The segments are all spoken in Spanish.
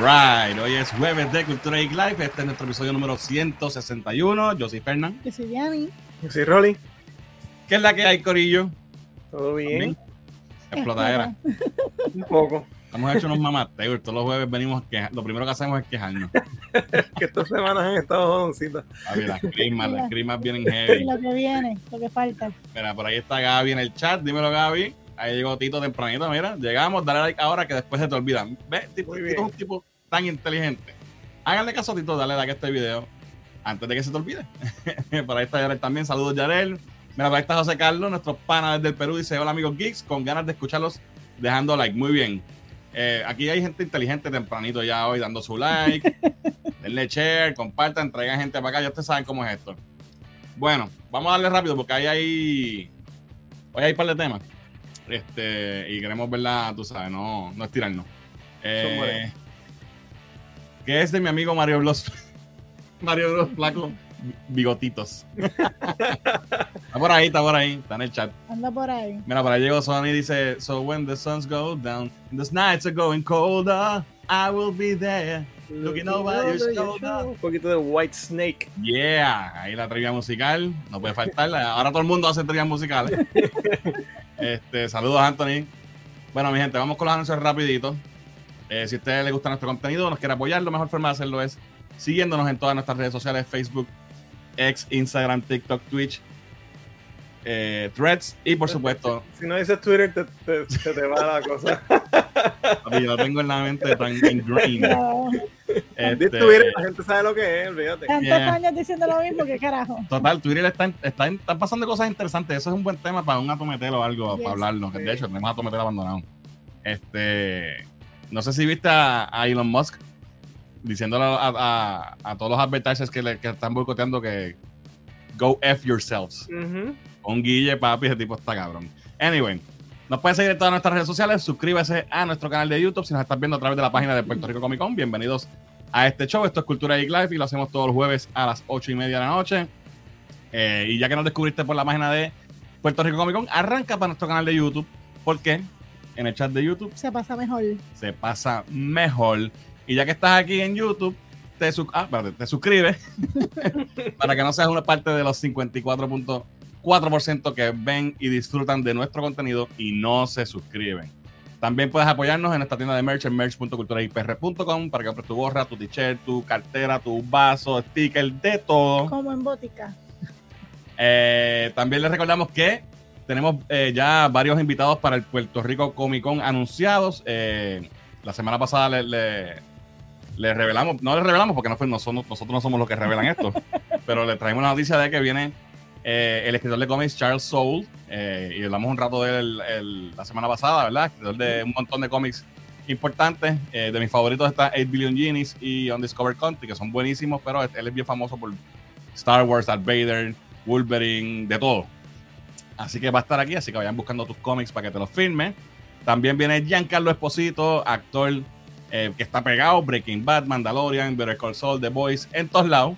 right, hoy es jueves de Cultura Geek Live. Este es nuestro episodio número 161. Yo soy Fernán. Yo soy Yanni. Yo soy Rolly. ¿Qué es la que hay, Corillo? ¿Todo bien? Explotadera. Un poco. Hemos hecho unos mamateos. Todos los jueves venimos queja- Lo primero que hacemos es quejarnos. que estas semanas han estado jodoncitas. A ver, las crismas, las crismas vienen heavy. lo que viene, lo que falta. Mira, por ahí está Gaby en el chat. Dímelo, Gaby. Ahí llegó Tito tempranito. Mira, llegamos. Dale like ahora que después se te olvidan. ¿Ves? Tito, Tito es un tipo tan inteligente. Háganle caso a Tito, dale like a este video antes de que se te olvide. por ahí está Yarel también. Saludos, Yarel. Mira, por ahí está José Carlos, nuestro pana desde el Perú. Dice: Hola, amigos geeks, con ganas de escucharlos dejando like. Muy bien. Eh, aquí hay gente inteligente tempranito ya hoy dando su like. denle share, compartan, traigan gente para acá. Ya ustedes saben cómo es esto. Bueno, vamos a darle rápido porque ahí hay. Hoy hay un par de temas. Este, y queremos verla, tú sabes, no, no estirarnos. Eh, ¿Qué es de mi amigo Mario Bros? Mario Bros, flaco, bigotitos. está por ahí, está por ahí, está en el chat. Anda por ahí. Mira, por ahí llegó Sony y dice: So when the suns go down, and the nights are going colder, I will be there. Looking over your shoulder. Un poquito de White Snake. Yeah, ahí la trivia musical, no puede faltar. Ahora todo el mundo hace trivias musicales. este, saludos, Anthony. Bueno, mi gente, vamos con los anuncios rapidito. Eh, si a ustedes les gusta nuestro contenido, nos quiere apoyar, la mejor forma de hacerlo es siguiéndonos en todas nuestras redes sociales, Facebook, X, Instagram, TikTok, Twitch, eh, Threads y por supuesto, Si no dices Twitter, te, te- se te va la cosa. papi, yo lo tengo en la mente tan ingrained. No, Este, Twitter, la gente sabe lo que es, olvídate. tantos Yeah. años diciendo lo mismo, que carajo. Total, Twitter está, está, están pasando cosas interesantes. Eso es un buen tema para un atometelo o algo, Yes. para hablarlo. Que de hecho, tenemos atometelo abandonado. Este, no sé si viste a, a Elon Musk diciéndole a, a- a todos los advertisers que, le, que están boicoteando que go F yourselves. Ujú. Un guille, papi, ese tipo está cabrón. Anyway, nos pueden seguir en todas nuestras redes sociales. Suscríbase a nuestro canal de YouTube si nos estás viendo a través de la página de Puerto Rico Comic Con. Bienvenidos a este show. Esto es Cultura Geek Live y lo hacemos todos los jueves a las 8 y media de la noche. Eh, y ya que nos descubriste por la página de Puerto Rico Comic Con, arranca para nuestro canal de YouTube. Porque en el chat de YouTube Se pasa mejor. se pasa mejor. Y ya que estás aquí en YouTube, te, ah, te suscribes para que no seas una parte de los 54.4% que ven y disfrutan de nuestro contenido y no se suscriben. También puedes apoyarnos en nuestra tienda de merch en merch.culturaipr.com para que compres tu gorra, tu t-shirt, tu cartera, tu vaso, sticker, de todo. Como en botica. Eh, también les recordamos que tenemos eh, ya varios invitados para el Puerto Rico Comic Con anunciados. Eh, la semana pasada le, le- le revelamos, no le revelamos porque no fue, no nosotros no somos los que revelan esto, pero le traemos la noticia de que viene eh, el escritor de cómics Charles Soule, eh, y hablamos un rato de él el- la semana pasada, ¿verdad? Escritor de un montón de cómics importantes. Eh, de mis favoritos está 8 Billion Genies y Undiscovered Country, que son buenísimos, pero él es bien famoso por Star Wars, Darth Vader, Wolverine, de todo. Así que va a estar aquí, así que vayan buscando tus cómics para que te los firme. También viene Giancarlo Esposito, actor eh, que está pegado, Breaking Bad, Mandalorian, Better Call Saul, The Boys, en todos lados.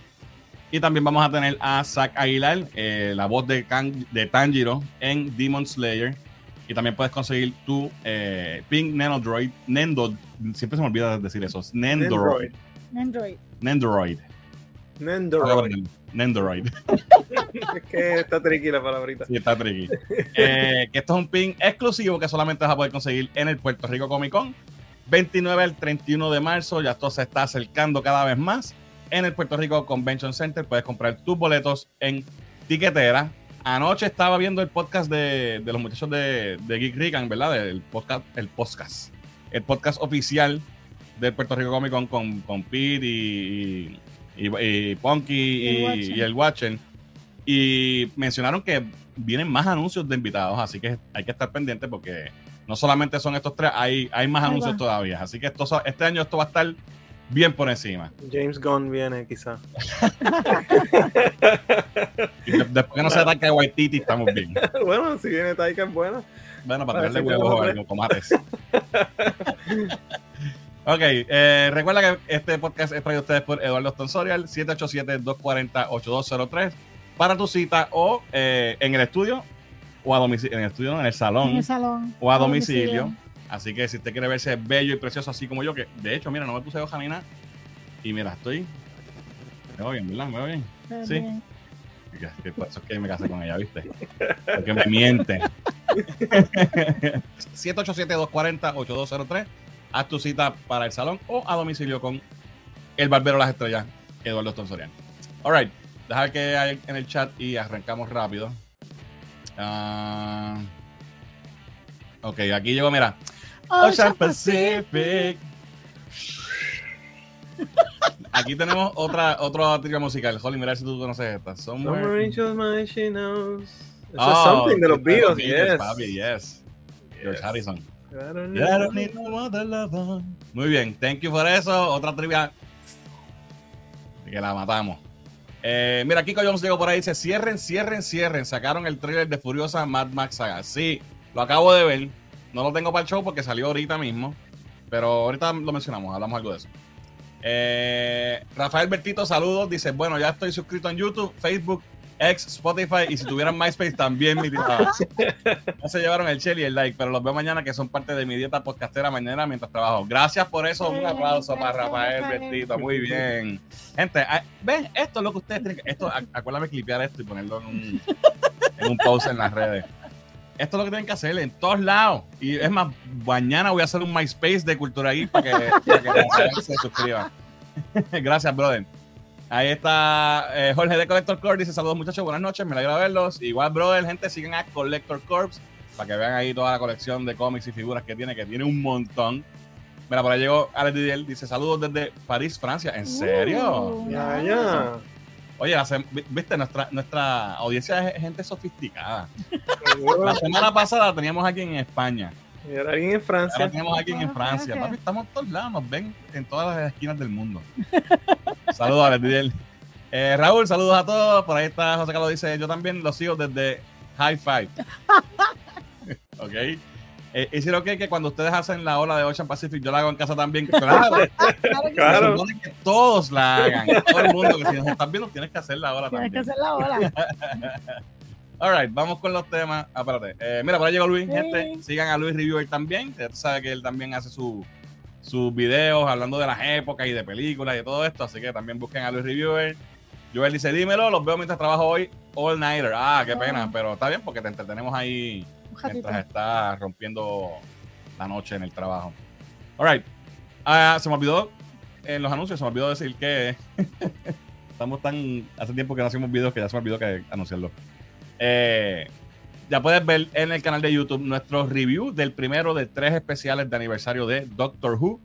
Y también vamos a tener a Zack Aguilar, eh, la voz de, Kan- de Tanjiro en Demon Slayer. Y también puedes conseguir tu eh, Pink Nenodroid, Nendo, siempre se me olvida decir eso, Nendoroid. Nendoroid. Android. Nendoroid. Nendoroid. Nendoroid. es que está tricky la palabrita. Sí, está tricky. Eh, que esto es un pin exclusivo que solamente vas a poder conseguir en el Puerto Rico Comic Con. 29 al 31 de marzo, ya esto se está acercando cada vez más. En el Puerto Rico Convention Center puedes comprar tus boletos en tiquetera. Anoche estaba viendo el podcast de, de los muchachos de, de Geek Rican, ¿verdad? El podcast, el podcast. El podcast oficial del Puerto Rico Comic Con con, con Pete y, y, y- y Punky Y el y, Watcher. y el Watcher. Y mencionaron que vienen más anuncios de invitados, así que hay que estar pendiente porque no solamente son estos tres, hay, hay más Ahí anuncios va. todavía. Así que esto, este año esto va a estar bien por encima. James Gunn viene, quizá. Y de- después que no se ataque a Waititi, estamos bien. bueno, si viene Taika es buena. Bueno, para que huevos o algo, tomates. ok, eh, recuerda que este podcast es traído a ustedes por Eduardo Stonsorial, 787-240-8203, para tu cita o eh, en el estudio, o a domicilio, en el estudio, no, en el salón, En el salón. o a domicilio. Así que si usted quiere verse bello y precioso así como yo, que de hecho, mira, no me puse hoja ni nada. Y mira, estoy. Me veo bien, ¿verdad? Me veo bien. Está Sí. bien. Que- que por eso es que me casé con ella, ¿viste? Porque me mienten. 787-240-8203. Haz tu cita para el salón o a domicilio con el barbero Las Estrellas, Eduardo Tonsorian. All right. Dejar que hay en el chat y arrancamos rápido. Ah, ok, aquí llegó, mira. Ocean Pacific. Aquí tenemos otra, otra trilha musical. Holly, mira si tú conoces esta. Somewhere. Angels, my she knows. Eso Oh, es something de los Beatles, yes. papi, yes. George Yes. Harrison. Muy bien, thank you por eso. Otra trivia. Que la matamos. Eh, mira, Kiko Jones llegó por ahí. Dice: cierren, cierren, cierren. Sacaron el trailer de Furiosa Mad Max Saga. Sí, lo acabo de ver. No lo tengo para el show porque salió ahorita mismo. Pero ahorita lo mencionamos, hablamos algo de eso. Eh, Rafael Bertito, saludos. Dice: Bueno, ya estoy suscrito en YouTube, Facebook, X, Spotify. Y si tuvieran MySpace también, mi tirada. No se llevaron el shell y el like, pero los veo mañana que son parte de mi dieta podcastera mañana mientras trabajo. Gracias por eso. Un aplauso para Rafael Bertito. Muy bien. Gente, ah, ven, esto es lo que ustedes tienen que. Esto, ac- acuérdame clipear esto y ponerlo en un, en un post en las redes. Esto es lo que tienen que hacer en todos lados. Y es más, mañana voy a hacer un MySpace de Cultura Geek para que, para que se suscriban. Gracias, brother. Ahí está eh, Jorge de Collector Corps. Dice: Saludos, muchachos. Buenas noches. Me alegra verlos. Igual, brother, gente, siguen a Collector Corps para que vean ahí toda la colección de cómics y figuras que tiene, que tiene un montón. Mira, por ahí llegó Alex Didier. Dice: Saludos desde París, Francia. ¿En serio? Uh, Ya, ya. Oye, la viste, nuestra, nuestra audiencia es gente sofisticada. La semana pasada teníamos aquí en España. Y ahora alguien en Ahora Francia. tenemos aquí en Francia. Papi, estamos en todos lados, nos ven en todas las esquinas del mundo. Saludos, Alex Didier. Eh, Raúl, saludos a todos. Por ahí está José Carlos dice, yo también los sigo desde High Five. ok. Eh, y si lo que es que cuando ustedes hacen la ola de Ocean Pacific, yo la hago en casa también. Claro, Claro que Claro. se supone que todos la hagan. Todo el mundo que si nos están viendo tienes que hacer la ola Tienes también. que hacer la ola. All right, vamos con los temas. Ah, espérate. Eh, mira, por ahí llegó Luis, Sí. gente. Sigan a Luis Reviewer también. Ya tú sabes que él también hace su- sus videos hablando de las épocas y de películas y de todo esto. Así que también busquen a Luis Reviewer. Joel dice, dímelo, los veo mientras trabajo hoy all nighter. Ah, qué pena, Ah. pero está bien porque te entretenemos ahí mientras estás rompiendo la noche en el trabajo. All right. Ah, se me olvidó en los anuncios, se me olvidó decir que estamos tan. Hace tiempo que no hacemos videos que ya se me olvidó que anunciarlo. Eh, ya puedes ver en el canal de YouTube nuestro review del primero de tres especiales de aniversario de Doctor Who,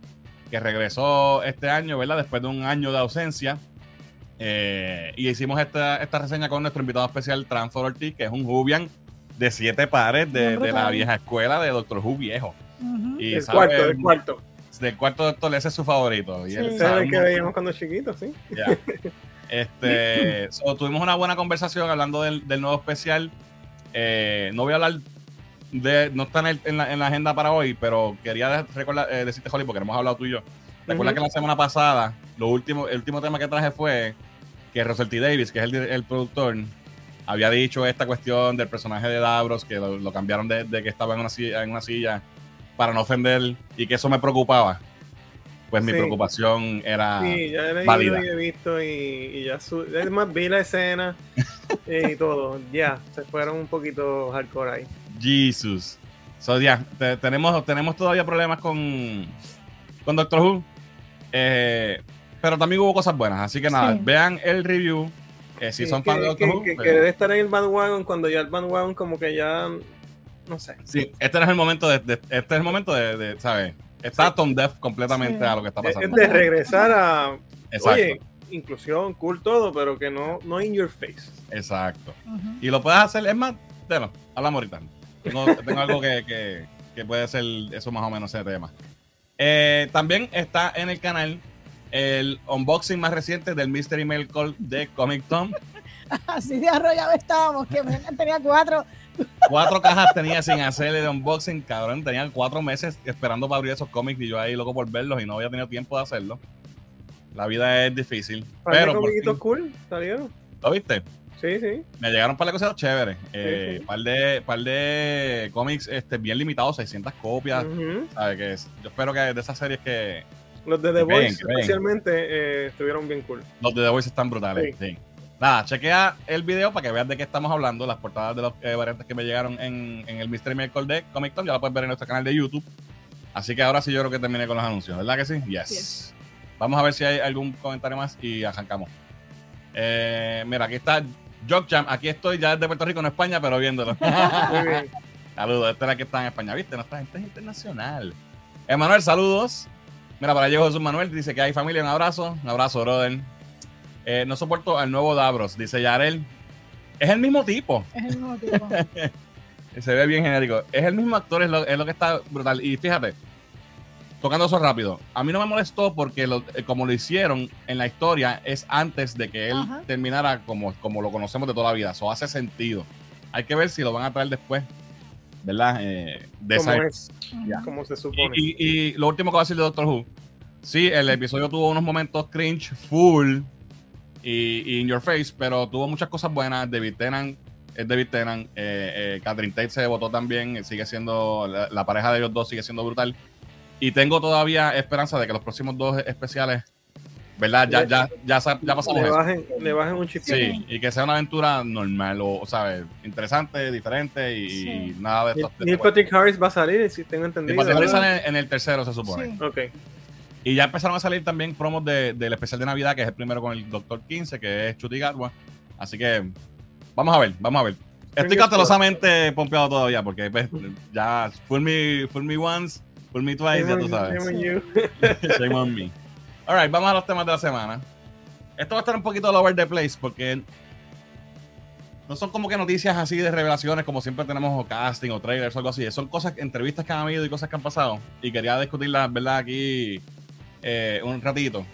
que regresó este año, ¿verdad? Después de un año de ausencia. Eh, y hicimos esta, esta reseña con nuestro invitado especial, Transfer Ortiz, que es un Jubian de siete pares de, la vieja escuela de Doctor Who viejo. Ujú. Y El sabe- cuarto, el cuarto. del cuarto Doctor, ese es su favorito. Y Sí. él Ese es sabe el que un veíamos cuando chiquitos, ¿sí? ya. Este, so, tuvimos una buena conversación hablando del, del nuevo especial. Eh, no voy a hablar de, no está en, el- en la, en la agenda para hoy, pero quería recordar, eh, decirte, Holly, porque hemos hablado tú y yo. Recuerda que la semana pasada, lo último, el último tema que traje fue que Russell T. Davis, que es el, productor, había dicho esta cuestión del personaje de Davros, que lo, lo cambiaron de, de que estaba en una, silla, en una silla para no ofender y que eso me preocupaba. Pues mi Sí. preocupación era... Sí, ya he válida. y he visto y, y ya su- es más, vi la escena y todo. Ya, se fueron un poquito hardcore ahí. Jesus. So, ya, te- tenemos, tenemos todavía problemas con, con Doctor Who. Eh, pero también hubo cosas buenas. Así que nada, Sí. vean el review. eh, si Sí, son que, fans de Doctor que, Who. que, pues, que debe estar en el bandwagon cuando ya el bandwagon como que ya, no sé. sí, este no es el momento de, de- este es el momento de, de, ¿sabes? Está Sí. tone deaf completamente Sí. a lo que está Es, es pasando. de regresar a, Exacto, oye, inclusión, cool todo, pero que no, no in your face. exacto. Y lo puedes hacer, es más, bueno, hablamos ahorita. Tengo, tengo algo que, que, que puede ser eso más o menos ese tema. Eh, también está en el canal el unboxing más reciente del Mystery Mail Call de Comic Tom. Así de arrollado estábamos, que me- tenía cuatro. Cuatro cajas tenía sin hacerle de unboxing, cabrón. Tenían cuatro meses esperando para abrir esos cómics y yo ahí loco por verlos y no había tenido tiempo de hacerlo. La vida es difícil. Pero, fin, cool salieron. ¿lo viste? Sí, sí. Me llegaron un par de cosas chéveres. Eh, par, de, par de cómics este, bien limitados, 600 copias. Ujú. ¿sabes? Que es- yo espero que de esas series que Los de The Voice especialmente eh, estuvieron bien cool. los de The Voice están brutales. Sí. Nada, chequea el video para que veas de qué estamos hablando. Las portadas de los eh, variantes que me llegaron en, en el Mystery Miracle de Comic Con ya la puedes ver en nuestro canal de YouTube. Así que ahora sí yo creo que terminé con los anuncios, ¿verdad que sí? Yes. Yes. Vamos a ver si hay algún comentario más y arrancamos. Eh, mira, aquí está Jock Jam. Aquí estoy ya desde Puerto Rico, no España, pero viéndolo. Muy bien. Saludos, esta es la que está en España, ¿viste? Nuestra gente es internacional. Emanuel, saludos. Mira, para allá Jesús Manuel, dice que hay familia, un abrazo. Un abrazo, brother. Eh, no soporto al nuevo Davros, dice Yarel. Es el mismo tipo, Es el mismo tipo. se ve bien genérico. Es el mismo actor, es lo, es lo que está brutal. Y fíjate, tocando eso rápido, a mí no me molestó porque lo- eh, como lo hicieron en la historia es antes de que él Ajá. terminara como, como lo conocemos de toda la vida. Eso hace sentido. Hay que ver si lo van a traer después, ¿verdad? Eh, de esa Como es, Ya. como se supone. Y, y- y lo último que voy a decir de Doctor Who. Sí, el episodio tuvo unos momentos cringe, full y, y in your face, pero tuvo muchas cosas buenas. David Tennant es David Tennant. Eh, eh, Catherine Tate se votó también. eh, Sigue siendo, la, la pareja de ellos dos sigue siendo brutal. Y tengo todavía esperanza de que los próximos dos especiales, ¿verdad? Ya, ya, ya, sa- ya pasamos le, eso. bajen, le bajen un chip. Sí, y que sea una aventura normal, o, o ¿sabes? Interesante, diferente y, Sí. y nada de esto. Neil Patrick Harris va a salir, si tengo entendido. Y ¿verdad? sale en el tercero, se supone. Sí. Ok. Y ya empezaron a salir también promos de- del especial de Navidad, que es el primero con el Doctor 15, que es Chuti Gatwa. Así que vamos a ver, vamos a ver. Estoy cautelosamente pompeado todavía, porque pues, ya full me, full me once, full me twice, ya tú sabes. Shame on you. Shame on me. Alright, vamos a los temas de la semana. Esto va a estar un poquito all over the place, porque no son como que noticias así de revelaciones, como siempre tenemos o casting o trailers o algo así. Son cosas, entrevistas que han habido y cosas que han pasado. Y quería discutirlas, ¿verdad? Aquí eh, un ratito.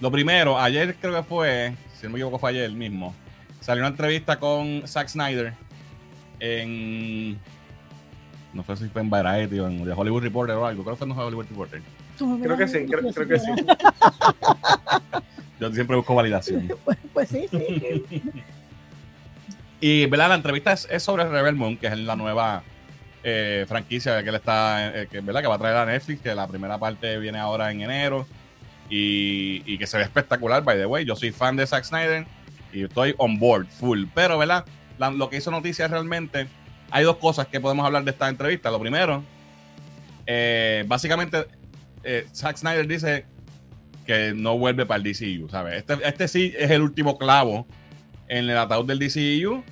Lo primero, ayer creo que fue, si no me equivoco fue ayer mismo, salió una entrevista con Zack Snyder en... No sé si fue en Variety o en The Hollywood Reporter o algo. Creo que fue en The Hollywood Reporter. Creo que sí, creo, que sí. Yo siempre busco validación. Pues, pues sí, sí. Y ¿verdad? la entrevista es, es sobre Rebel Moon, que es la nueva eh, franquicia que él está, eh, que, ¿verdad? que va a traer a Netflix, que la primera parte viene ahora en enero y, y que se ve espectacular, by the way. Yo soy fan de Zack Snyder y estoy on board, full. Pero, ¿verdad? Lo que hizo noticia realmente, hay dos cosas que podemos hablar de esta entrevista. Lo primero, eh, básicamente, eh, Zack Snyder dice que no vuelve para el DCU, ¿sabes? Este, este sí es el último clavo en el ataúd del DCU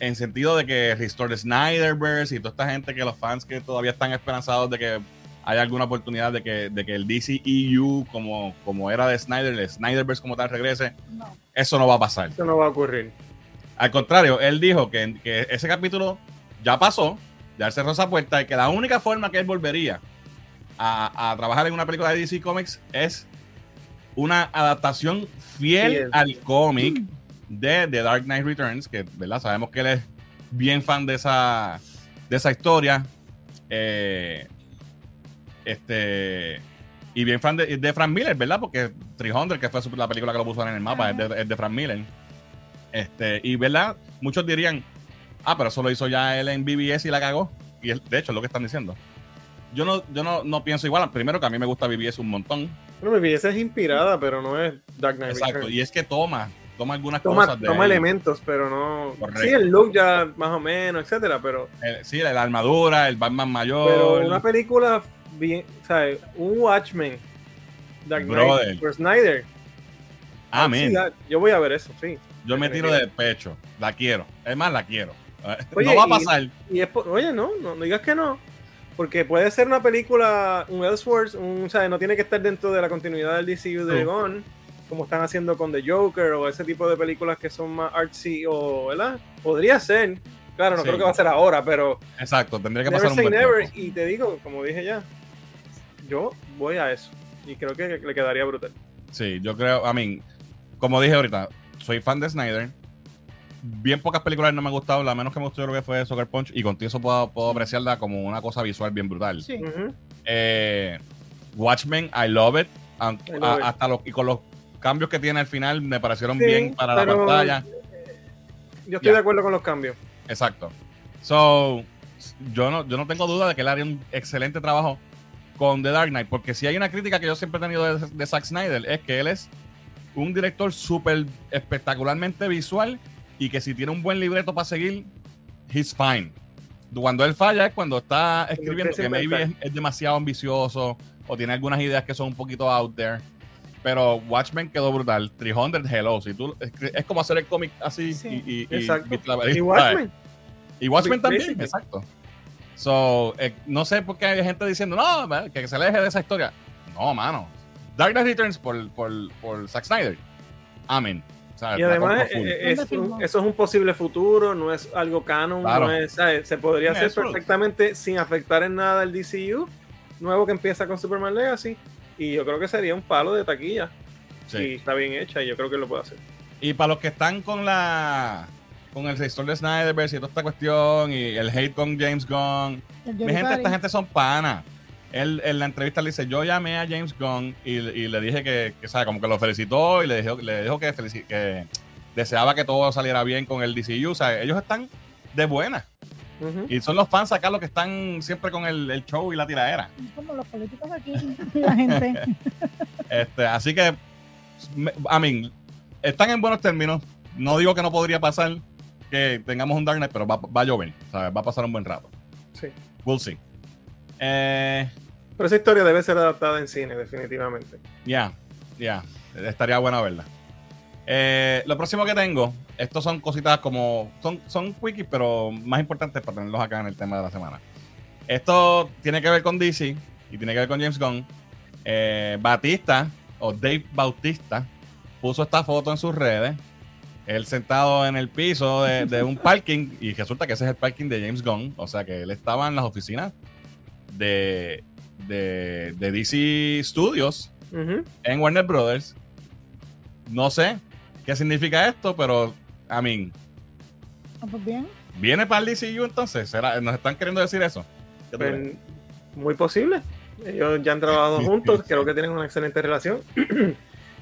en sentido de que Restore Snyderverse y toda esta gente que los fans que todavía están esperanzados de que haya alguna oportunidad de que, de que el DCEU como, como era de Snyder, el Snyderverse como tal regrese, No. eso no va a pasar. Eso no va a ocurrir. Al contrario, él dijo que, que ese capítulo ya pasó, ya él cerró esa puerta y que la única forma que él volvería a, a trabajar en una película de DC Comics es una adaptación fiel, Fiel. al cómic de The Dark Knight Returns, que ¿verdad? sabemos que él es bien fan de esa, de esa historia. Eh, este y bien fan de, de Frank Miller, ¿verdad? Porque 300, que fue la película que lo puso en el mapa, es de, es de Frank Miller. Este, y verdad, muchos dirían, ah, pero eso lo hizo ya él en BBS y la cagó. Y es- de hecho es lo que están diciendo. Yo no, yo no, no pienso igual. Primero que a mí me gusta BBS un montón. Bueno, esa es inspirada, pero no es Dark Knight Exacto. Y es que toma, toma algunas Toma, cosas de toma ahí. elementos, pero no. Correcto. Sí, el look ya más o menos, etcétera, pero, Eh, sí, la, armadura, el Batman mayor. pero una película bien, o sea, un Watchmen, Dark. Knight por Snyder. Amén. Sí, la- yo voy a ver eso, sí. Yo me tiro de pecho. La quiero. Es más, la quiero. Oye, no va a pasar. Y es por- oye, no, no, no digas que no. Porque puede ser una película, un Elseworlds, un, o sea, no tiene que estar dentro de la continuidad del DCU de Sí. Gone, como están haciendo con The Joker o ese tipo de películas que son más artsy o, ¿verdad? Podría ser. Claro, no Sí. creo que va a ser ahora, pero Exacto, tendría que never pasar un say buen never. Y te digo, como dije ya, yo voy a eso. Y creo que le quedaría brutal. Sí, yo creo, a mí, como dije ahorita, soy fan de Snyder. Bien pocas películas no me han gustado, la menos que me gustó yo creo que fue Soccer Punch y contigo eso puedo, puedo apreciarla como una cosa visual bien brutal. Sí. Eh, Watchmen, I love it. Aunque- I love a- it. hasta los, y con los cambios que tiene al final me parecieron Sí, bien para la pantalla. yo estoy de acuerdo con los cambios. Exacto. So, yo no, yo no tengo duda de que él haría un excelente trabajo con The Dark Knight, porque si hay una crítica que yo siempre he tenido de, de Zack Snyder, es que él es un director súper espectacularmente visual y que si tiene un buen libreto para seguir, he's fine. Cuando él falla es cuando está escribiendo que maybe es demasiado ambicioso o tiene algunas ideas que son un poquito out there. Pero Watchmen quedó brutal. 300, hello. Si tú, es, es como hacer el cómic así Sí. y, y, y- Exacto. y- Y Watchmen. y Watchmen también, Basically. exacto. So, eh, no sé por qué hay gente diciendo, no, man, que se aleje de esa historia. No, mano. Dark Knight Returns por, por, por Zack Snyder. Amén. O sea, Y además eh, eso es un posible futuro, no es algo canon, Claro. no es, ¿sabes? se podría hacer perfectamente sin afectar en nada el DCU nuevo que empieza con Superman Legacy y yo creo que sería un palo de taquilla Sí. y está bien hecha y yo creo que lo puede hacer. Y para los que están con la con el sector de Snyderverse y toda esta cuestión y el hate con James Gunn, mi gente, Party. esta gente son panas. Él en la entrevista le dice, yo llamé a James Gunn y, y le dije que, que, ¿sabe? Como que lo felicitó y le dijo, le dijo que, felici- que deseaba que todo saliera bien con el DCU. O sea, ellos están de buena. Y son los fans acá los que están siempre con el, el show y la tiradera. Como los políticos aquí y la gente. Este, así que, me- I mean, están en buenos términos. No digo que no podría pasar que tengamos un Dark Knight, pero va, va a llover. O sea, va a pasar un buen rato. Sí. We'll see. Eh, Pero esa historia debe ser adaptada en cine, definitivamente. Ya, ya. Estaría buena verla. Eh, lo próximo que tengo, estos son cositas como. Son, son quickies, pero más importantes para tenerlos acá en el tema de la semana. Esto tiene que ver con DC y tiene que ver con James Gunn. Eh, Batista, o Dave Bautista, puso esta foto en sus redes. Él sentado en el piso de, de un parking, y resulta que ese es el parking de James Gunn. O sea que él estaba en las oficinas de, de, de DC Studios en Warner Brothers. No sé qué significa esto, pero, I mean, Ah, pues bien. ¿viene para el DCU entonces? ¿Será- ¿Nos están queriendo decir eso? Pues, muy posible. Ellos ya han trabajado juntos, creo que tienen una excelente relación.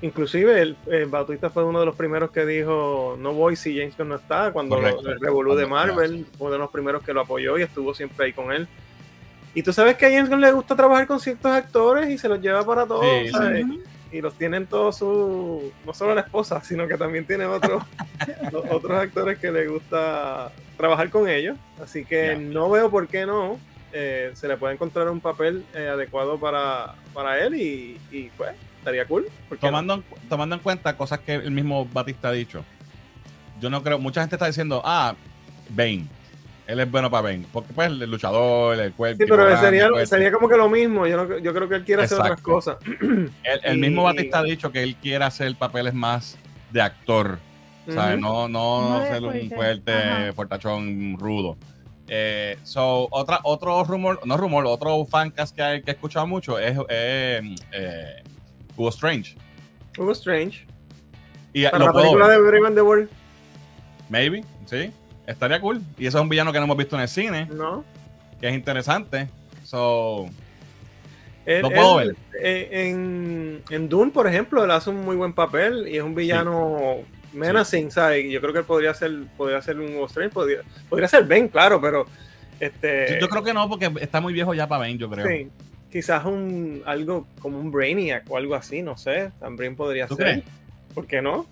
Inclusive el, el Bautista fue uno de los primeros que dijo no voy si James Gunn no está cuando Correcto. lo- el revolú de Marvel fue uno de los primeros que lo apoyó y estuvo siempre ahí con él y tú sabes que a James Gunn le gusta trabajar con ciertos actores y se los lleva para todos Sí, sí. Y los tienen todos su no solo la esposa sino que también tiene otros otros actores que le gusta trabajar con ellos. Así que no veo por qué no eh, se le puede encontrar un papel eh, adecuado para, para él y, y, pues estaría cool. Tomando, en, tomando en cuenta cosas que el mismo Batista ha dicho, yo no creo, mucha gente está diciendo, ah, Bane, él es bueno para Bane, porque pues el luchador, el cuerpo. Sí, pero grande, sería, fuerte. sería como que lo mismo. Yo, no- yo creo que él quiere hacer otras cosas. El, el y- mismo Batista ha dicho que él quiere hacer papeles más de actor, ¿sabes? Ujú. No, no, ser un fuerte. Ajá. fuertachón rudo. Eh, so, otra, otro rumor, no rumor, otro fancast que, hay, que he escuchado mucho es eh, eh, Hugo Strange. Hugo Strange. Y Para lo la película ver. de Brave and the World, Maybe, sí. Estaría cool. Y eso es un villano que no hemos visto en el cine, ¿no? que es interesante. So, Él- Lo puedo él, eh, en, en Dune, por ejemplo, él hace un muy buen papel y es un villano menacing, ¿sabes? Y Yo creo que él podría ser, podría ser un Strange, podría, podría ser Ben, claro, pero este, yo, creo que no, porque está muy viejo ya para Bane, yo creo. sí, quizás un algo como un Brainiac o algo así, no sé, también podría ¿Tú ser. crees? ¿Por qué no?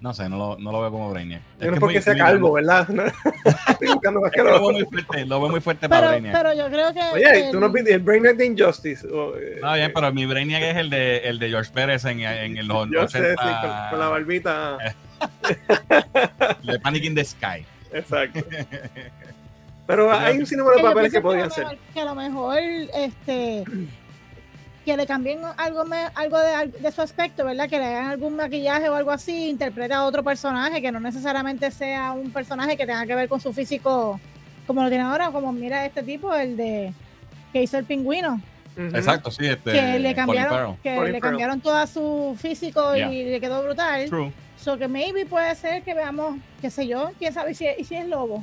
No sé, no lo, no lo veo como Brainiac. Yo no que es porque muy- sea muy calvo, grande. ¿verdad? Estoy buscando más Es que que lo veo muy fuerte, lo veo muy fuerte para Brainiac. pero yo creo que. Oye, el- tú no pides el Brainiac de Injustice. o, eh, Está bien, pero mi Brainiac es el de, el de George Pérez en, en los Yo 80. sé, sí, con, con la barbita. de Panic in the Sky. Exacto. Pero hay un sinnúmero de papeles que podrían a lo ser. mejor- Que a lo mejor, este. Que le cambien algo, me- algo de, de su aspecto, ¿verdad? Que le hagan algún maquillaje o algo así, interprete a otro personaje, que no necesariamente sea un personaje que tenga que ver con su físico, como lo tiene ahora, como mira este tipo, el de que hizo el pingüino. Exacto, sí. Este, que le cambiaron, que le cambiaron todo su físico Yeah. y le quedó brutal. True. So que maybe puede ser que veamos, qué sé yo, quién sabe si, y si es lobo.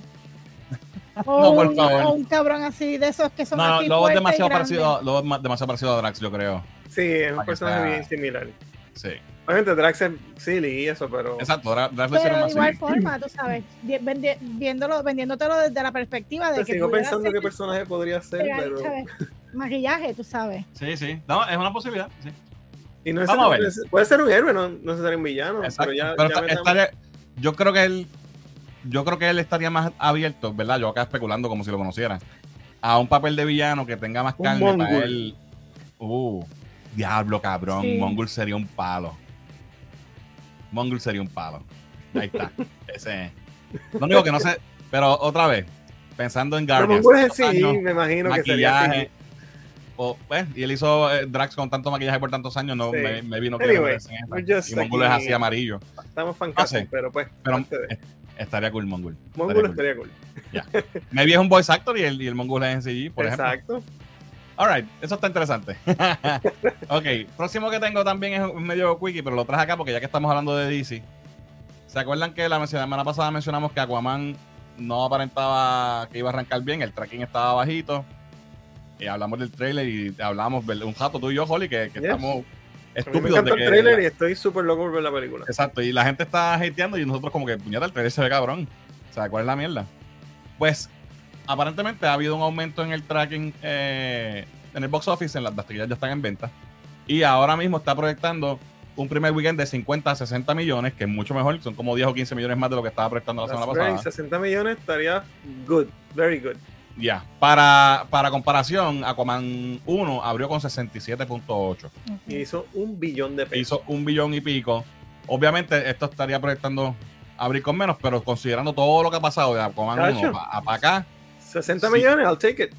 O, No, por un, favor. o un cabrón así de esos que son No, no, así Lobo es demasiado parecido, Lobo es ma- demasiado parecido a Drax, yo creo. Sí, es un personaje bien similar. Sí. Obviamente Drax es silly y eso, pero. Exacto, Drax Drax lo hicieron Pero de más igual forma, tú sabes, viéndolo, vendiéndolo desde la perspectiva de Te que sigo pensando ser qué personaje podría ser, pero. ¿sabes? Maquillaje, tú sabes. Sí, sí. No, es una posibilidad. Sí. Y no es Vamos a ver. puede ser un héroe, no no necesariamente un villano. Exacto. Pero ya, Pero ya estaría- yo creo que él, yo creo que él estaría más abierto, ¿verdad? Yo acá especulando como si lo conociera. A un papel de villano que tenga más Un carne para Mongul. él. Uh, diablo, cabrón. Sí. Mongul sería un palo. Mongul sería un palo. Ahí está. Ese. Lo único que no sé, pero otra vez, pensando en Pero Guardians. Mongul es estos sí, años, me imagino que sería o, pues, y él hizo eh, Drax con tanto maquillaje por tantos años, no Sí. me, me vino que Anyway, we're just Y Mongul es así amarillo. Estamos No sé. pero pues. Pero eh, estaría cool Mongul. Mongul estaría cool. estaría cool. Maybe es un voice actor y el, y el Mongul es en CG, por ejemplo. Exacto. Alright, eso está interesante. ok, próximo que tengo también es un medio quickie, pero lo traje acá porque ya que estamos hablando de DC. ¿Se acuerdan que la semana pasada mencionamos que Aquaman no aparentaba que iba a arrancar bien? El tracking estaba bajito. Y hablamos del trailer y hablamos un jato tú y yo, Holly, que, que Yes. estamos Mí me de que. el trailer y estoy súper loco por ver la película. Exacto, y la gente está hateando y nosotros como que, puñeta, el trailer se ve cabrón. O sea, ¿cuál es la mierda? Pues, aparentemente ha habido un aumento en el tracking eh, en el box office, en las, las ya están en venta. Y ahora mismo está proyectando un primer weekend de 50 a 60 millones, que es mucho mejor, son como 10 o 15 millones más de lo que estaba proyectando la That's semana pasada. 60 millones estaría good, very good. Ya, para, para comparación, Aquaman 1 abrió con 67.8. Y hizo un billón de pesos. hizo un billón y pico. Obviamente, esto estaría proyectando abrir con menos, pero considerando todo lo que ha pasado de Aquaman Cacho. 1 a para acá, 60 Sí. millones, I'll take it.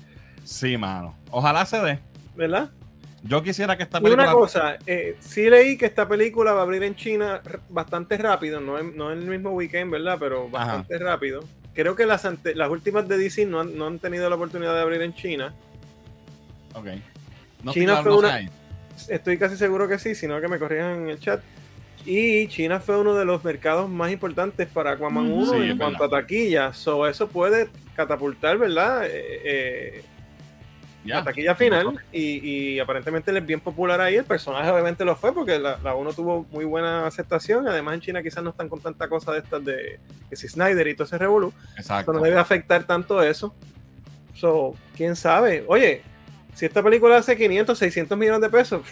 sí, mano. Ojalá se dé. ¿Verdad? Yo quisiera que esta Y película. una cosa, eh, sí leí que esta película va a abrir en China bastante rápido, no en, no en el mismo weekend, ¿verdad? Pero bastante rápido. Creo que las, ante- las últimas de DC no han, no han tenido la oportunidad de abrir en China. Ok. No China fue una-. Estoy casi seguro que sí, sino que me corrijan en el chat. Y China fue uno de los mercados más importantes para Aquaman Ujú. 1 Sí, en cuanto verdad. a taquilla. So, eso puede catapultar, ¿verdad? Eh, eh, Ya. la taquilla final. Y, y aparentemente él es bien popular ahí. El personaje obviamente lo fue porque la, la 1 tuvo muy buena aceptación. Además, en China quizás no están con tanta cosa de estas de que si Snyder y todo ese revolú. Exacto. no debe afectar tanto eso. So, quién sabe. Oye, si esta película hace 500, 600 millones de pesos,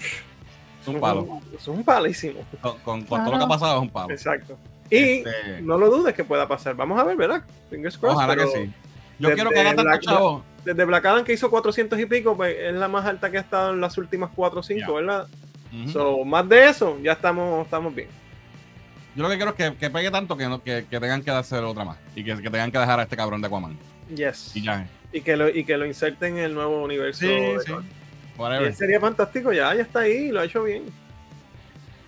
Es un palo. es un palísimo. Con, con- con todo lo que ha pasado es un palo. Exacto. Y Este, no lo dudes que pueda pasar. Vamos a ver, ¿verdad? Fingers crossed. ojalá que sí. Yo desde quiero que haga tanto chavo. Desde Black Adam que hizo 400 y pico, pues, es la más alta que ha estado en las últimas 4 o 5, Ya. ¿verdad? Ujú. So, más de eso, ya estamos, estamos bien. Yo lo que quiero es que, que pegue tanto que, no, que, que tengan que hacer otra más. Y que, que tengan que dejar a este cabrón de Aquaman. Yes. Y ya. Y que lo, y que lo inserten en el nuevo universo. Sí, de sí. Whatever. sería fantástico, ya, ya está ahí, lo ha hecho bien.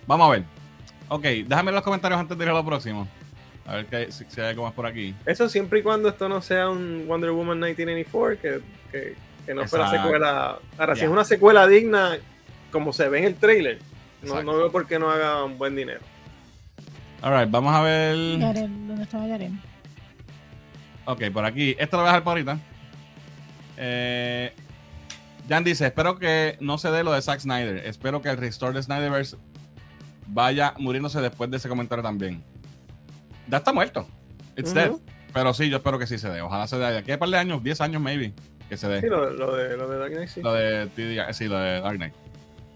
Vamos a ver. Ok, déjame los comentarios antes de ir a lo próximo. A ver que, si, si hay algo más por aquí. Eso siempre y cuando esto no sea un Wonder Woman 1984, que, que, que no fuera secuela. Ahora, si es una secuela digna, como se ve en el trailer, no, no veo por qué no haga un buen dinero. Alright, vamos a ver. Yaren, ¿dónde estaba Yaren? Ok, por aquí. Esto lo voy a dejar para ahorita. Eh, Jan dice: Espero que no se dé lo de Zack Snyder. Espero que el restore de Snyderverse vaya muriéndose después de ese comentario también. Ya está muerto. It's dead. Pero sí, yo espero que sí se dé. Ojalá se dé. De aquí a un par de años, 10 años, maybe, que se dé. Sí, lo, lo de, lo de Dark Knight, sí. Lo de TD, sí, lo de Dark Knight.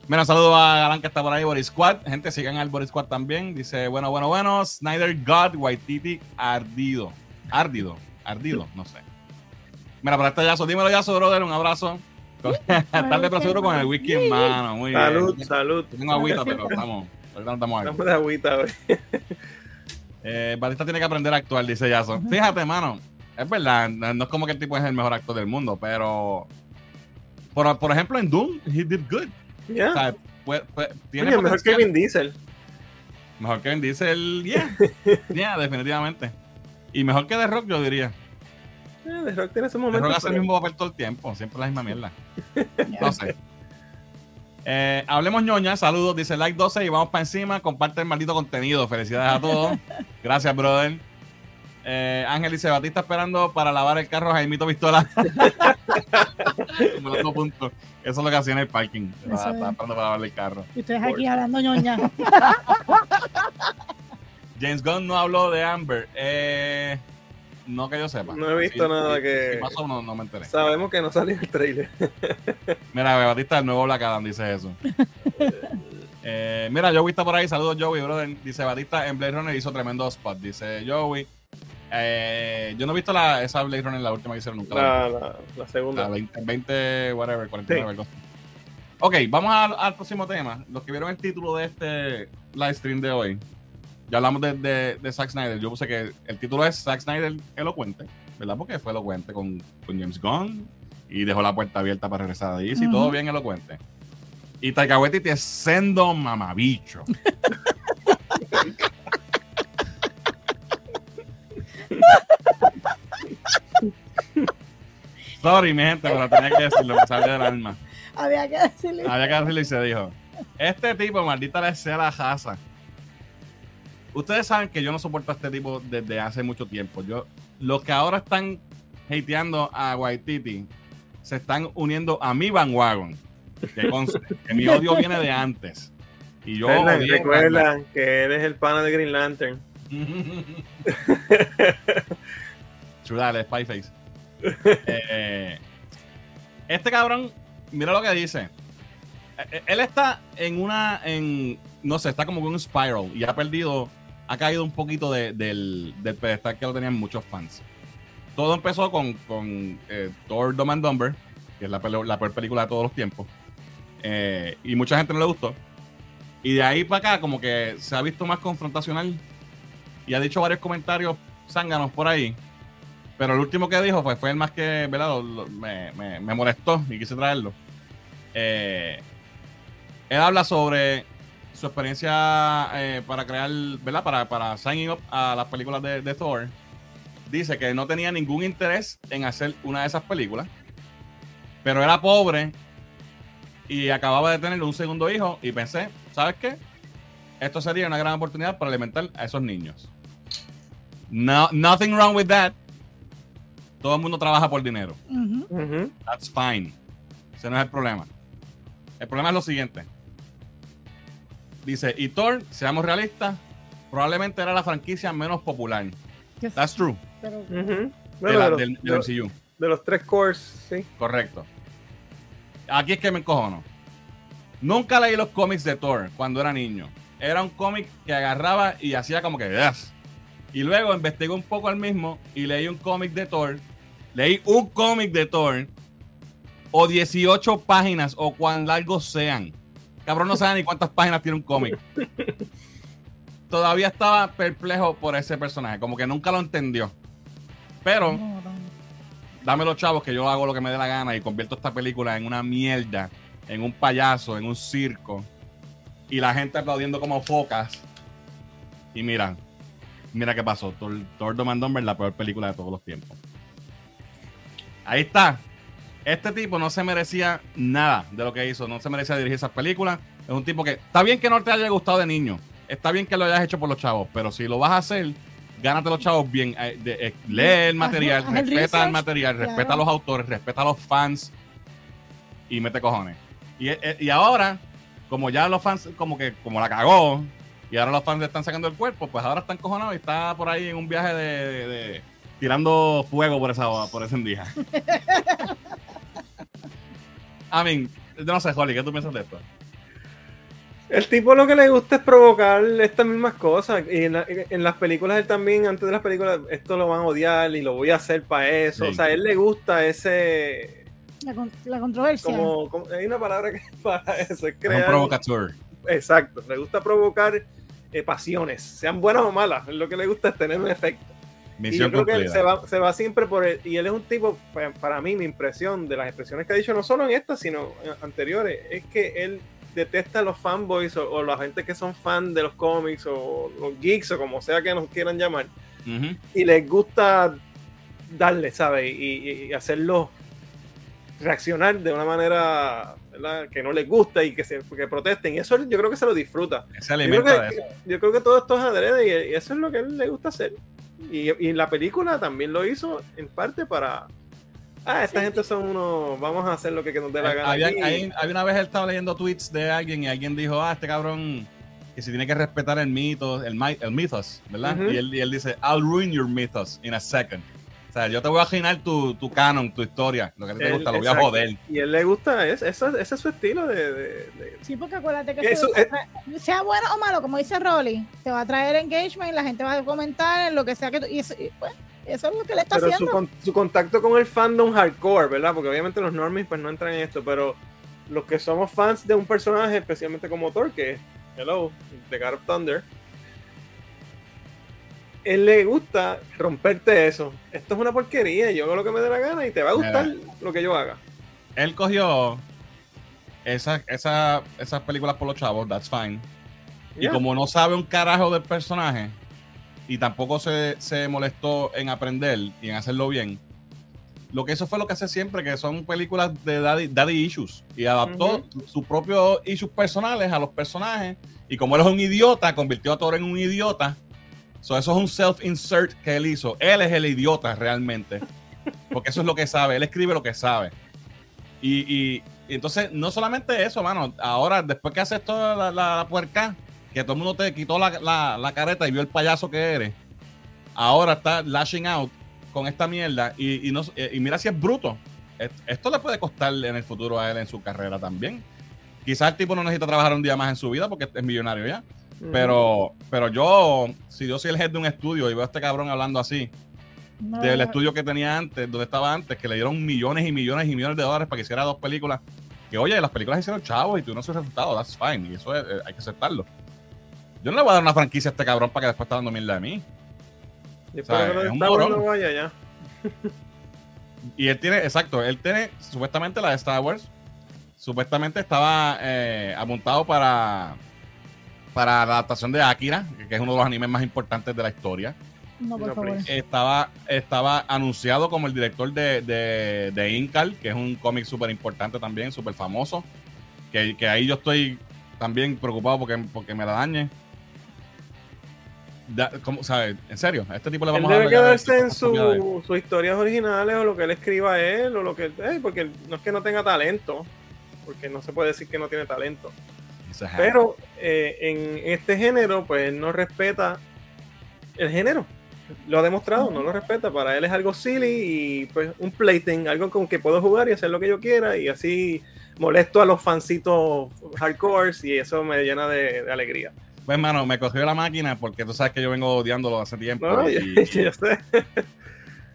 Mira, un saludo a Galán que está por ahí, Boris Squad. Gente, sigan al Boris Squad también. Dice, bueno, bueno, bueno. Snyder God, Waititi, ardido. Ardido, ardido, no sé. Mira, para este Yaso, dímelo Yaso, brother, un abrazo. Tarde pero seguro con el whisky en mano, muy salud, bien. salud. Yo tengo agüita, pero estamos, ahorita no estamos ahí. Estamos de agüita hoy. Eh, Batista tiene que aprender a actuar, dice Yaso. Fíjate, mano, es verdad, no es como que el tipo es el mejor actor del mundo, pero por, por ejemplo en Doom, he did good. Ya. O sea, pues- pues, tiene Oye, mejor que. Vin Diesel. Mejor que Vin Diesel, yeah. yeah, definitivamente. Y mejor que The Rock, yo diría. Eh, The Rock tiene ese The Rock momento. hace el mismo papel todo el tiempo, siempre la misma mierda. No sé. Eh, hablemos ñoña, saludos, dice like 12 y vamos para encima. Comparte el maldito contenido. Felicidades a todos. Gracias, brother. Eh, Ángel dice, Batista esperando para lavar el carro Jaimito Pistola. punto. Eso es lo que hacía en el parking. Estaba esperando para lavar el carro. Y ustedes aquí hablando ñoña. James Gunn no habló de Amber. Eh, no que yo sepa. No he visto nada que. ¿Qué pasó? No, no, me enteré. Sabemos que no salió el trailer. Mira, Batista, el nuevo Black Adam dice eso. eh, mira, Joey está por ahí. Saludos, Joey, brother. Dice Batista en Blade Runner hizo tremendo spot. Dice Joey. Eh, yo no he visto la, esa Blade Runner, la última que hicieron nunca. La, la, la segunda. La 20, 20, whatever, 49. Sí. Ok, vamos al, al, próximo tema. Los que vieron el título de este live stream de hoy, ya hablamos de, de, de, Zack Snyder. Yo puse que el título es Zack Snyder elocuente, ¿verdad? Porque fue elocuente con, con James Gunn y dejó la puerta abierta para regresar a DC, uh -huh. todo bien elocuente. Y Taika Waititi es sendo mamabicho. Sorry, mi gente, pero tenía que decirlo, me salió del alma. Había que decirlo. Había que decirlo y se dijo. Este tipo, maldita le sea la jaza. Ustedes saben que yo no soporto a este tipo desde hace mucho tiempo. Yo, los que ahora están hateando a Waititi se están uniendo a mi bandwagon. Que, que mi odio viene de antes. Y yo recuerdan que eres el pana de Green Lantern. Chudale, Spyface. eh, este cabrón, mira lo que dice. Él está en una, en, no sé, está como en un spiral y ha perdido, ha caído un poquito de, del, del, pedestal que lo tenían muchos fans. Todo empezó con, con eh, Thor Dumb and Dumber, que es la, la peor película de todos los tiempos. Eh, y mucha gente no le gustó. Y de ahí para acá, como que se ha visto más confrontacional y ha dicho varios comentarios zánganos por ahí. Pero el último que dijo fue, fue el más que, ¿verdad? Me, me, molestó y quise traerlo. Eh, él habla sobre su experiencia eh, para crear, ¿verdad? Para, para signing up a las películas de, de, Thor. Dice que no tenía ningún interés en hacer una de esas películas. Pero era pobre y acababa de tener un segundo hijo y pensé, ¿sabes qué? Esto sería una gran oportunidad para alimentar a esos niños. No, nothing wrong with that. Todo el mundo trabaja por dinero. Uh -huh. That's fine. Ese no es el problema. El problema es lo siguiente. Dice, y Thor, seamos realistas, probablemente era la franquicia menos popular. Yes. That's true. Pero, Uh -huh. De, Bueno, la- de los- del, de del los- MCU. de los tres cores, sí. Correcto. Aquí es que me encojono. Nunca leí los cómics de Thor cuando era niño. Era un cómic que agarraba y hacía como que "Yes". Y luego investigué un poco al mismo y leí un cómic de Thor. Leí un cómic de Thor. O 18 páginas o cuán largos sean. Cabrón, no sabe ni cuántas páginas tiene un cómic. Todavía estaba perplejo por ese personaje. Como que nunca lo entendió. Pero dame los chavos que yo hago lo que me dé la gana y convierto esta película en una mierda, en un payaso, en un circo. Y la gente aplaudiendo como focas. Y mira, mira qué pasó. Thor, Thor Dumber, la peor película de todos los tiempos. Ahí está. Este tipo no se merecía nada de lo que hizo. No se merecía dirigir esas películas. Es un tipo que. Está bien que no te haya gustado de niño. Está bien que lo hayas hecho por los chavos. Pero si lo vas a hacer, gánate los chavos bien. eh, de- eh, lee el material, respeta el material, respeta a los autores, respeta a los fans. Y mete cojones. Y, eh, y ahora, como ya los fans, como que como la cagó, y ahora los fans le están sacando el cuerpo, pues ahora están cojonados y está por ahí en un viaje de, de- de- tirando fuego por esa por ese día. I mean, no sé, Holly, ¿qué tú piensas de esto? El tipo lo que le gusta es provocar estas mismas cosas. Y en, la- en las películas él también, antes de las películas, esto lo van a odiar y lo voy a hacer para eso. Sí. O sea, a él le gusta ese. La, con- la controversia. Como, como- hay una palabra que es para eso, es Es un crear. provocateur. Exacto, le gusta provocar eh, pasiones, sean buenas o malas. Lo que le gusta es tener un efecto. Y yo creo que él se va, se va siempre por él. Y él es un tipo, pa- para mí, mi impresión de las expresiones que ha dicho, no solo en esta, sino en anteriores, es que él detesta a los fanboys o, o la gente que son fan de los cómics o los geeks o como sea que nos quieran llamar. Y les gusta darle, ¿sabes? Y, y hacerlos reaccionar de una manera ¿verdad? que no les gusta y que, se, que protesten. Y eso yo creo que se lo disfruta. Yo creo, que, eso. yo creo que todo esto es adrede y, y eso es lo que a él le gusta hacer. Y, la película también lo hizo en parte para. Ah, esta gente son unos. Vamos a hacer lo que, nos dé la gana. Había, una vez él estaba leyendo tweets de alguien y alguien dijo: Ah, este cabrón que si tiene que respetar el mito, el, el mythos, ¿verdad? y, él, y, él, dice, I'll ruin your mythos in a second. O sea, yo te voy a aginar tu, tu canon, tu historia, lo que te gusta, lo voy a joder. Y a él le gusta, eso, ese es su estilo de, de, Sí, porque acuérdate que eso, sea bueno o malo, como dice Rolly, te va a traer engagement, la gente va a comentar, lo que sea que tú, y eso, pues, eso es lo que le está pero haciendo. Su, su contacto con el fandom hardcore, ¿verdad? Porque obviamente los normies pues no entran en esto, pero los que somos fans de un personaje, especialmente como Thor, que Hello, de God of Thunder. Él le gusta romperte eso. Esto es una porquería. Yo hago lo que me dé la gana y te va a gustar lo que yo haga. Él cogió esa, esa, esas películas por los chavos, that's fine. Y como no sabe un carajo del personaje y tampoco se, se molestó en aprender y en hacerlo bien, lo que eso fue lo que hace siempre, que son películas de daddy, issues. Y adaptó sus propios issues personales a los personajes. Y como él es un idiota, convirtió a Thor en un idiota. Eso es un self-insert que él hizo. Él es el idiota realmente. Porque eso es lo que sabe. Él escribe lo que sabe. Y, entonces, no solamente eso, mano. Ahora, después que haces toda la, puerca, que todo el mundo te quitó la, la careta y vio el payaso que eres, ahora está lashing out con esta mierda y, no, y mira si es bruto. Esto le puede costar en el futuro a él en su carrera también. Quizás el tipo no necesita trabajar un día más en su vida porque es millonario ya. Pero, pero yo, si yo soy el jefe de un estudio y veo a este cabrón hablando así, del estudio que tenía antes, donde estaba antes, que le dieron millones y millones y millones de dólares para que hiciera dos películas, que oye, las películas hicieron chavos y tú no has resultado, that's fine, y eso eh, hay que aceptarlo. Yo no le voy a dar una franquicia a este cabrón para que después esté dando mierda de mí. Y y él tiene, exacto, él tiene supuestamente la de Star Wars. Supuestamente estaba eh, apuntado para, para la adaptación de Akira, que es uno de los animes más importantes de la historia. No, por favor. Estaba, estaba anunciado como el director de, de, de Incal, que es un cómic súper importante también, súper famoso. Que, que, ahí yo estoy también preocupado porque, porque me la dañe. ¿cómo, ¿sabes? En serio, a este tipo le vamos a dar. Debe quedarse en sus historias originales o lo que él escriba a él o lo que. Eh, porque no es que no tenga talento, porque no se puede decir que no tiene talento. Pero eh, en este género, pues no respeta el género. Lo ha demostrado, no lo respeta. Para él es algo silly y pues un plaything, algo con que puedo jugar y hacer lo que yo quiera y así molesto a los fancitos hardcore y eso me llena de alegría. Pues, mano, me cogió la máquina porque tú sabes que yo vengo odiándolo hace tiempo. No, y, sé.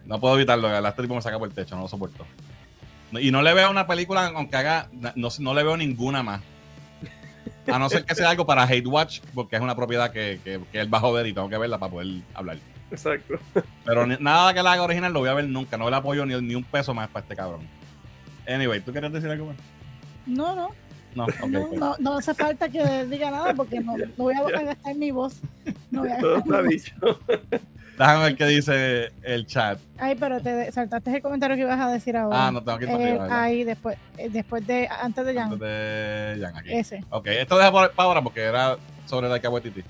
no puedo evitarlo, este tipo me saca por el techo, no lo soporto. Y no le veo una película, aunque haga, no, no le veo ninguna más. A no ser que sea algo para Hate Watch, porque es una propiedad que, que, que él va a joder y tengo que verla para poder hablar. Exacto. Pero nada que la haga original lo voy a ver nunca. No le apoyo ni, ni un peso más para este cabrón. Anyway, ¿tú quieres decir algo más? No, no. No, no, no, hace falta que diga nada porque no, voy a gastar mi voz. No voy a Todo está dicho. Déjame ver qué dice el chat. Ay, pero te saltaste el comentario que ibas a decir ahora. Ah, no tengo que ir eh, Ahí, después, eh, después de, antes de Jan. Antes de Jan, aquí. Ese. Ok, esto deja para ahora porque era sobre Taika Waititi.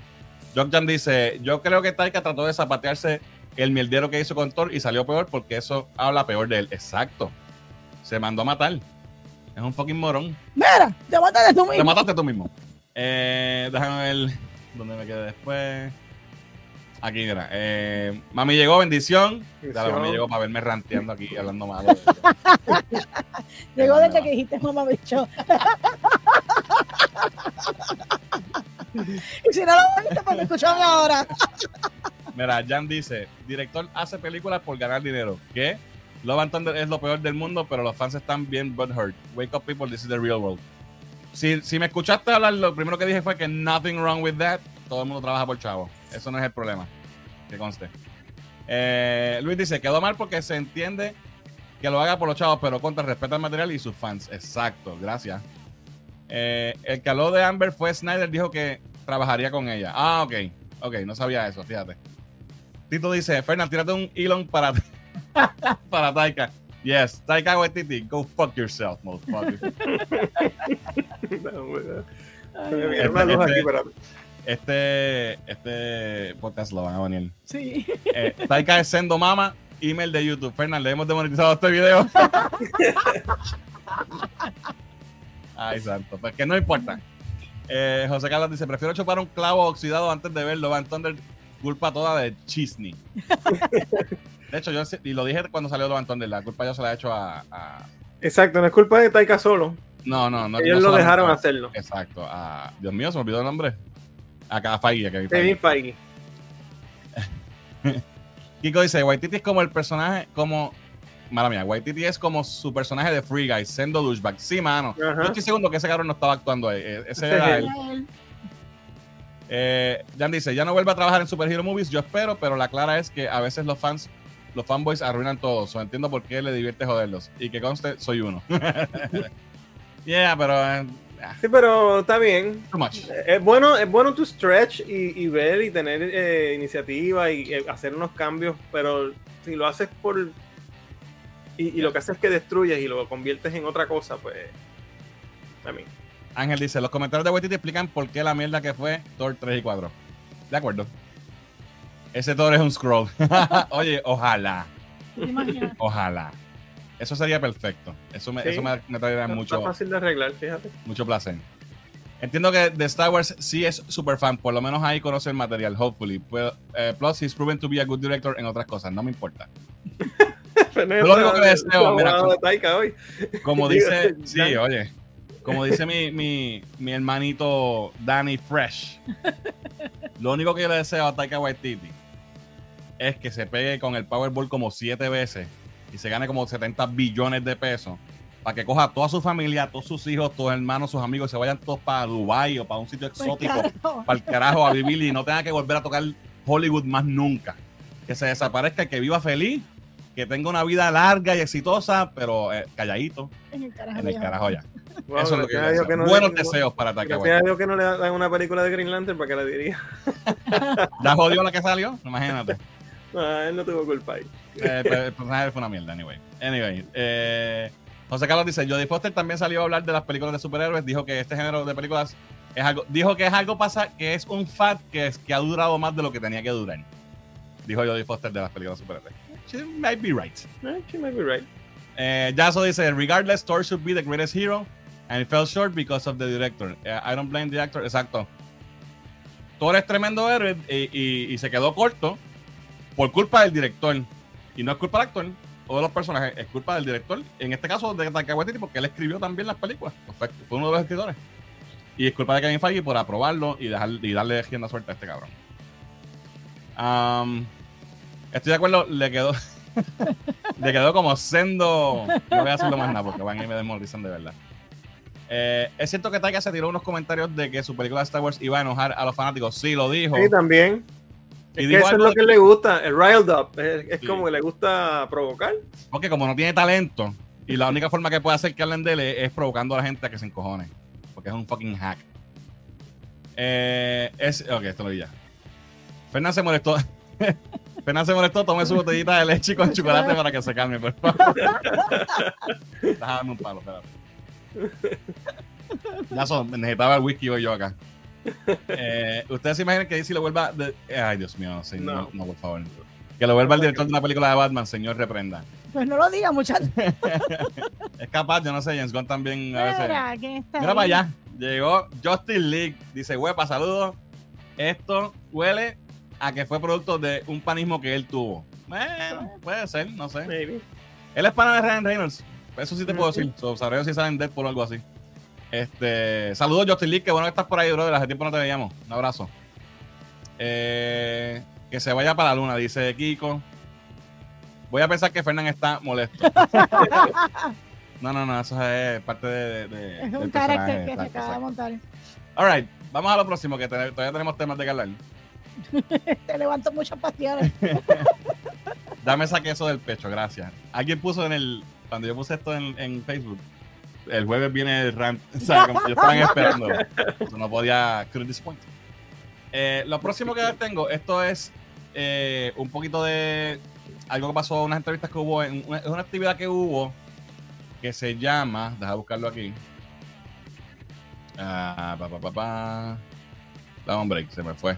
John Jan dice, yo creo que Taika trató de zapatearse el mierdero que hizo con Thor y salió peor porque eso habla peor de él. Exacto. Se mandó a matar. Es un fucking morón. Mira, te mataste tú mismo. Te mataste tú mismo. Eh, déjame ver dónde me quedé después. Aquí, mira. Eh, mami llegó, bendición. Dale, mami llegó para verme ranteando aquí, hablando malo. llegó desde que dijiste mamá bicho. y si no lo viste, pues escuchame ahora. Mira, Jan dice, director hace películas por ganar dinero. ¿Qué? Love and Thunder es lo peor del mundo, pero los fans están bien hurt. Wake up, people, this is the real world. Si, si me escuchaste hablar, lo primero que dije fue que nothing wrong with that. Todo el mundo trabaja por chavo. Eso no es el problema. Que conste. Eh, Luis dice, quedó mal porque se entiende que lo haga por los chavos, pero contra respeta al material y sus fans. Exacto, gracias. Eh, el que habló de Amber fue Snyder, dijo que trabajaría con ella. Ah, ok. Ok, no sabía eso, fíjate. Tito dice, Fernand, tírate un Elon para para Taika. Yes, Taika Waititi, go fuck yourself, motherfucker. este, este podcast lo van a venir. Sí. Eh, Taika es Sendo Mama, email de YouTube. Fernán, le hemos demonetizado este video. Ay, santo. Pues que no importa. Eh, José Carlos dice: Prefiero chupar un clavo oxidado antes de verlo. Van Thunder, culpa toda de Chisney. de hecho, yo y lo dije cuando salió Van Thunder, la culpa yo se la he hecho a, a... Exacto, no es culpa de Taika solo. No, no, no. Ellos no lo dejaron hacerlo. Exacto. A, Dios mío, se me olvidó el nombre. A cada Feige. A Kevin Kevin Feige. Kiko dice, Waititi es como el personaje, como... Mala mía, Waititi es como su personaje de Free Guy, Sendo Douchebag. Sí, mano. Ajá. Yo estoy seguro que ese cabrón no estaba actuando ahí. Eh, Ese era él. Eh, Jan dice, ya no vuelve a trabajar en Superhero Movies, yo espero, pero la clara es que a veces los fans, los fanboys arruinan todo. So, entiendo por qué le divierte joderlos. Y que conste, soy uno. yeah, pero... eh, ah, Sí, pero está bien. too much. Es bueno, es bueno tu stretch y, y ver y tener eh, iniciativa y eh, hacer unos cambios, pero si lo haces por... Y, y lo que haces es que destruyes y lo conviertes en otra cosa, pues... A mí. Ángel dice, los comentarios de Waititi explican por qué la mierda que fue Thor 3 y 4. De acuerdo. Ese Thor es un scroll. Oye, ojalá, Imagina. ojalá. Eso sería perfecto. Eso me, Sí. eso me, me traería mucho, Está fácil de arreglar, fíjate. mucho placer. Entiendo que de Star Wars sí es super fan, por lo menos ahí conoce el material, hopefully. Pero, eh, plus, he's proven to be a good director en otras cosas, no me importa. lo único que deseo, mira, como- hoy. Dice, sí, oye, como dice mi, mi, mi hermanito Danny Fresh, lo único que yo le deseo a Taika Waititi es que se pegue con el Powerball como siete veces y se gane como 70 billones de pesos para que coja a toda su familia, a todos sus hijos, todos hermanos, sus amigos, y se vayan todos para Dubai o para un sitio exótico, para el carajo a vivir y no tenga que volver a tocar Hollywood más nunca. Que se desaparezca, que viva feliz, que tenga una vida larga y exitosa, pero eh, calladito, En el carajo. en el ya. carajo ya. Wow, Eso es lo que yo le- Buenos deseos para Taika Gracias a. Dios que no le dan una película de Green Lantern para que la diría. ¿Ya jodió la que salió? Imagínate. No, él no tuvo culpa ahí. Eh, pero el personaje fue una mierda, anyway. Anyway, eh, José Carlos dice, Jodie Foster también salió a hablar de las películas de superhéroes, dijo que este género de películas es algo, dijo que es algo pasa, que es un fad que, es, que ha durado más de lo que tenía que durar. Dijo Jodie Foster de las películas de superhéroes. She might be right. She might be right. Eh, Yaso dice, regardless, Thor should be the greatest hero, and it fell short because of the director. Eh, I don't blame the actor. Exacto. Thor es tremendo héroe y, y- y se quedó corto por culpa del director. Y no es culpa del actor o de los personajes, es culpa del director. En este caso, de Taika porque él escribió también las películas. Fue, fue uno de los escritores. Y es culpa de Kevin Feige por aprobarlo y, dejar, y darle rienda suelta a este cabrón. Estoy de acuerdo, le quedó... Le quedó como sendo. No voy a decirlo más nada porque van y me desmoralizan de verdad. Eh, es cierto que Taika se tiró unos comentarios de que su película de Star Wars iba a enojar a los fanáticos. Sí, lo dijo. Sí, también. Es que eso es lo que le gusta, el riled up. Es, es Sí. como que le gusta provocar. Porque como no tiene talento, y la única forma que puede hacer que hablen de él es, provocando a la gente a que se encojone. Porque es un fucking hack. Eh, es, ok, esto lo vi ya. Fernán se molestó. Fernán se molestó, tome su botellita de leche con chocolate para que se calme, por favor. Estás dando un palo, espérate. Ya son, necesitaba el whisky hoy yo acá. Eh, ¿Ustedes se imaginan que DC lo vuelva? de- Ay, Dios mío, sí, no. No. no, por favor. Que lo vuelva el director de una película de Batman, señor reprenda. Pues no lo diga, muchachos. Es capaz, yo no sé, James Gunn también a veces. Mira, para allá. Llegó Justin League. Dice, huepa, saludos. Esto huele a que fue producto de un panismo que él tuvo. Bueno, puede ser, no sé. Maybe. Él es pana de Ryan Reynolds. Eso sí te puedo Ujú. decir. So, sabré si salen Deadpool o algo así. Este, saludos Justin League, que bueno que estás por ahí, brother. Hace tiempo no te veíamos. Un abrazo. Eh, que se vaya para la luna, dice Kiko. Voy a pensar que Fernán está molesto. No, no, no, eso es parte de. Es un carácter que se acaba de montar. Alright, vamos a lo próximo, que te- todavía tenemos temas de que hablar. Te levanto muchas pasiones. Dame esa queso del pecho, gracias. Alguien puso en el. Cuando yo puse esto en, en Facebook, el jueves viene el rant. O sea, como yo estaban esperando. No podía. Disappoint. Eh, lo próximo que tengo, esto es eh, un poquito de algo que pasó, unas entrevistas que hubo, en una actividad que hubo que se llama, deja buscarlo aquí. Ah, pa, pa, pa, pa. Dame un break, se me fue.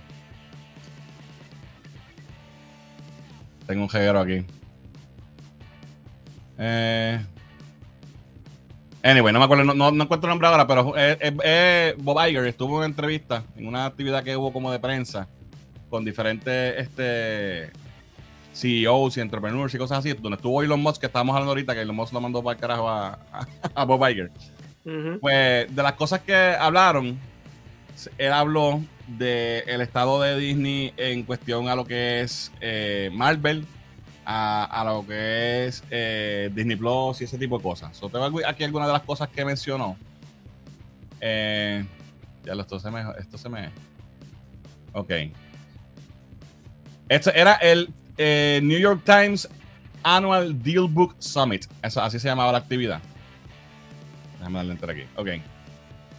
Tengo un jeguero aquí. Eh. Anyway, no me acuerdo, no, no, encuentro el nombre ahora, pero Bob Iger estuvo en una entrevista, en una actividad que hubo como de prensa, con diferentes este, CEOs y entrepreneurs y cosas así, donde estuvo Elon Musk, que estábamos hablando ahorita, que Elon Musk lo mandó para el carajo a, a, Bob Iger. Pues de las cosas que hablaron, él habló del el estado de Disney en cuestión a lo que es eh, Marvel, a, lo que es eh, Disney Plus y ese tipo de cosas. So, aquí algunas de las cosas que mencionó. Eh, ya esto se me. Esto se me. Ok. Este era el New York Times Annual Deal Book Summit. Eso, así se llamaba la actividad. Déjame darle enter aquí. Ok.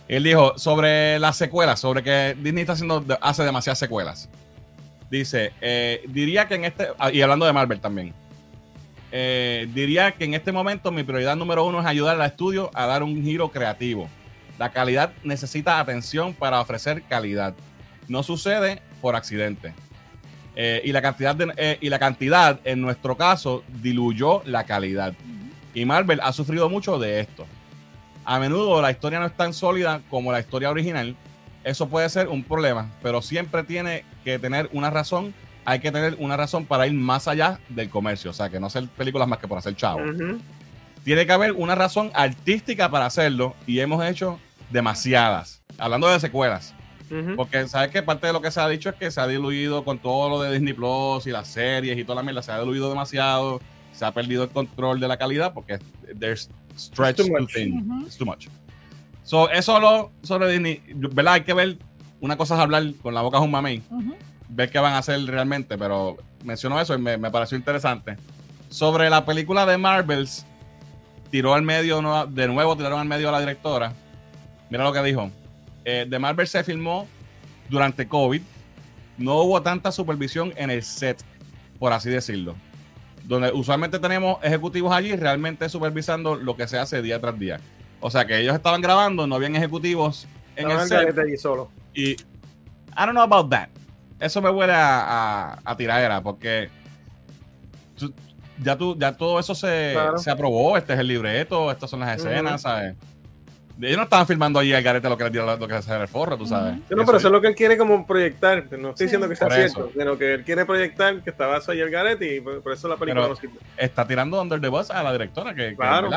Él dijo sobre las secuelas, sobre que Disney está haciendo, hace demasiadas secuelas. Dice, eh, diría que en este, ah, y hablando de Marvel también, eh, diría que en este momento mi prioridad número uno es ayudar al estudio a dar un giro creativo. La calidad necesita atención para ofrecer calidad. No sucede por accidente. Eh, y, la cantidad y la cantidad, en nuestro caso, diluyó la calidad. Y Marvel ha sufrido mucho de esto a menudo la historia no es tan sólida como la historia original. Eso puede ser un problema, pero siempre tiene que tener una razón. Hay que tener una razón para ir más allá del comercio. O sea, que no hacer películas más que por hacer chavo. Tiene que haber una razón artística para hacerlo y hemos hecho demasiadas. Hablando de secuelas. Porque, ¿sabes qué? Parte de lo que se ha dicho es que se ha diluido con todo lo de Disney Plus y las series y toda la mierda. Se ha diluido demasiado. Se ha perdido el control de la calidad porque there's stretch too, thin. It's too much. So, eso lo sobre Disney, ¿verdad? Hay que ver, una cosa es hablar con la boca de un mamey, ver qué van a hacer realmente, pero mencionó eso y me, pareció interesante. Sobre la película de Marvels, tiró al medio, de nuevo tiraron al medio a la directora. Mira lo que dijo. Eh, de Marvel se filmó durante COVID. No hubo tanta supervisión en el set, por así decirlo donde usualmente tenemos ejecutivos allí realmente supervisando lo que se hace día tras día. O sea que ellos estaban grabando, no habían ejecutivos en el set. Solo. Y I don't know about that. Eso me huele a, a, tiradera, porque ya, tú, ya todo eso se, se aprobó. Este es el libreto, estas son las escenas, ¿sabes? Ellos no estaban filmando allí al garete lo que les dio lo que hacer el forro, tú sabes. no, pero eso es lo que él quiere como proyectar. No estoy diciendo que sea cierto, sino que él quiere proyectar que estaba eso ahí al garete y por, eso la película no sirve. Está tirando Under the Bus a la directora, que, claro.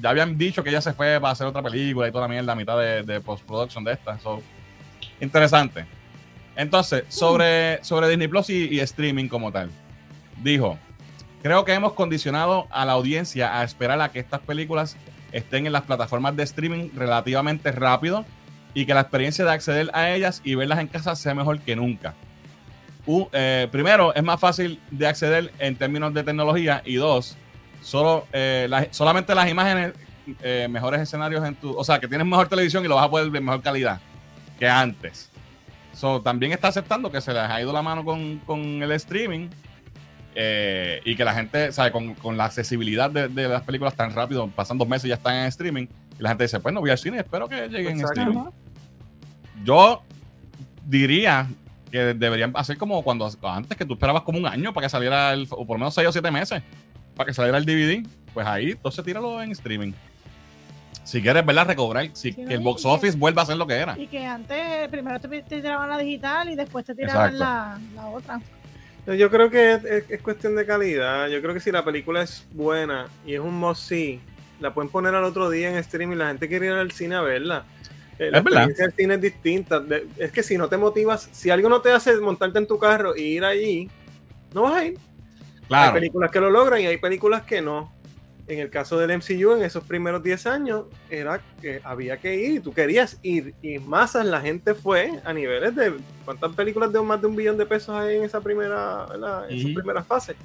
ya habían dicho que ella se fue para hacer otra película y toda la mierda a mitad de, de post-production de esta. interesante. Entonces, sobre, sobre Disney Plus y streaming como tal. Dijo, creo que hemos condicionado a la audiencia a esperar a que estas películas estén en las plataformas de streaming relativamente rápido y que la experiencia de acceder a ellas y verlas en casa sea mejor que nunca. Eh, primero, es más fácil de acceder en términos de tecnología y dos, solo, eh, solamente las imágenes, eh, mejores escenarios en tu... O sea, que tienes mejor televisión y lo vas a poder ver mejor calidad que antes. So, también está aceptando que se les ha ido la mano con, con el streaming eh, y que la gente, ¿sabe? Con, con la accesibilidad de, de, las películas tan rápido, pasan dos meses y ya están en streaming, y la gente dice, pues no voy al cine, espero que lleguen en streaming. Yo diría que deberían hacer como cuando antes que tú esperabas como un año para que saliera el, o por lo menos seis o siete meses para que saliera el DVD, pues ahí entonces tíralo en streaming. Si quieres verla recobrar, si, que el box office vuelva a ser lo que era. Y que antes primero te, tiraban la digital y después te tiraban la, la, otra. Yo creo que es, cuestión de calidad. Yo creo que si la película es buena y es un must see, la pueden poner al otro día en streaming. La gente quiere ir al cine a verla. Eh, la experiencia del cine es distinta. es que si no te motivas, si algo no te hace montarte en tu carro e ir allí, no vas a ir. Hay películas que lo logran y hay películas que no en el caso del MCU, en esos primeros 10 años, era que había que ir, tú querías ir, y masas la gente fue a niveles de cuántas películas de más de un billón de pesos hay en esa primera, en primera fase.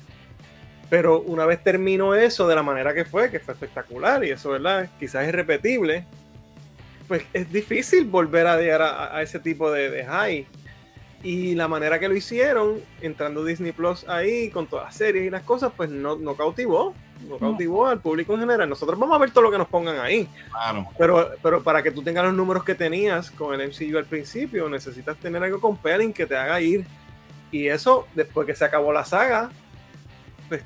Pero una vez terminó eso de la manera que fue, que fue espectacular, y eso, ¿verdad? Quizás es repetible, pues es difícil volver a llegar a, ese tipo de, de high. Y la manera que lo hicieron, entrando Disney Plus ahí, con todas las series y las cosas, pues no, no cautivó no cautivó al público en general. Nosotros vamos a ver todo lo que nos pongan ahí. Claro. Pero, pero para que tú tengas los números que tenías con el MCU al principio, necesitas tener algo compelling que te haga ir. Y eso, después que se acabó la saga, pues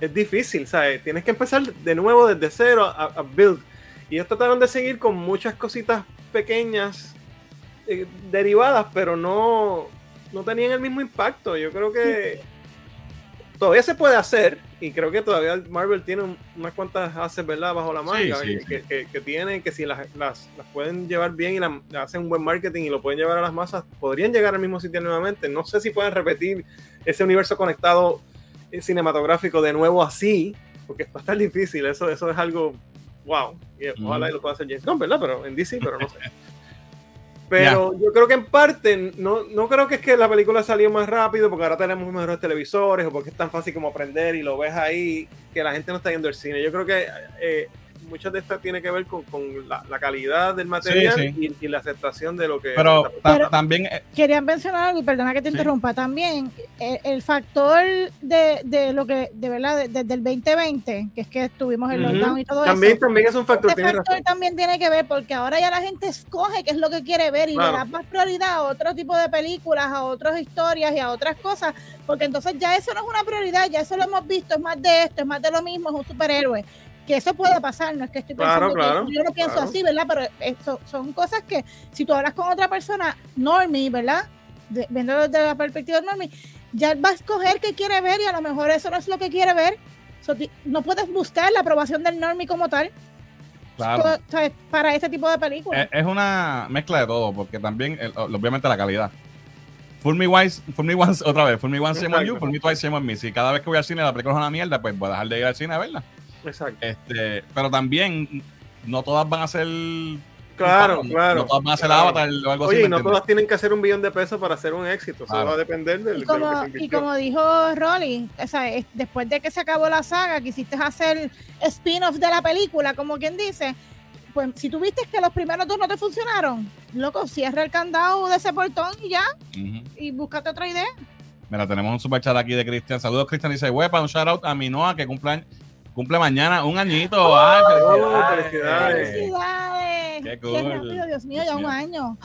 es difícil, ¿sabes? Tienes que empezar de nuevo desde cero a, a build. Y ellos trataron de seguir con muchas cositas pequeñas eh, derivadas, pero no, no tenían el mismo impacto. Yo creo que todavía se puede hacer y creo que todavía Marvel tiene unas cuantas haces, ¿verdad? Bajo la manga Sí, sí, que, que, que tienen, que si las, las, las pueden llevar bien y la, hacen un buen marketing y lo pueden llevar a las masas, podrían llegar al mismo sitio nuevamente. No sé si pueden repetir ese universo conectado eh, cinematográfico de nuevo así, porque va a estar difícil. Eso, eso es algo wow. Y ojalá y lo pueda hacer James Gunn, ¿verdad? Pero en DC, pero no sé. Pero yo creo que en parte, no, no creo que es que la película salió más rápido porque ahora tenemos mejores televisores o porque es tan fácil como aprender y lo ves ahí que la gente no está yendo al cine. Yo creo que eh, muchas de estas tiene que ver con, con la, la, calidad del material Sí, sí. Y, y, la aceptación de lo que... Pero, ta Pero- también... eh, Quería mencionar algo y perdona que te Sí. interrumpa también. El, el factor de, de lo que, de verdad, de- desde el 2020, que es que estuvimos en Ujú. lockdown y todo también, eso. también es un factor, Este factor razón. también tiene que ver porque ahora ya la gente escoge qué es lo que quiere ver y Claro. le da más prioridad a otro tipo de películas, a otras historias y a otras cosas, porque entonces ya eso no es una prioridad, ya eso lo hemos visto, es más de esto, es más de lo mismo, es un superhéroe. Que eso puede pasar, no es que estoy pensando claro, que yo no pienso claro. así, ¿verdad? Pero eso, son cosas que si tú hablas con otra persona, normie, ¿verdad? De, viendo desde la perspectiva de normie, ya va a escoger qué quiere ver y a lo mejor eso no es lo que quiere ver. So, no puedes buscar la aprobación del normie como tal claro. para ese tipo de películas. Es, una mezcla de todo, porque también, obviamente, la calidad. Fool me, wise, fool me once, otra vez, fool me once, shame on you, fool me twice, shame on me. Si cada vez que voy al cine la película es una mierda, pues voy a dejar de ir al cine a verla. Exacto. Este, pero también, no todas van a ser. Claro, no, claro. No todas van a ser claro. Avatar o algo así. Oye, ¿me y no todas tienen que hacer un billón de pesos para hacer un éxito. Eso Claro. va a depender del, y, de como, se y como dijo Rolly, o sea, es- después de que se acabó la saga, quisiste hacer spin-off de la película, como quien dice, pues si tú viste que los primeros dos no te funcionaron, loco, cierra el candado de ese portón y ya, y búscate otra idea. Mira, tenemos un super chat aquí de Cristian. Saludos, Cristian. Dice, huepa, un shout out a mi Noah que cumple, año- cumple mañana un añito. Ay, Oh, felicidades. felicidades. ¡Felicidades! Qué cool. rápido, Dios mío, Dios ya un año.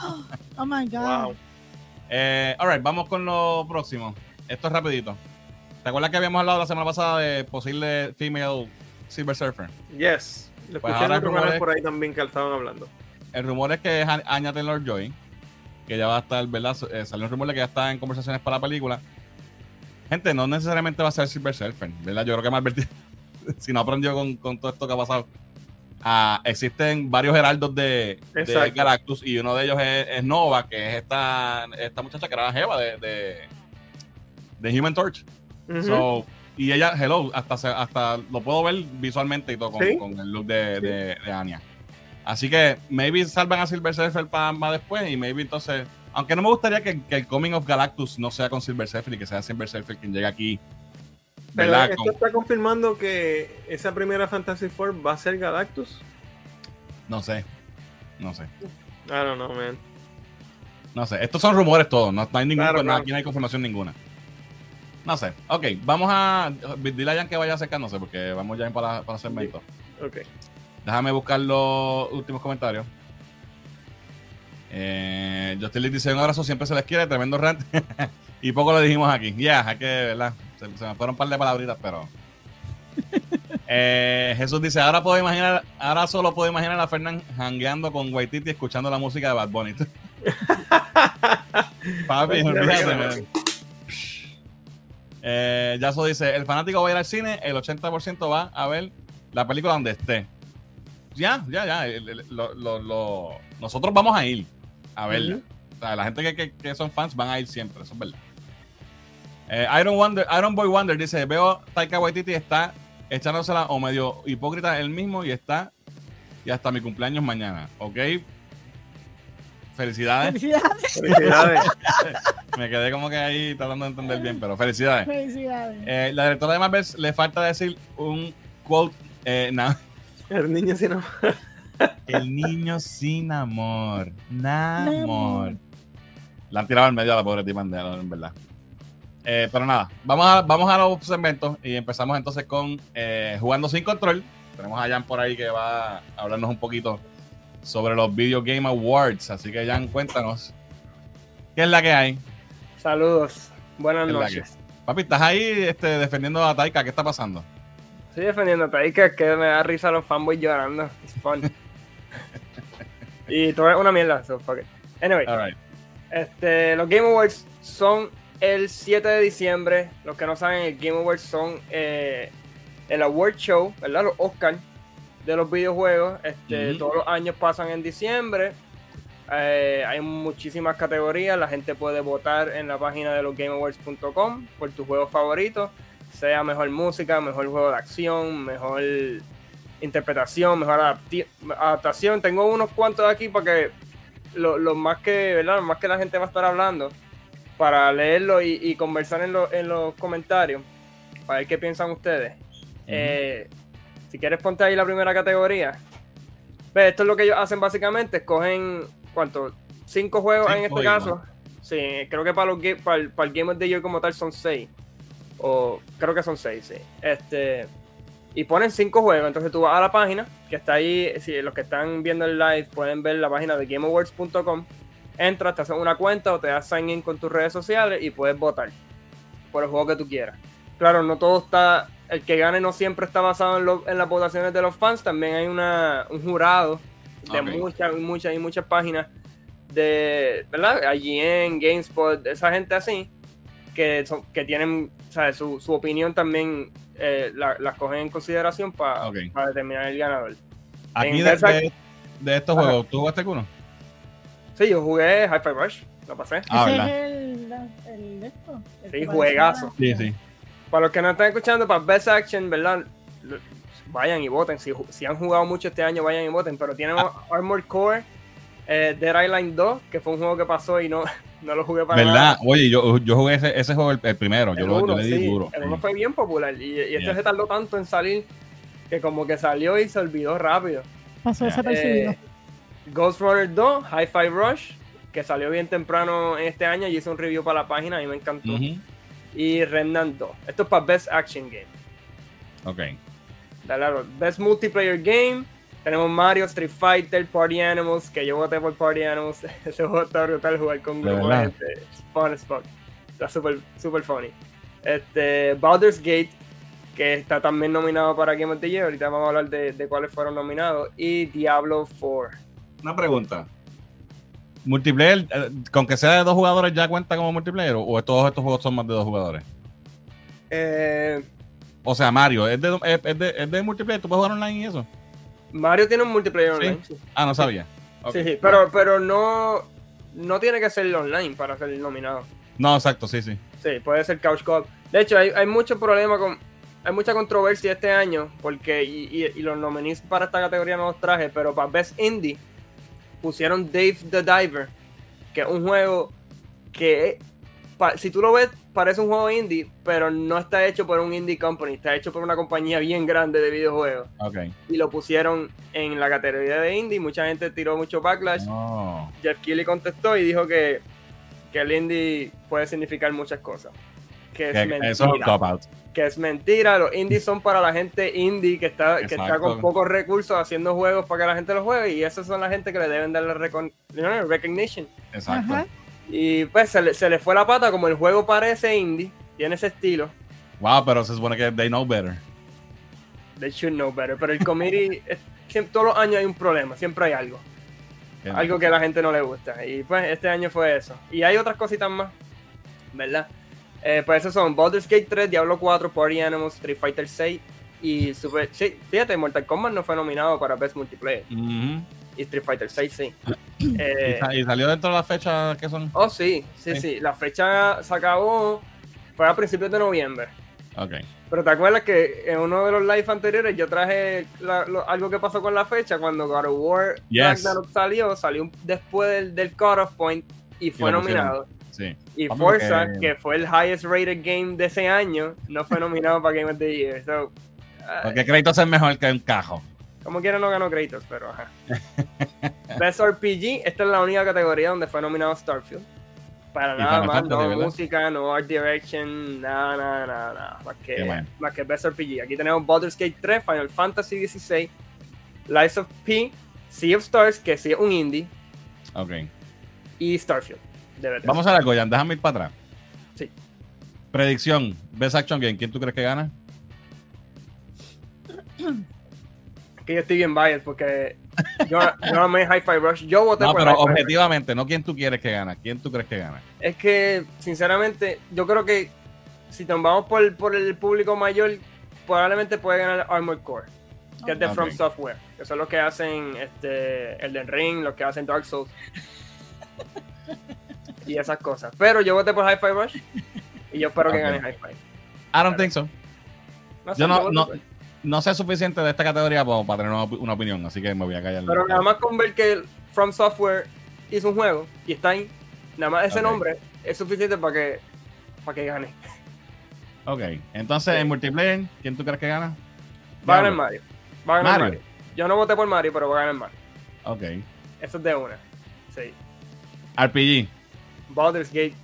Oh my God. Wow. Eh, alright, vamos con lo próximo. Esto es rapidito. ¿Te acuerdas que habíamos hablado la semana pasada de posible female Silver Surfer? Yes. Lo Pues escuché rumores- por ahí también que estaban hablando. El rumor es que es Anya Taylor Joy, que ya va a estar, ¿verdad? Eh, salió un rumor de que ya está en conversaciones para la película. Gente, no necesariamente va a ser Silver Surfer, ¿verdad? Yo creo que Marvel, si no aprendió con, con todo esto que ha pasado, ah, existen varios heraldos de, de. Galactus y uno de ellos es, es Nova, que es esta, esta muchacha que era la jeva de, de, de Human Torch. Ujú. So, y ella, hello, hasta, hasta lo puedo ver visualmente y todo con, Sí. con el look de, Sí. de, de Anya. Así que maybe salvan a Silver Surfer para más después y maybe entonces, aunque no me gustaría que, que el Coming of Galactus no sea con Silver Surfer y que sea Silver Surfer quien llegue aquí. Pero ¿Verdad? esto está confirmando que esa primera Fantasy Four va a ser Galactus. no sé, no sé, I don't know, man. no sé. Estos son rumores todos, no, no hay ningún, Claro, no, claro. aquí no hay confirmación ninguna. No sé. Ok, vamos a. Dile a Jan que vaya acercándose porque vamos ya para, para el segmento. Ok. Déjame buscar los últimos comentarios. Eh, Justin Lee dice: Un abrazo, siempre se les quiere, tremendo rant. y poco lo dijimos aquí. Ya, hay que, ¿verdad? Se, se me fueron un par de palabritas, pero. Eh, Jesús dice: Ahora puedo imaginar, ahora solo puedo imaginar a Fernán hangueando con Waititi escuchando la música de Bad Bunny. Papi, olvídate. Eh, Yaso dice: El fanático va a ir al cine, el 80% va a ver la película donde esté. Ya, ya, ya. el- el- lo- lo- lo- nosotros vamos a ir a verla. Ujú. O sea, la gente que, que- que son fans van a ir siempre, eso es verdad. Eh, Iron, Wonder, Iron Boy Wonder dice: Veo Taika Waititi está echándosela o medio hipócrita él mismo y está. Y hasta mi cumpleaños mañana, ¿ok? Felicidades. Felicidades. Felicidades. Me quedé como que ahí tratando de entender bien, pero felicidades. Felicidades. Eh, la directora de Marvel le falta decir un quote. eh, El niño si no. el niño sin amor. Namor. La han tirado al medio a la pobre en en verdad. Eh, pero nada, vamos a, vamos a los segmentos y empezamos entonces con eh, Jugando sin control. Tenemos a Jan por ahí que va a hablarnos un poquito sobre los Video Game Awards. Así que Jan, cuéntanos. ¿Qué es la que hay? Saludos, buenas noches. Papi, ¿estás ahí este, defendiendo a Taika? ¿Qué está pasando? Estoy defendiendo a Taika, que me da risa a los fanboys llorando. Es fun. y todo es una mierda, so fuck it. Anyway, este, los Game Awards son el 7 de diciembre. Los que no saben, el Game Awards son eh, el award show, ¿verdad? Los Oscars de los videojuegos. Este, Todos los años pasan en diciembre. Eh, hay muchísimas categorías. La gente puede votar en la página de los GameAwards.com por tus juegos favoritos. Sea mejor música, mejor juego de acción, mejor interpretación, mejor adaptación. Tengo unos cuantos aquí para que lo, más que, ¿verdad? más que la gente va a estar hablando para leerlo y, conversar en, en, los comentarios para ver qué piensan ustedes. Eh, si quieres ponte ahí la primera categoría. esto es lo que ellos hacen básicamente, escogen ¿cuánto? Cinco juegos en este caso. Sí, creo que para, los, para, el, para el Game of the Year como tal son seis. O creo que son seis, sí. Este, y ponen cinco juegos. Entonces tú vas a la página que está ahí. Si los que están viendo el live pueden ver la página de GameAwards.com. Entras, te haces una cuenta o te das sign in con tus redes sociales y puedes votar por el juego que tú quieras. Claro, no todo está. El que gane no siempre está basado en, las votaciones de los fans. También hay una, un jurado de muchas, muchas y muchas páginas de, ¿verdad? IGN, GameSpot, esa gente así, que, que tienen, ¿sabes? Su, su opinión también eh, las cogen en consideración para determinar el ganador. Aquí de, de, estos juegos, ¿tú jugaste uno? Sí, yo jugué Hyper Rush, lo pasé. Ah, ¿Ese es el, el, esto? sí, juegazo. Sí, sí. Para los que no están escuchando, para Best Action, ¿verdad? Vayan y voten. Si, si han jugado mucho este año, vayan y voten. Pero tienen ah. Armored Core, eh, Dead Island 2, que fue un juego que pasó y no, no lo jugué para ¿verdad? nada. Oye, yo, yo jugué ese, ese juego el, primero, yo, lo, le di duro. El uno fue bien popular y, este se tardó tanto en salir que como que salió y se olvidó rápido. Pasó desapercibido. Eh, Ghost Runner 2, Hi-Fi Rush, que salió bien temprano en este año y hice un review para la página y me encantó. Y Remnant 2. Esto es para Best Action Game. Ok. Claro, Best Multiplayer Game tenemos Mario, Street Fighter, Party Animals, que yo voté por Party Animals. Ese juego está brutal jugar con grupos de Fun as fuck. Está súper super funny. Este, Baldur's Gate, que está también nominado para Game of the Year. Ahorita vamos a hablar de, de cuáles fueron nominados. Y Diablo 4. Una pregunta. ¿Multiplayer, eh, con que sea de dos jugadores, ya cuenta como multiplayer? ¿O todos estos juegos son más de dos jugadores? Eh, o sea, Mario, ¿es de, es, de, ¿es de multiplayer? ¿Tú puedes jugar online y eso? Mario tiene un multiplayer online. Ah, no sabía. Sí, sí, pero, pero no, no tiene que ser online para ser nominado. No, exacto, sí, sí. Sí, puede ser Couch Co-op. De hecho, hay, hay mucho problema con. Hay mucha controversia este año porque. Y, y, los nominees para esta categoría no los traje, pero para Best Indie pusieron Dave the Diver, que es un juego que si tú lo ves, parece un juego indie, pero no está hecho por un indie company, está hecho por una compañía bien grande de videojuegos. Okay. Y lo pusieron en la categoría de indie, mucha gente tiró mucho backlash. Jeff Keighley contestó y dijo que, que el indie puede significar muchas cosas. Que es mentira. Que es mentira, los indies son para la gente indie que está, que está con pocos recursos haciendo juegos para que la gente los juegue y esas son la gente que le deben dar la recognition. Exacto. Y pues se le, se le fue la pata, como el juego parece indie, tiene ese estilo. Wow, pero se supone que they know better. They should know better. Pero el committee, todos los años hay un problema, siempre hay algo. algo que a la gente no le gusta. Y pues este año fue eso. Y hay otras cositas más, ¿verdad? Eh, pues esos son Baldur's Gate 3, Diablo 4, Party Animals, Street Fighter 6 y Super... Sí, fíjate, Mortal Kombat no fue nominado para Best Multiplayer y Street Fighter 6, sí. Eh, ¿Y salió dentro de la fecha que son? Oh, sí, sí, sí, La fecha se acabó, fue a principios de noviembre. Ok. Pero te acuerdas que en uno de los live anteriores yo traje algo que pasó con la fecha cuando God of War salió, salió después del, del cutoff point y fue nominado. Sí. Y Forza, que... fue el highest rated game de ese año, no fue nominado para Game of the Year. So, Porque crédito es mejor que un cajo. Como quiera no ganó créditos, pero ajá. Best RPG, esta es la única categoría donde fue nominado Starfield. Para nada más, no música, no art direction, nada, nada, nada, nada. Más que, más que Best RPG. Aquí tenemos Baldur's Gate 3, Final Fantasy XVI, Lies of P, Sea of Stars, que sí es un indie. Ok. Y Starfield. Vamos a la Goyan, déjame ir para atrás. Sí. Predicción, Best Action Game, ¿quién tú crees que gana? que yo estoy bien biased porque yo, yo amé Hi-Fi Rush. Yo voté no, pero objetivamente, no quién tú quieres que gana, quién tú crees que gana. Es que, sinceramente, yo creo que si por, por el público mayor, probablemente puede ganar Armored Core, que es de From Software, que son los que hacen este, Elden Ring, los que hacen Dark Souls. y esas cosas. Pero yo voté por Hi-Fi Rush y yo espero que gane Hi-Fi. I don't think so. yo no, no, no sé suficiente de esta categoría para, tener una, opinión, así que me voy a callar. Pero nada más con ver que From Software hizo un juego y está ahí, nada más ese nombre es suficiente para que, para que gane. Ok, entonces en multiplayer, ¿quién tú crees que gana? Va a ganar Mario. Va a ganar Mario. Yo no voté por Mario, pero va a ganar Mario. Ok. Eso es de una. Sí. RPG. Baldur's Gate.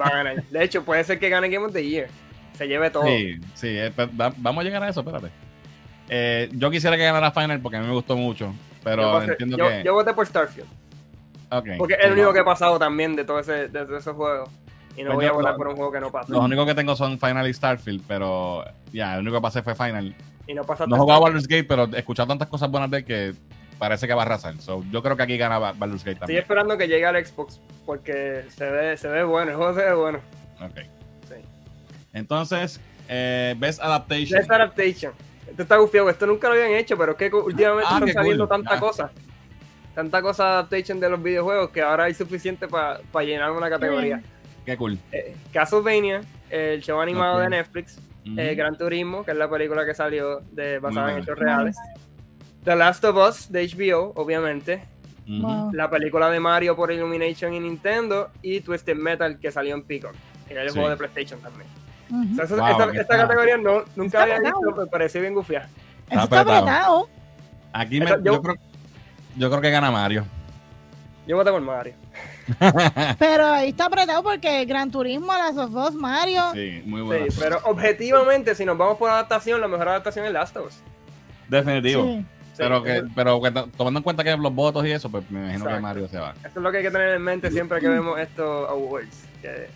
va a ganar. De hecho, puede ser que gane Game of the Year se lleve todo. Sí, sí, eh, pues, vamos a llegar a eso, espérate. Eh, yo quisiera que ganara Final porque a mí me gustó mucho, pero entiendo yo, que... Yo voté por Starfield. Okay, porque es el único que he pasado también de todo ese, de esos juegos. Y no pues voy a votar por un juego que no pasa. Los únicos que tengo son Final y Starfield, pero ya, el único que pasé fue Final. Y no pasa No jugaba Baldur's Gate, pero he escuchado tantas cosas buenas de que parece que va a arrasar. yo creo que aquí gana Baldur's Gate también. Estoy esperando que llegue al Xbox porque se ve, se ve bueno, el juego se ve bueno. Ok. Entonces, eh, Best Adaptation. Best Adaptation. Esto está gufiado, esto nunca lo habían hecho, pero es que últimamente ah, están saliendo tanta cosa. Tanta cosa adaptation de los videojuegos que ahora hay suficiente para llenar una categoría. Qué cool. Eh, Castlevania, el show animado de Netflix, eh, Gran Turismo, que es la película que salió de, basada en hechos reales. The Last of Us de HBO, obviamente. La película de Mario por Illumination y Nintendo. Y Twisted Metal que salió en Peacock. Que el juego de PlayStation también esta, categoría no, nunca había visto, pero parecía bien gufiada. Está, apretado. Aquí me, yo, creo, yo creo que gana Mario. Yo voté por Mario. pero ahí está apretado porque Gran Turismo, las of Us, Mario. Sí, muy bueno. Sí, pero objetivamente, si nos vamos por adaptación, la mejor adaptación es Last of Us. Definitivo. Pero, que, pero tomando en cuenta que los votos y eso, pues me imagino que Mario se va. Eso es lo que hay que tener en mente siempre que vemos estos awards. Que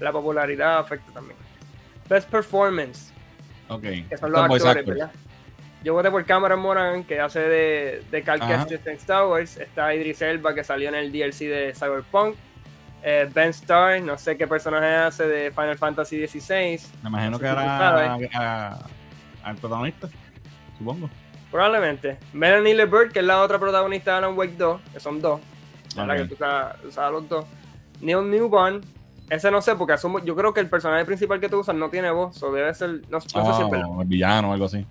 la popularidad afecta también. Best Performance. Ok. Que son los actores, ¿verdad? Yo voté por Cameron Moran, que hace de, de Cal Kestis en Star Wars. Está Idris Elba, que salió en el DLC de Cyberpunk. Eh, ben Starr, no sé qué personaje hace de Final Fantasy XVI. Me imagino que era al protagonista, supongo. Probablemente. Melanie LeBert, que es la otra protagonista de Alan Wake 2, que son dos. La que tú usas los dos. Neil Newborn, ese no sé, porque asumo, yo creo que el personaje principal que tú usas no tiene voz, o debe ser, no, sé si es oh, el villano o algo así.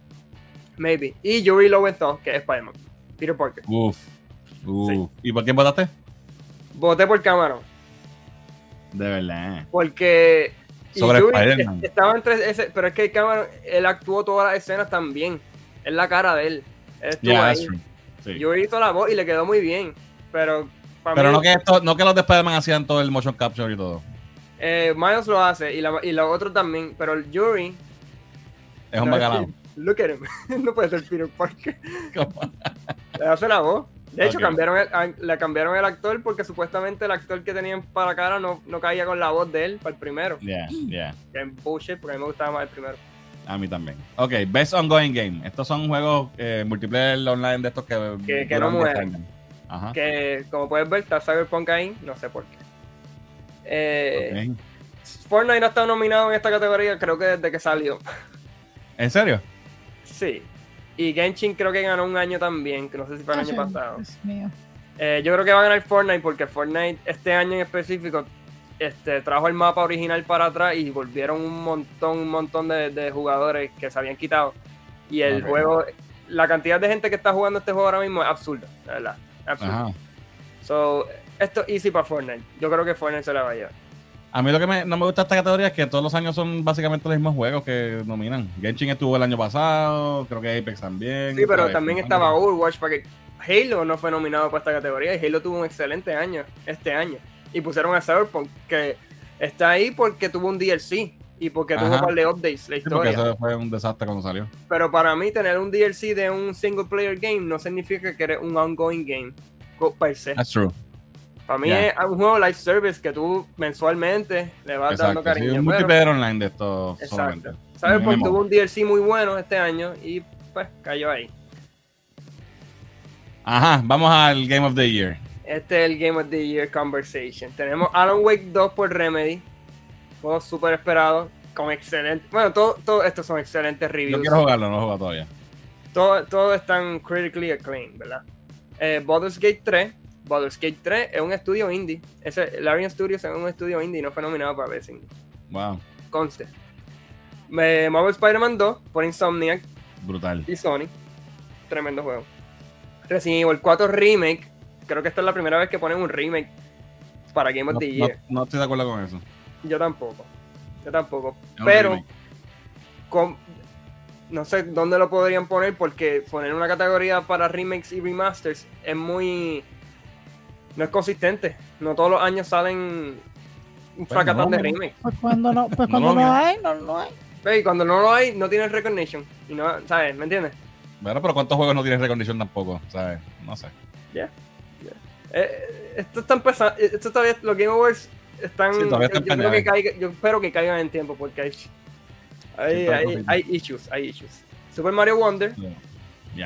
Maybe. Y Yuri Lowenthal, que es Spider-Man. Peter Parker. Uf. Uf. ¿Y por quién votaste? Voté por Cameron. De verdad. Porque. Sobre Spider-Man. Estaba entre ese, pero es que Cameron, él actuó todas las escenas también. Es la cara de él. Él yeah, ahí. Sí. Yo hizo la voz y le quedó muy bien. Pero. Pero no, que esto, no que los de Spider-Man hacían todo el motion capture y todo. Eh, Miles lo hace y, la, y los otros también, pero el Yuri. Es un bacalao. Look at him. no puede ser Peter Parker. Le hace la voz. De hecho, cambiaron le cambiaron el actor porque supuestamente el actor que tenían para cara no, no caía con la voz de él para el primero. Yeah, yeah. Que en bullshit, porque a mí me gustaba más el primero. A mí también. Ok, Best Ongoing Game. Estos son juegos eh, multiplayer online de estos que, que, que no mueren. Ajá. Que como puedes ver, está Cyberpunk ahí, no sé por qué. Eh, Fortnite no ha estado nominado en esta categoría, creo que desde que salió. ¿En serio? Sí. Y Genshin creo que ganó un año también, que no sé si fue el año pasado. Eh, yo creo que va a ganar Fortnite porque Fortnite este año en específico este, trajo el mapa original para atrás y volvieron un montón, un montón de, jugadores que se habían quitado. Y el juego, la cantidad de gente que está jugando este juego ahora mismo es absurda, la verdad. Absurda. So, esto es easy para Fortnite. Yo creo que Fortnite se la va a llevar. A mí lo que no me gusta esta categoría es que todos los años son básicamente los mismos juegos que nominan. Genshin estuvo el año pasado, creo que Apex también. Sí, pero también estaba Overwatch, porque Halo no fue nominado para esta categoría y Halo tuvo un excelente año este año. Y pusieron a Cyberpunk, que está ahí porque tuvo un DLC y porque tuvo un par de updates la historia. Sí, porque eso fue un desastre cuando salió. Pero para mí, tener un DLC de un single player game no significa que eres un ongoing game per se. That's true. Para mí es un juego live service que tú mensualmente le vas dando cariño. Sí, un multiplayer online de esto solamente. Cyberpunk tuvo un DLC muy bueno este año y pues cayó ahí. Ajá, vamos al Game of the Year. Este es el Game of the Year Conversation. Tenemos Alan Wake 2 por Remedy. Juego súper esperado. Con excelente. Bueno, todos todo estos son excelentes reviews. Yo quiero jugarlo, no lo juego todavía. Todos todo están critically acclaimed, ¿verdad? Eh, Baldur's Gate 3. Baldur's Gate 3 es un estudio indie. Ese, Larian Studios es un estudio indie y no fue nominado para Best Indie. Wow. Conste. Eh, Marvel Spider-Man 2 por Insomniac. Brutal. Y Sony. Tremendo juego. Resident Evil 4 Remake creo que esta es la primera vez que ponen un remake para Game of the Year. No, estoy de acuerdo con eso. Yo tampoco. Yo tampoco. Pero, no sé dónde lo podrían poner porque poner una categoría para remakes y remasters es muy. No es consistente. No todos los años salen un pues fracatán de remake. Pues cuando no, pues cuando no, hay, no, no hay. Y cuando no lo hay, no tienes recognition. Y no, ¿sabes? ¿Me entiendes? Bueno, pero ¿cuántos juegos no tienen recognition tampoco? ¿Sabes? No sé. Ya. Eh, esto está empezando. Esto todavía. Los Game Awards están. yo, espero que caigan en tiempo porque hay. Hay, hay, issues. Hay issues. Super Mario Wonder.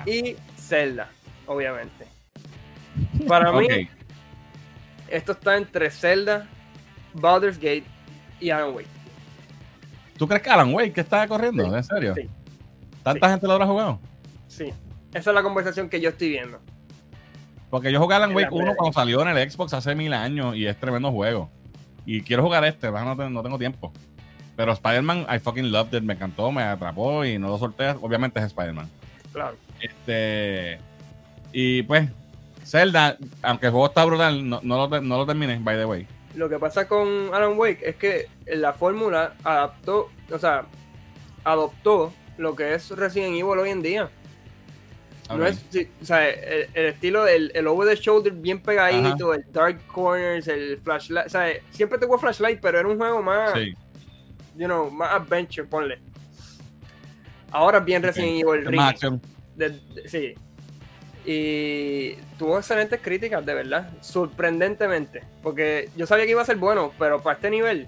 Y Zelda, obviamente. Para mí, esto está entre Zelda, Baldur's Gate y Alan Wake. ¿Tú crees que Alan Wake que está corriendo? ¿En serio? Sí. ¿Tanta gente lo habrá jugado? Sí. Esa es la conversación que yo estoy viendo. Porque yo jugué Alan Wake 1 cuando salió en el Xbox hace mil años y es tremendo juego. Y quiero jugar este, no, no tengo tiempo. Pero Spider-Man, I fucking loved it, me encantó, me atrapó y no lo solté. Obviamente es Spider-Man. Claro. Este. Y pues, Zelda, aunque el juego está brutal, no, no, lo, no lo terminé, by the way. Lo que pasa con Alan Wake es que la fórmula adaptó, o sea, adoptó lo que es Resident Evil hoy en día. No es, o sea, el, estilo el over the shoulder bien pegadito, el dark corners, el flashlight, o sea, siempre tuvo flashlight, pero era un juego más, you know, más adventure, ponle. Ahora bien Resident Evil Ring. sí. Y tuvo excelentes críticas, de verdad, sorprendentemente, porque yo sabía que iba a ser bueno, pero para este nivel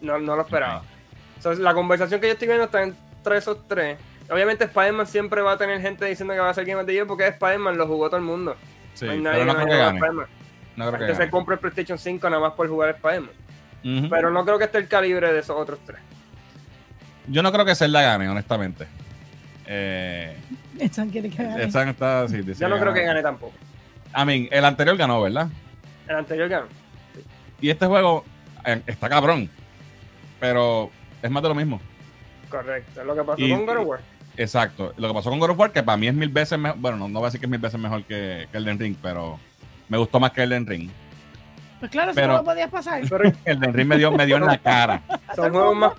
no, no lo esperaba. Entonces, la conversación que yo estoy viendo está entre esos tres Obviamente Spider-Man siempre va a tener gente diciendo que va a ser Game of the Year porque Spider-Man lo jugó todo el mundo. Sí, no pero no creo que gane. No creo que se compra el PlayStation 5 nada más por jugar Spider-Man. Pero no creo que esté el calibre de esos otros tres. Yo no creo que Zelda gane, honestamente. Eh, quiere que gane. está, sí, Yo no creo que gane tampoco. I mean, el anterior ganó, ¿verdad? El anterior ganó. Y este juego eh, está cabrón. Pero es más de lo mismo. Correcto. Lo que pasó con God of War. Exacto. Lo que pasó con God of War, que para mí es mil veces mejor. Bueno, no, no voy a decir que es mil veces mejor que, que Elden Ring, pero me gustó más que Elden Ring. Pues claro, pero, no lo podías pasar. Pero Elden Ring me dio, me dio en la cara. Son juegos más,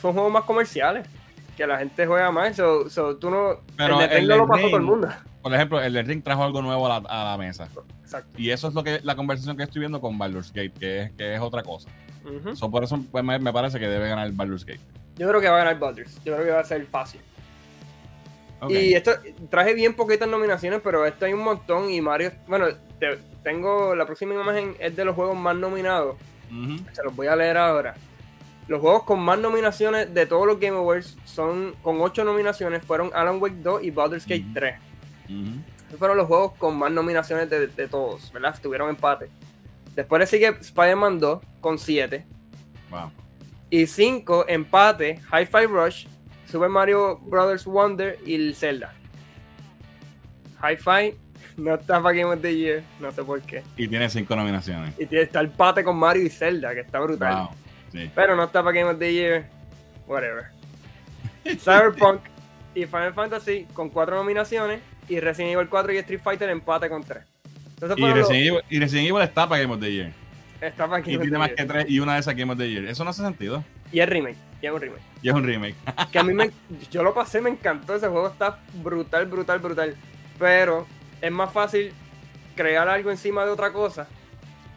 son juegos más comerciales. Que la gente juega más. So, tú no. Pero el lo pasó todo el mundo. Por ejemplo, el Ring trajo algo nuevo a la, a la, mesa. Exacto. Y eso es lo que la conversación que estoy viendo con Baldur's Gate, que es, que es otra cosa. por eso me, me, parece que debe ganar el Baldur's Gate. Yo creo que va a ganar Baldur's. Yo creo que va a ser fácil. Y esto traje bien poquitas nominaciones, pero esto hay un montón. Y Mario, bueno, tengo la próxima imagen es de los juegos más nominados. Se los voy a leer ahora. Los juegos con más nominaciones de todos los Game Awards son con 8 nominaciones fueron Alan Wake 2 y Baldur's Gate 3. Esos fueron los juegos con más nominaciones de, de todos, ¿verdad? Tuvieron empate. Después le sigue Spider-Man 2 con 7. Wow. Y 5, empate, Hi-Fi Rush, Super Mario Brothers Wonder y el Zelda. Hi-Fi no está para Game of the Year, no sé por qué. Y tiene 5 nominaciones. Y tiene, está el empate con Mario y Zelda, que está brutal. Pero no está para Game of the Year, whatever. Cyberpunk y Final Fantasy con 4 nominaciones. Y Resident Evil 4 y Street Fighter empate con 3. Y Resident, Evil, y Resident Evil está para Game of the Year. Está para Y tiene más que tres y una de esas Game of the Year. Eso no hace sentido. Y es remake. Y es un remake. Y es un remake. que a mí me. Yo lo pasé, me encantó. Ese juego está brutal, brutal, brutal. Pero es más fácil crear algo encima de otra cosa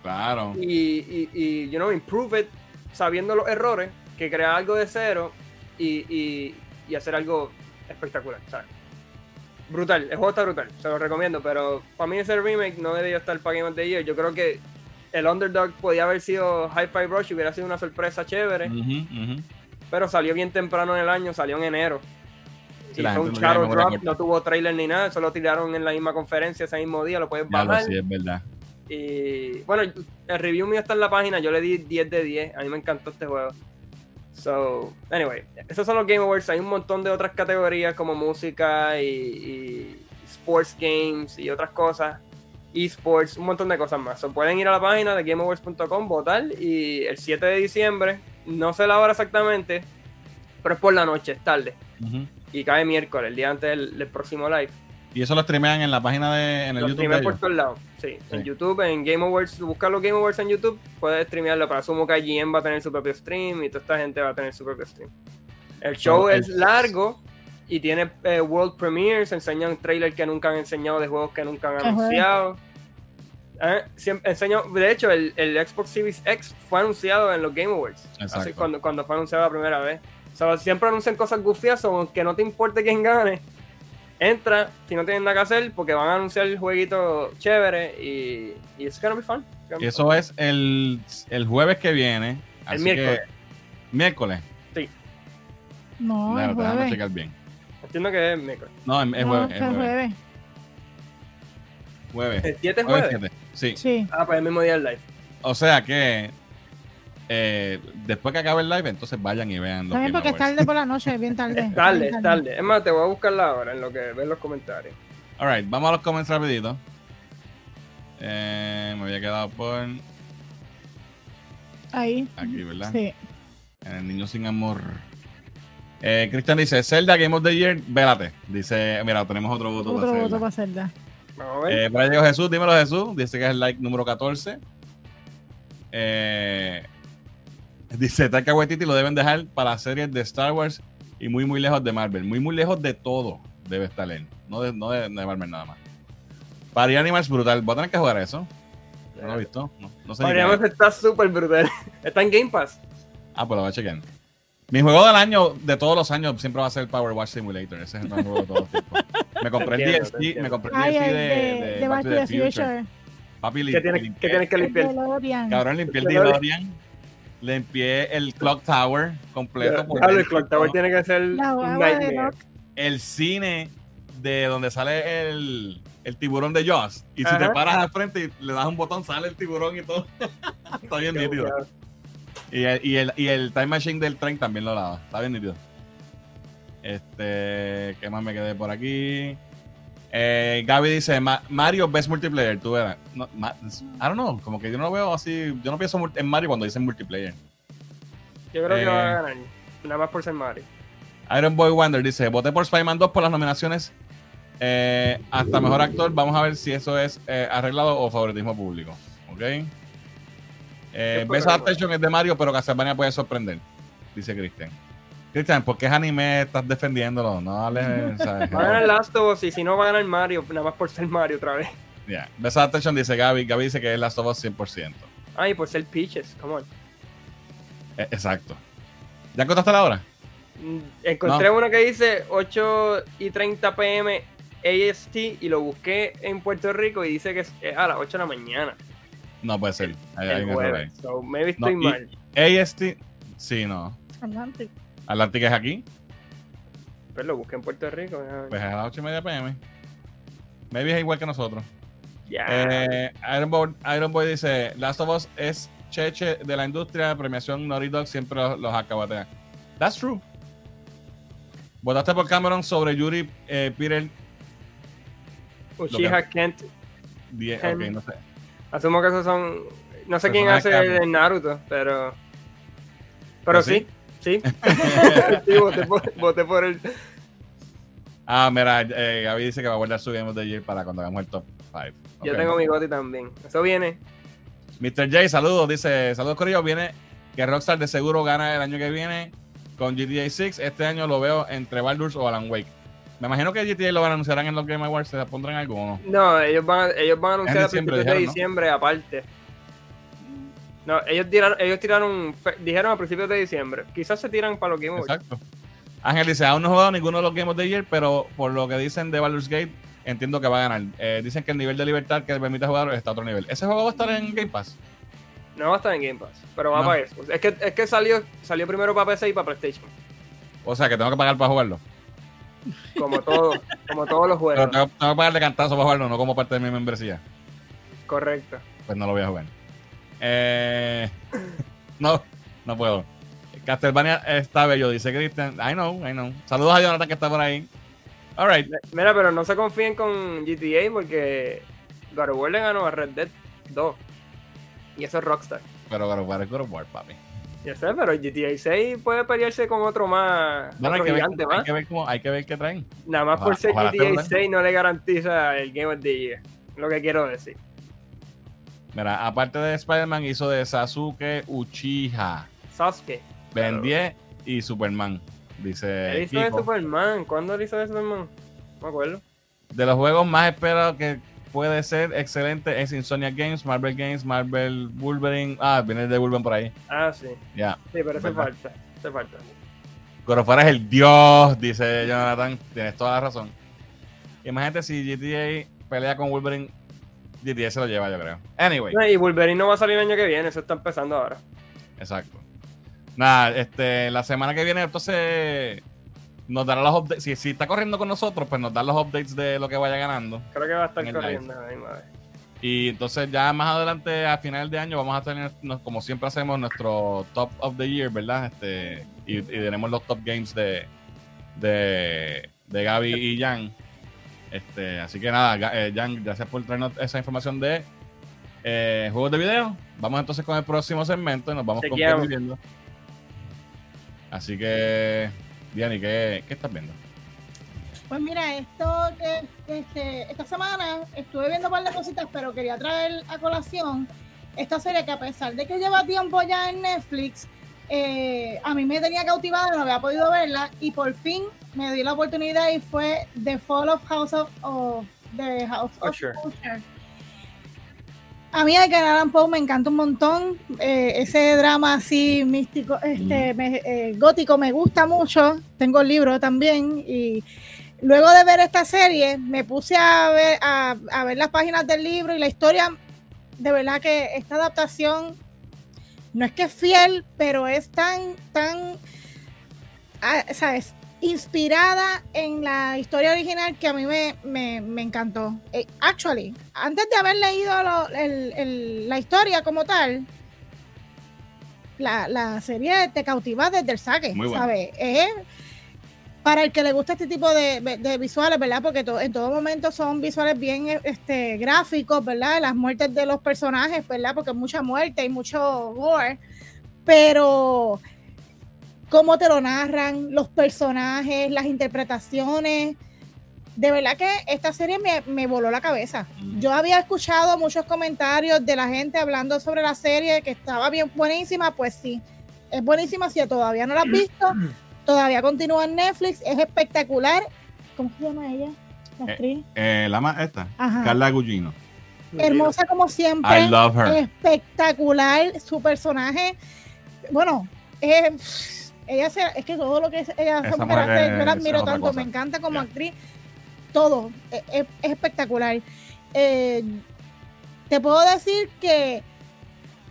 Claro. Y, y, y, you know, improve it sabiendo los errores, que crear algo de cero y, y hacer algo espectacular, ¿sabes? Brutal, el juego está brutal, se lo recomiendo, pero para mí ese remake no debería estar para Game of the Year. Yo creo que el Underdog podía haber sido Hi-Fi Rush y hubiera sido una sorpresa chévere. Pero salió bien temprano en el año, salió en enero. y fue un Shadow Drop, no tuvo trailer ni nada, solo tiraron en la misma conferencia ese mismo día, lo puedes bajar. sí, es verdad. Y bueno, el review mío está en la página, yo le di 10 de 10, a mí me encantó este juego. So, anyway, esos son los Game Awards. Hay un montón de otras categorías como música y, y sports games y otras cosas esports, un montón de cosas más. So, pueden ir a la página de gameawards.com, votar y el 7 de diciembre, no sé la hora exactamente, pero es por la noche, es tarde. Y cae miércoles, el día antes del, próximo live. ¿Y eso lo streamean en la página de en el YouTube? Lo por todos lados, sí, En YouTube, en Game Awards, buscar los Game Awards en YouTube, puedes streamearlo. Para asumo que GM va a tener su propio stream y toda esta gente va a tener su propio stream. El show es largo, y tiene eh, World Premiers, enseñan trailers que nunca han enseñado de juegos que nunca han anunciado. ¿Eh? de hecho, el, Xbox Series X fue anunciado en los Game Awards. Así cuando, cuando fue anunciado la primera vez. siempre anuncian cosas gufias, que no te importe quién gane. Entra si no tienen nada que hacer, porque van a anunciar el jueguito chévere y, y it's gonna be fun. Eso es el, el, jueves que viene. El miércoles. miércoles. Sí. No, el jueves. checar bien. Entiendo que es miércoles. No, es, jueves. es jueves. Jueves. ¿El 7 es jueves? Sí. sí. Ah, pues el mismo día del live. O sea que eh, después que acabe el live, entonces vayan y vean. También porque es tarde por la noche, es bien tarde. es tarde, es tarde. Es más, te voy a buscar la hora en lo que ven los comentarios. Alright, vamos a los comments rapidito. Eh, me había quedado por... Ahí. Aquí, ¿verdad? Sí. En el niño sin amor. Eh, Cristian dice, Zelda Game of the Year, vélate. Dice, mira, tenemos otro voto otro voto para Zelda. Eh, para llegó Jesús, dímelo Jesús. Dice que es el like número 14. Eh, dice Taika Waititi lo deben dejar para series de Star Wars y muy muy lejos de Marvel. Muy muy lejos de todo debe estar él. No de, no de, Marvel nada más. Para Animals brutal. ¿Voy a tener que jugar eso? No lo he visto. No, no sé Animals está súper brutal. Está en Game Pass. Ah, pues lo voy a chequear. Mi juego del año, de todos los años, siempre va a ser Power Wash Simulator. Ese es el mejor juego de todos los tiempos. Me compré el DLC, me compré el DLC de, de, de, Back to the Future. Papi, ¿Qué, tienes, ¿Qué tienes que limpiar? Cabrón, limpié el DeLorean. Limpié el Clock Tower completo. Claro, el Clock Tower tiene que ser un nightmare. El cine de donde sale el, el tiburón de Joss. Y si te paras al frente y le das un botón, sale el tiburón y todo. Está bien nítido. Y el, y, el, y el Time Machine del tren también lo lava. Está bien nítido. Este, ¿qué más me quedé por aquí? Eh, Gaby dice, Mario Best Multiplayer, tú verás. No, I don't know, como que yo no lo veo así, yo no pienso en Mario cuando dicen multiplayer. Yo creo que va a eh, ganar, nada más por ser Mario. Iron Boy Wonder dice, voté por Spider-Man 2 por las nominaciones eh, hasta Mejor Actor. Vamos a ver si eso es eh, arreglado o favoritismo público. ¿Ok? Eh, Best Adaptation es de Mario, pero Castlevania puede sorprender, dice Christian. Cristian, ¿por qué es anime estás defendiéndolo? No dale. Va a ganar Last of Us y si no va a ganar Mario, nada más por ser Mario otra vez. Ya. Yeah. Best Adaptation dice Gaby. Gaby dice que es Last of Us 100%. Ay, por ser Peaches, come on. E, exacto. ¿Ya encontraste la hora? Mm, encontré uno que dice 8 y 30 pm AST y lo busqué en Puerto Rico y dice que es a las 8 de la mañana. No puede ser. Hay, el jueves. So, maybe estoy mal. AST, sí, no. Atlantic. Atlantic es aquí. Pues lo busqué en Puerto Rico. Pues a las 8 y media pm. Maybe es igual que nosotros. Ya. Eh, Iron, Boy, Iron Boy dice: Last of Us es cheche de la industria, premiación Naughty Dog siempre los, los acabatea. That's true. Votaste por Cameron sobre Yuri eh, Peter. Uchiha Kent. ok, no sé. Asumo que esos son. No sé quién hace el Naruto, pero. Pero sí. Sí. sí, voté por, el. Ah, mira, eh, Gaby dice que va a guardar su Game of the Year para cuando hagamos el top 5. Yo tengo mi Goti también. Eso viene. Mr. J, saludos. Dice: Saludos, Corillo. Viene que Rockstar de seguro gana el año que viene con GTA 6. Este año lo veo entre Baldur's o Alan Wake. Me imagino que GTA lo van a anunciar en los Game Awards. ¿Se pondrán algo o no? No, ellos van a, ellos van a anunciar a principios de diciembre aparte. No, ellos tiraron, ellos tiraron, dijeron a principios de diciembre. Quizás se tiran para los Game Awards. Exacto. Ángel dice, aún no he jugado ninguno de los Game of the Year, pero por lo que dicen de Baldur's Gate, entiendo que va a ganar. Eh, dicen que el nivel de libertad que permite jugar está a otro nivel. ¿Ese juego va a estar en Game Pass? No va a estar en Game Pass, pero va para eso. Es que, es que salió, salió primero para PC y para PlayStation. O sea, que tengo que pagar para jugarlo. Como todo, como todos los juegos. Pero tengo, que pagar de cantazo para jugarlo, no como parte de mi membresía. Correcto. Pues no lo voy a jugar. Eh, no, no puedo. Castlevania está bello, dice Christian. I know, I know. Saludos a Jonathan que está por ahí. Alright. Mira, pero no se confíen con GTA porque God of War le ganó a Red Dead 2. Y eso es Rockstar. Pero God of War es God of War, papi. Ya sé, pero GTA 6 puede pelearse con otro más. No, hay, que ver, hay, que ver cómo, hay que ver qué traen. Nada más por ser GTA 6 no le garantiza el Game of the Year. Lo que quiero decir. Mira, aparte de Spider-Man, hizo de Sasuke Uchiha. Sasuke. Ben 10 y Superman. Dice. ¿Él hizo de Superman? ¿Cuándo hizo de Superman? No me acuerdo. De los juegos más esperados que puede ser excelente es Insomnia Games, Marvel Games, Marvel Wolverine. Ah, viene de Wolverine por ahí. Ah, sí. Ya. Sí, pero se falta. Se falta. Gorofara es el dios, dice Jonathan. Tienes toda la razón. Imagínate si GTA pelea con Wolverine. GTA se lo lleva, yo creo. Anyway. y Wolverine no va a salir el año que viene, eso está empezando ahora. Exacto. Nada, este, la semana que viene, entonces nos dará los updates. Si, si, está corriendo con nosotros, pues nos da los updates de lo que vaya ganando. Creo que va a estar corriendo. y entonces ya más adelante, a final de año, vamos a tener, como siempre hacemos, nuestro top of the year, ¿verdad? Este, y, tenemos los top games de, de, de Gaby y Jan. Este, así que nada, eh, Jan, gracias por traernos esa información de eh, juegos de video. Vamos entonces con el próximo segmento y nos vamos viendo Así que Diani, ¿qué, ¿qué estás viendo? Pues mira, esto que este, esta semana estuve viendo un par de cositas, pero quería traer a colación esta serie que a pesar de que lleva tiempo ya en Netflix, eh, a mí me tenía cautivada, no había podido verla y por fin me di la oportunidad y fue The Fall of House of, the House of Usher. A mí que Alan Poe me encanta un montón. Eh, ese drama así místico, este, eh, gótico me gusta mucho. Tengo el libro también. Y luego de ver esta serie, me puse a ver, a, ver las páginas del libro y la historia. De verdad que esta adaptación no es que es fiel, pero es tan, tan, ah, ¿sabes? Inspirada en la historia original que a mí me, me, encantó. Eh, actually, antes de haber leído la historia como tal, la, serie te cautiva desde el saque, ¿sabes? para el que le gusta este tipo de, visuales, ¿verdad? Porque en todo momento son visuales bien este, gráficos, ¿verdad? Las muertes de los personajes, ¿verdad? Porque mucha muerte y mucho gore. Pero cómo te lo narran, los personajes, las interpretaciones. De verdad que esta serie me, voló la cabeza. Yo había escuchado muchos comentarios de la gente hablando sobre la serie, que estaba bien buenísima, pues sí, es buenísima. Si todavía no la has visto, todavía continúa en Netflix, es espectacular. ¿Cómo se llama ella? La eh, actriz. Eh, la esta, Carla Gugino. Hermosa como siempre. I love her. Espectacular su personaje. Bueno, es ella es que todo lo que ella hace, yo la admiro tanto, me encanta como actriz, todo, e, e, es, espectacular. Eh, te puedo decir que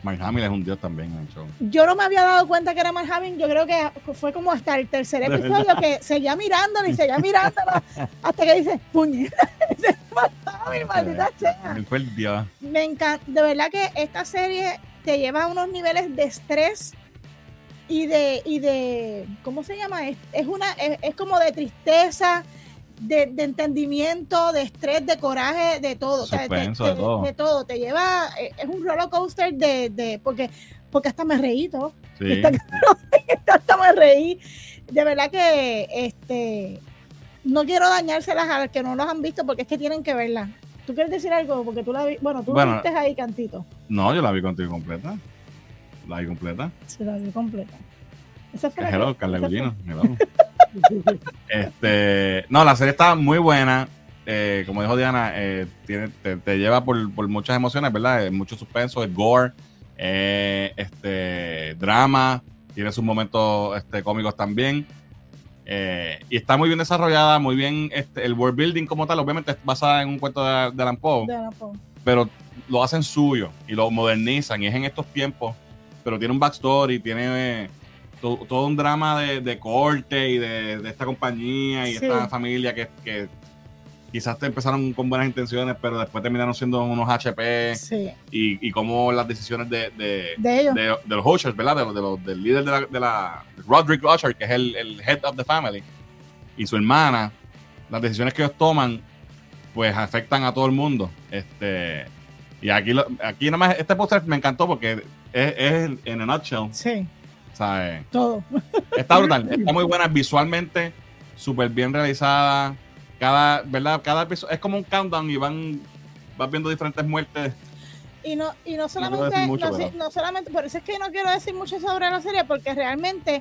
Mark Hamill es un dios también en el show. Yo no me había dado cuenta que era Mark Hamill. Yo creo que fue como hasta el tercer episodio que seguía mirándolo y seguía mirándolo hasta que dice, puñeta, maldita sea. Fue el dios. Me encanta. De verdad que esta serie te lleva a unos niveles de estrés y de, y de ¿cómo se llama? Es, es una, es, como de tristeza, de, de, entendimiento, de estrés, de coraje, de todo. de, todo. de, todo. Te lleva, eh, es un roller coaster de, de porque, porque hasta me reí todo. Sí. Hasta, me reí. De verdad que este no quiero dañárselas a los que no los han visto porque es que tienen que verla. ¿Tú quieres decir algo? Porque tú la vi, bueno, tú la viste ahí cantito. No, yo la vi contigo completa. La vi completa. Se la vi completa. Esa fue hello, Carla este, no, la serie está muy buena. Eh, como dijo Diana, eh, tiene, te, lleva por, por, muchas emociones, ¿verdad? Mucho suspenso, el gore. Eh, este, drama, tiene sus momentos este, cómicos también. Eh, y está muy bien desarrollada, muy bien este, el world building como tal, obviamente es basada en un cuento de, de Alan Poe, pero lo hacen suyo y lo modernizan y es en estos tiempos, pero tiene un backstory, tiene todo, un drama de, corte y de, esta compañía y esta familia que, que quizás te empezaron con buenas intenciones, pero después terminaron siendo unos HP. Y, y como las decisiones de, de, de, los Ushers, ¿verdad? De, los, del líder de la, de la Roderick Usher, que es el, el, head of the family, y su hermana, las decisiones que ellos toman, pues afectan a todo el mundo. Este. Y aquí, aquí nada más, este póster me encantó porque es, es en a nutshell. Sí. ¿Sabes? Todo. Está brutal. Está muy buena visualmente, súper bien realizada cada, ¿verdad? Cada episodio es como un countdown y van, vas viendo diferentes muertes. Y no, y no solamente, no, solamente, por eso es que no quiero decir mucho sobre la serie, porque realmente,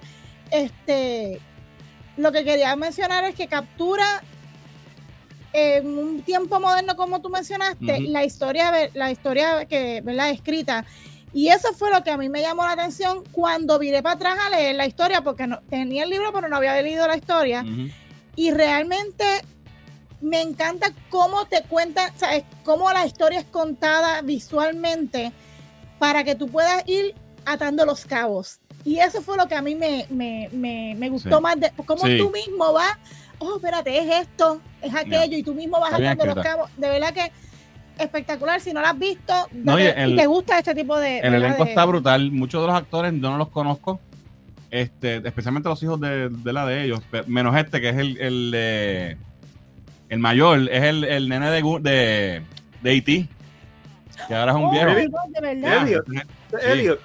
este, lo que quería mencionar es que captura en un tiempo moderno como tú mencionaste, la historia, la historia que, ¿verdad? Escrita. Y eso fue lo que a mí me llamó la atención cuando viré para atrás a leer la historia, porque no, tenía el libro, pero no había leído la historia. Y realmente me encanta cómo te cuentan, ¿sabes? Cómo la historia es contada visualmente para que tú puedas ir atando los cabos. Y eso fue lo que a mí me, me, me, gustó más, de cómo tú mismo vas, oh, espérate, es esto, es aquello, y tú mismo vas atando los cabos. De verdad que espectacular. Si no lo has visto, y te gusta este tipo de. El elenco está brutal. Muchos de los actores yo no los conozco. Este, especialmente los hijos de, la de ellos, menos este que es el, el el mayor es el, el nene de, de, de E.T., que ahora es un oh, viejo. De verdad. Elliot.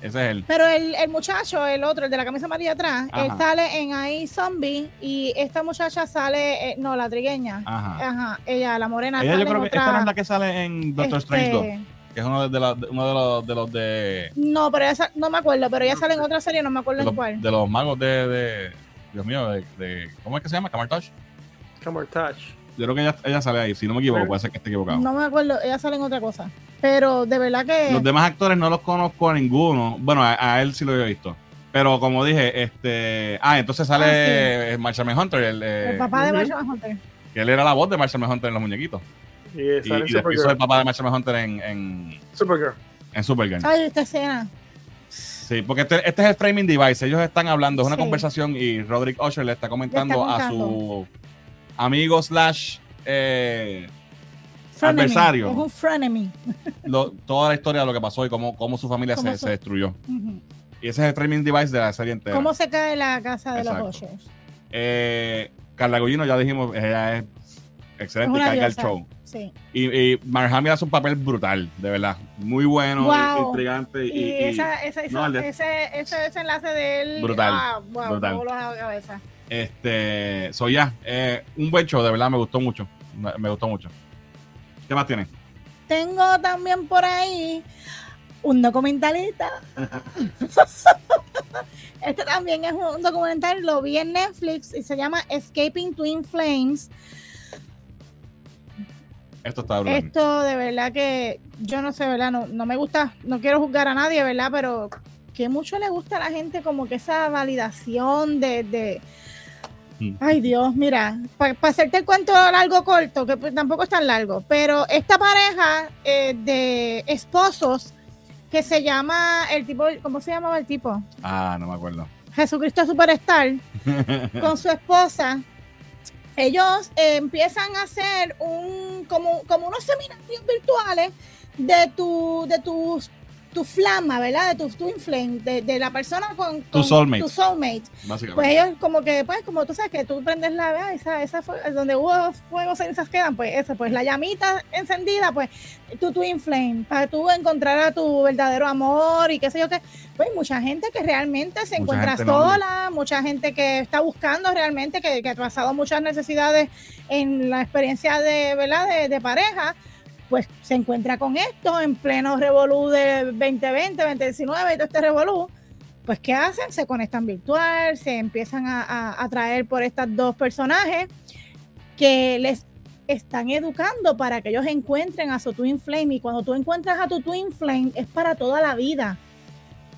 Ese es él. Pero el, el, muchacho, el otro, el de la camisa amarilla atrás, él sale en ahí Zombie y esta muchacha sale, eh, no, la trigueña. Ajá. Ajá. Ella, la morena. Ella yo creo que esta no es la que sale en Doctor Strange 2. Este que es uno de, la, uno de los, de los de. No, pero esa, no me acuerdo, pero ella sale en otra serie, no me acuerdo en cuál. De los magos de, de Dios mío, de, de, ¿cómo es que se llama? Camartage. Touch. Yo creo que ella, ella, sale ahí, si no me equivoco, puede ser que esté equivocado. No me acuerdo, ella sale en otra cosa. Pero de verdad que. Los demás actores no los conozco a ninguno. Bueno, a, él sí lo he visto. Pero como dije, este. Ah, entonces sale ah, Marshall Hunter. El, eh, el papá de Marshall Hunter. Que él era la voz de Marshall Hunter en los muñequitos. Y, y, y después hizo el papá de Marshall Hunter en, en Supergirl. En Supergirl. Ay, esta escena. Sí, porque este, este, es el framing device. Ellos están hablando, es una conversación y Roderick Usher le está comentando, a su amigo slash eh, adversario. Es un frenemy. toda la historia de lo que pasó y cómo, cómo su familia se, se, destruyó. Y ese es el framing device de la serie entera. ¿Cómo se cae la casa de los Ushers? Eh, Carla Goyino, ya dijimos, ella es excelente, caiga el show. Sí. Y, y hace un papel brutal, de verdad. Muy bueno, intrigante. Y, y, esa, esa, ese, ese desenlace de él. Brutal. Ah, wow, brutal. cabeza. Este, soy ya. Eh, un buen show, de verdad, me gustó mucho. Me, gustó mucho. ¿Qué más tiene? Tengo también por ahí un documentalista. este también es un documental, lo vi en Netflix y se llama Escaping Twin Flames. Esto está hablando. Esto de verdad que yo no sé, ¿verdad? No, no me gusta, no quiero juzgar a nadie, ¿verdad? Pero que mucho le gusta a la gente como que esa validación de Ay Dios, mira, para hacerte el cuento largo corto, que pues tampoco es tan largo, pero esta pareja eh, de esposos que se llama el tipo, ¿cómo se llamaba el tipo? Ah, no me acuerdo. Jesucristo Superstar, con su esposa, ellos eh, empiezan a hacer un como, como unos seminarios virtuales de tu, de tus tu flama, ¿verdad? De tu twin flame, de, la persona con, tu soulmate. Tu soulmate. Pues ellos como que, pues, como tú sabes que tú prendes la, esa, esa donde hubo fuego, cenizas quedan, pues esa, pues la llamita encendida, pues tu twin flame, para tú encontrar a tu verdadero amor y qué sé yo qué. Pues mucha gente que realmente se encuentra sola, mucha gente que está buscando realmente, que, que, ha pasado muchas necesidades en la experiencia de, ¿verdad? de, de pareja pues se encuentra con esto en pleno revolú de 2020, 2019 y todo este revolú, pues ¿qué hacen? Se conectan virtual, se empiezan a, a, traer por estos dos personajes que les están educando para que ellos encuentren a su twin flame y cuando tú encuentras a tu twin flame es para toda la vida.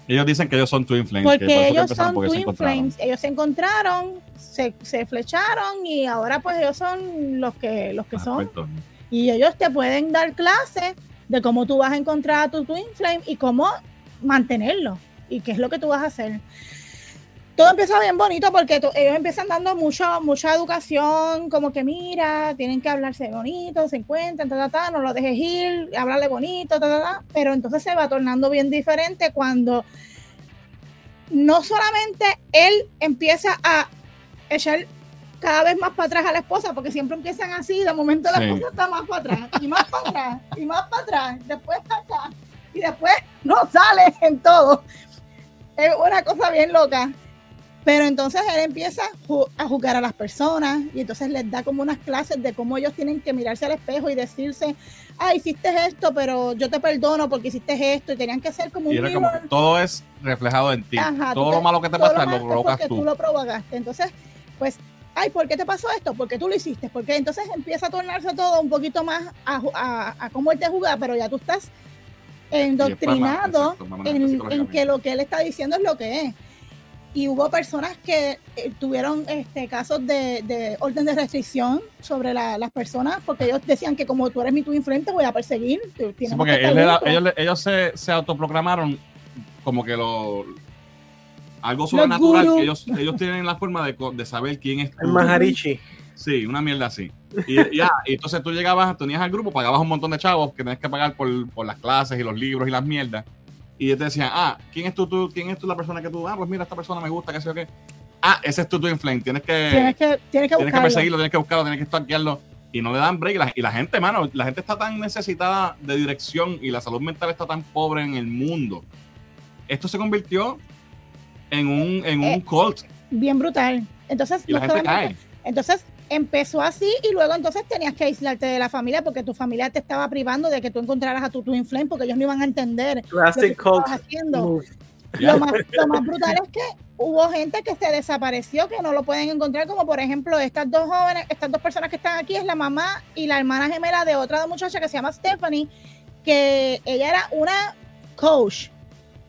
Ellos dicen que ellos son twin flames. Porque ellos son twin flames. Ellos se encontraron, se, se, flecharon y ahora pues ellos son los que, los que son. Y ellos te pueden dar clases de cómo tú vas a encontrar a tu twin flame y cómo mantenerlo y qué es lo que tú vas a hacer. Todo empieza bien bonito porque ellos empiezan dando mucha mucha educación, como que mira, tienen que hablarse bonito, se encuentran, ta, ta, ta, no lo dejes ir, hablarle bonito, ta, ta, ta, pero entonces se va tornando bien diferente cuando no solamente él empieza a echar cada vez más para atrás a la esposa, porque siempre empiezan así, de momento la esposa está más para atrás, y más para atrás, y más para atrás, después acá, y después no sale en todo. Es una cosa bien loca. Pero entonces él empieza a jugar a las personas y entonces les da como unas clases de cómo ellos tienen que mirarse al espejo y decirse, ah, hiciste esto, pero yo te perdono porque hiciste esto y tenían que ser como y un... como, todo es reflejado en ti. todo lo malo que te pasa lo, provocas tú. tú lo provocaste. Entonces, pues, ay, ¿por qué te pasó esto? Porque tú lo hiciste. Porque entonces empieza a tornarse todo un poquito más a, a, cómo él te juega, pero ya tú estás endoctrinado en que lo que él está diciendo es lo que es y hubo personas que eh, tuvieron este casos de, orden de restricción sobre las personas porque ellos decían que como tú eres mi tu influente voy a perseguir sí, porque ellos, ellos, se, se, autoproclamaron como que lo algo sobrenatural que ellos, ellos tienen la forma de, de saber quién es el Maharishi sí una mierda así y, ya, y entonces tú llegabas, tenías al grupo, pagabas un montón de chavos que tenías que pagar por, por las clases y los libros y las mierdas y te decían, ah, ¿quién es tú, tú, quién es tú la persona que tú, ah, pues mira, esta persona me gusta, qué sé yo qué. Ah, ese es tu Twin Flame, tienes que, tienes que, tienes que, tienes que perseguirlo, tienes que buscarlo, tienes que stalkearlo. Y no le dan break. Y la, y la, gente, mano, la gente está tan necesitada de dirección y la salud mental está tan pobre en el mundo. Esto se convirtió en un, en un eh, cult. Bien brutal. Entonces, y la gente cae. Entonces, empezó así y luego entonces tenías que aislarte de la familia porque tu familia te estaba privando de que tú encontraras a tu twin flame porque ellos no iban a entender lo que estabas haciendo. Lo más, lo más, brutal es que hubo gente que se desapareció, que no lo pueden encontrar, como por ejemplo estas dos jóvenes, estas dos personas que están aquí, es la mamá y la hermana gemela de otra muchacha que se llama Stephanie, que ella era una coach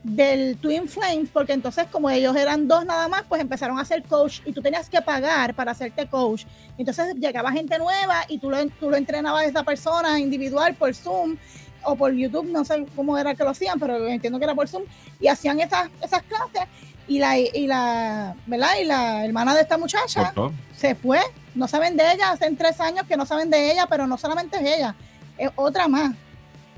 del Twin Flames, porque entonces como ellos eran dos nada más, pues empezaron a ser coach y tú tenías que pagar para hacerte coach. Entonces llegaba gente nueva y tú lo, tú lo entrenabas a esa persona individual por Zoom o por YouTube, no sé cómo era que lo hacían, pero entiendo que era por Zoom, y hacían esas, esas clases y la, y la, ¿verdad? Y la hermana de esta muchacha se fue, no saben de ella, hace tres años que no saben de ella, pero no solamente es ella, es otra más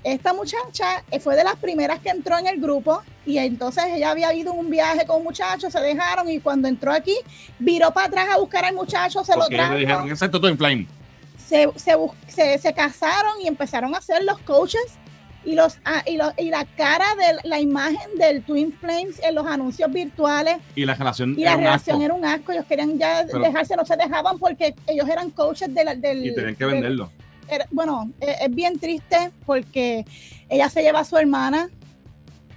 esta muchacha fue de las primeras que entró en el grupo y entonces ella había ido un viaje con un muchacho, se dejaron y cuando entró aquí, viró para atrás a buscar al muchacho, se lo trajo. le dijeron, excepto tú en flame. Se, se, se, casaron y empezaron a ser los coaches y, los, ah, y, y, la cara de la imagen del Twin Flames en los anuncios virtuales. Y la relación, y la relación era un asco. Ellos querían ya dejarse, no se dejaban porque ellos eran coaches de del. Y tenían que venderlo bueno, e, es, bien triste porque ella se lleva a su hermana,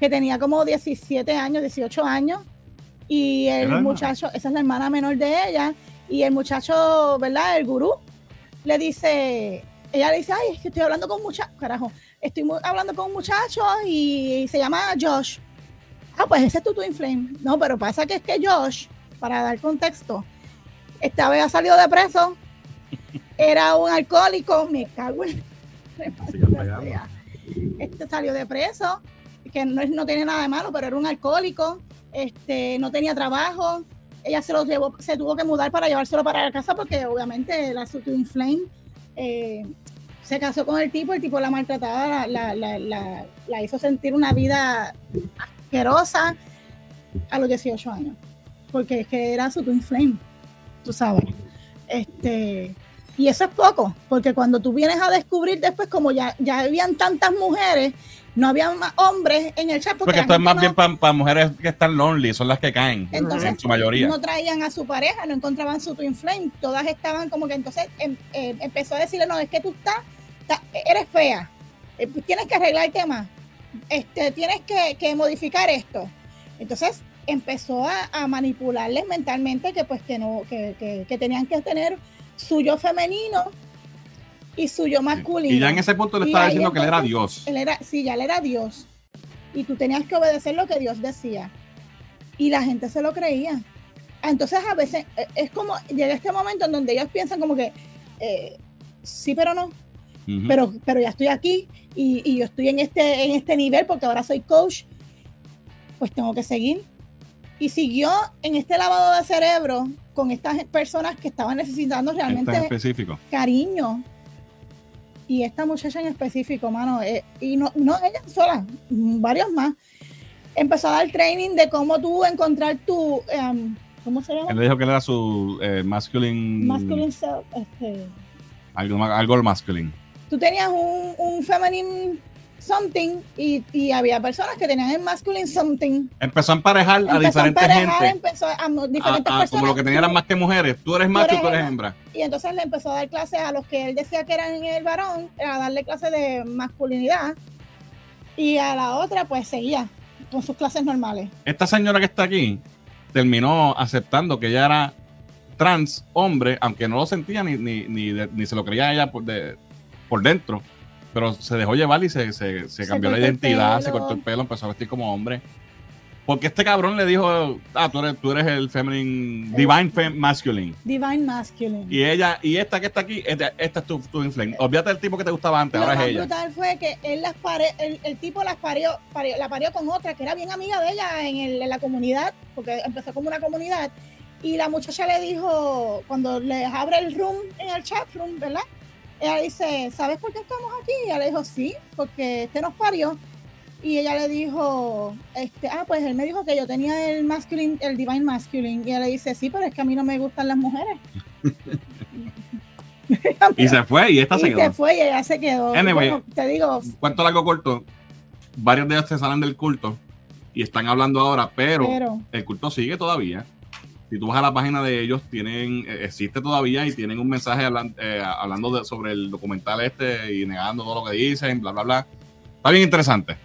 que tenía como 17 años, 18 años, y el muchacho, esa es la hermana menor de ella, y el muchacho, ¿verdad? El gurú, le dice, ella le dice, ay, es que estoy hablando con un muchacho, carajo, estoy hablando con un muchacho y se llama Josh. Ah, pues ese es tu Twin Flame. No, pero pasa que es que Josh, para dar contexto, esta vez ha salido de preso era un alcohólico, me cago en... Este salió de preso, que no, no tiene nada de malo, pero era un alcohólico, este, no tenía trabajo, ella se lo llevó, se tuvo que mudar para llevárselo para la casa porque obviamente la Twin Flame eh, se casó con el tipo, el tipo la maltrataba, la, la, la, la, hizo sentir una vida asquerosa a los 18 años, porque es que era su Twin Flame, tú sabes. Este, y eso es poco, porque cuando tú vienes a descubrir después, como ya, ya habían tantas mujeres, no había más hombres en el chat. Porque, esto es más bien para mujeres que están lonely, son las que caen, entonces, en su mayoría. No traían a su pareja, no encontraban su twin flame, todas estaban como que entonces em, em, empezó a decirle, no, es que tú estás, eres fea, eh, tienes que arreglar el tema, este, tienes que, que modificar esto. Entonces empezó a, a, manipularles mentalmente que pues que no, que, que, que tenían que tener suyo femenino y su yo masculino. Y ya en ese punto le estaba diciendo que él era Dios. Él era, sí, ya él era Dios. Y tú tenías que obedecer lo que Dios decía. Y la gente se lo creía. Entonces a veces eh, es como, llega este momento en donde ellos piensan como que, eh, sí, pero no. pero, pero ya estoy aquí y, y, yo estoy en este, en este nivel porque ahora soy coach, pues tengo que seguir. Y siguió en este lavado de cerebro con estas personas que estaban necesitando realmente cariño. Y esta muchacha en específico, mano, eh, y no, no ella sola, varios más, empezó a dar training de cómo tú encontrar tu, em, ¿cómo se llama? Él le dijo que era su eh, masculine... Masculine self, este... Algo, algo masculine. Tú tenías un, un feminine something y, y, había personas que tenían el masculine something. Empezó a emparejar a diferentes a gente. Empezó a, diferentes personas. Como lo que tenían eran más que mujeres. Tú eres macho y tú eres hembra. Y entonces le empezó a dar clases a los que él decía que eran el varón, a darle clases de masculinidad. Y a la otra, pues seguía con sus clases normales. Esta señora que está aquí terminó aceptando que ella era trans hombre, aunque no lo sentía ni, ni, ni, ni se lo creía ella por, de, por dentro pero se dejó llevar y se, se, se cambió la identidad, se cortó el pelo, empezó a vestir como hombre. Porque este cabrón le dijo, ah, tú eres, tú eres el feminine, divine masculine. Divine masculine. Y ella, y esta que está aquí, esta, es tu, tu influence. Olvídate del tipo que te gustaba antes, ahora es ella. Lo brutal fue que él las pare, el, el, tipo las parió, la parió con otra que era bien amiga de ella en, el, en la comunidad, porque empezó como una comunidad. Y la muchacha le dijo, cuando le abre el room en el chat room, ¿verdad? Ella dice, ¿sabes por qué estamos aquí? Y ella le dijo, sí, porque este nos parió. Y ella le dijo, este, ah, pues él me dijo que yo tenía el masculine, el divine masculine. Y ella le dice, sí, pero es que a mí no me gustan las mujeres. y se fue, y esta y se quedó. se fue y ella se quedó. Anyway, te digo. ¿Cuánto largo corto? Varios de ellos se salen del culto y están hablando ahora, pero, pero el culto sigue todavía si tú vas a la página de ellos, tienen, eh, existe todavía y tienen un mensaje eh, hablando sobre el documental este y negando todo lo que dicen, bla, bla, bla. Está bien interesante.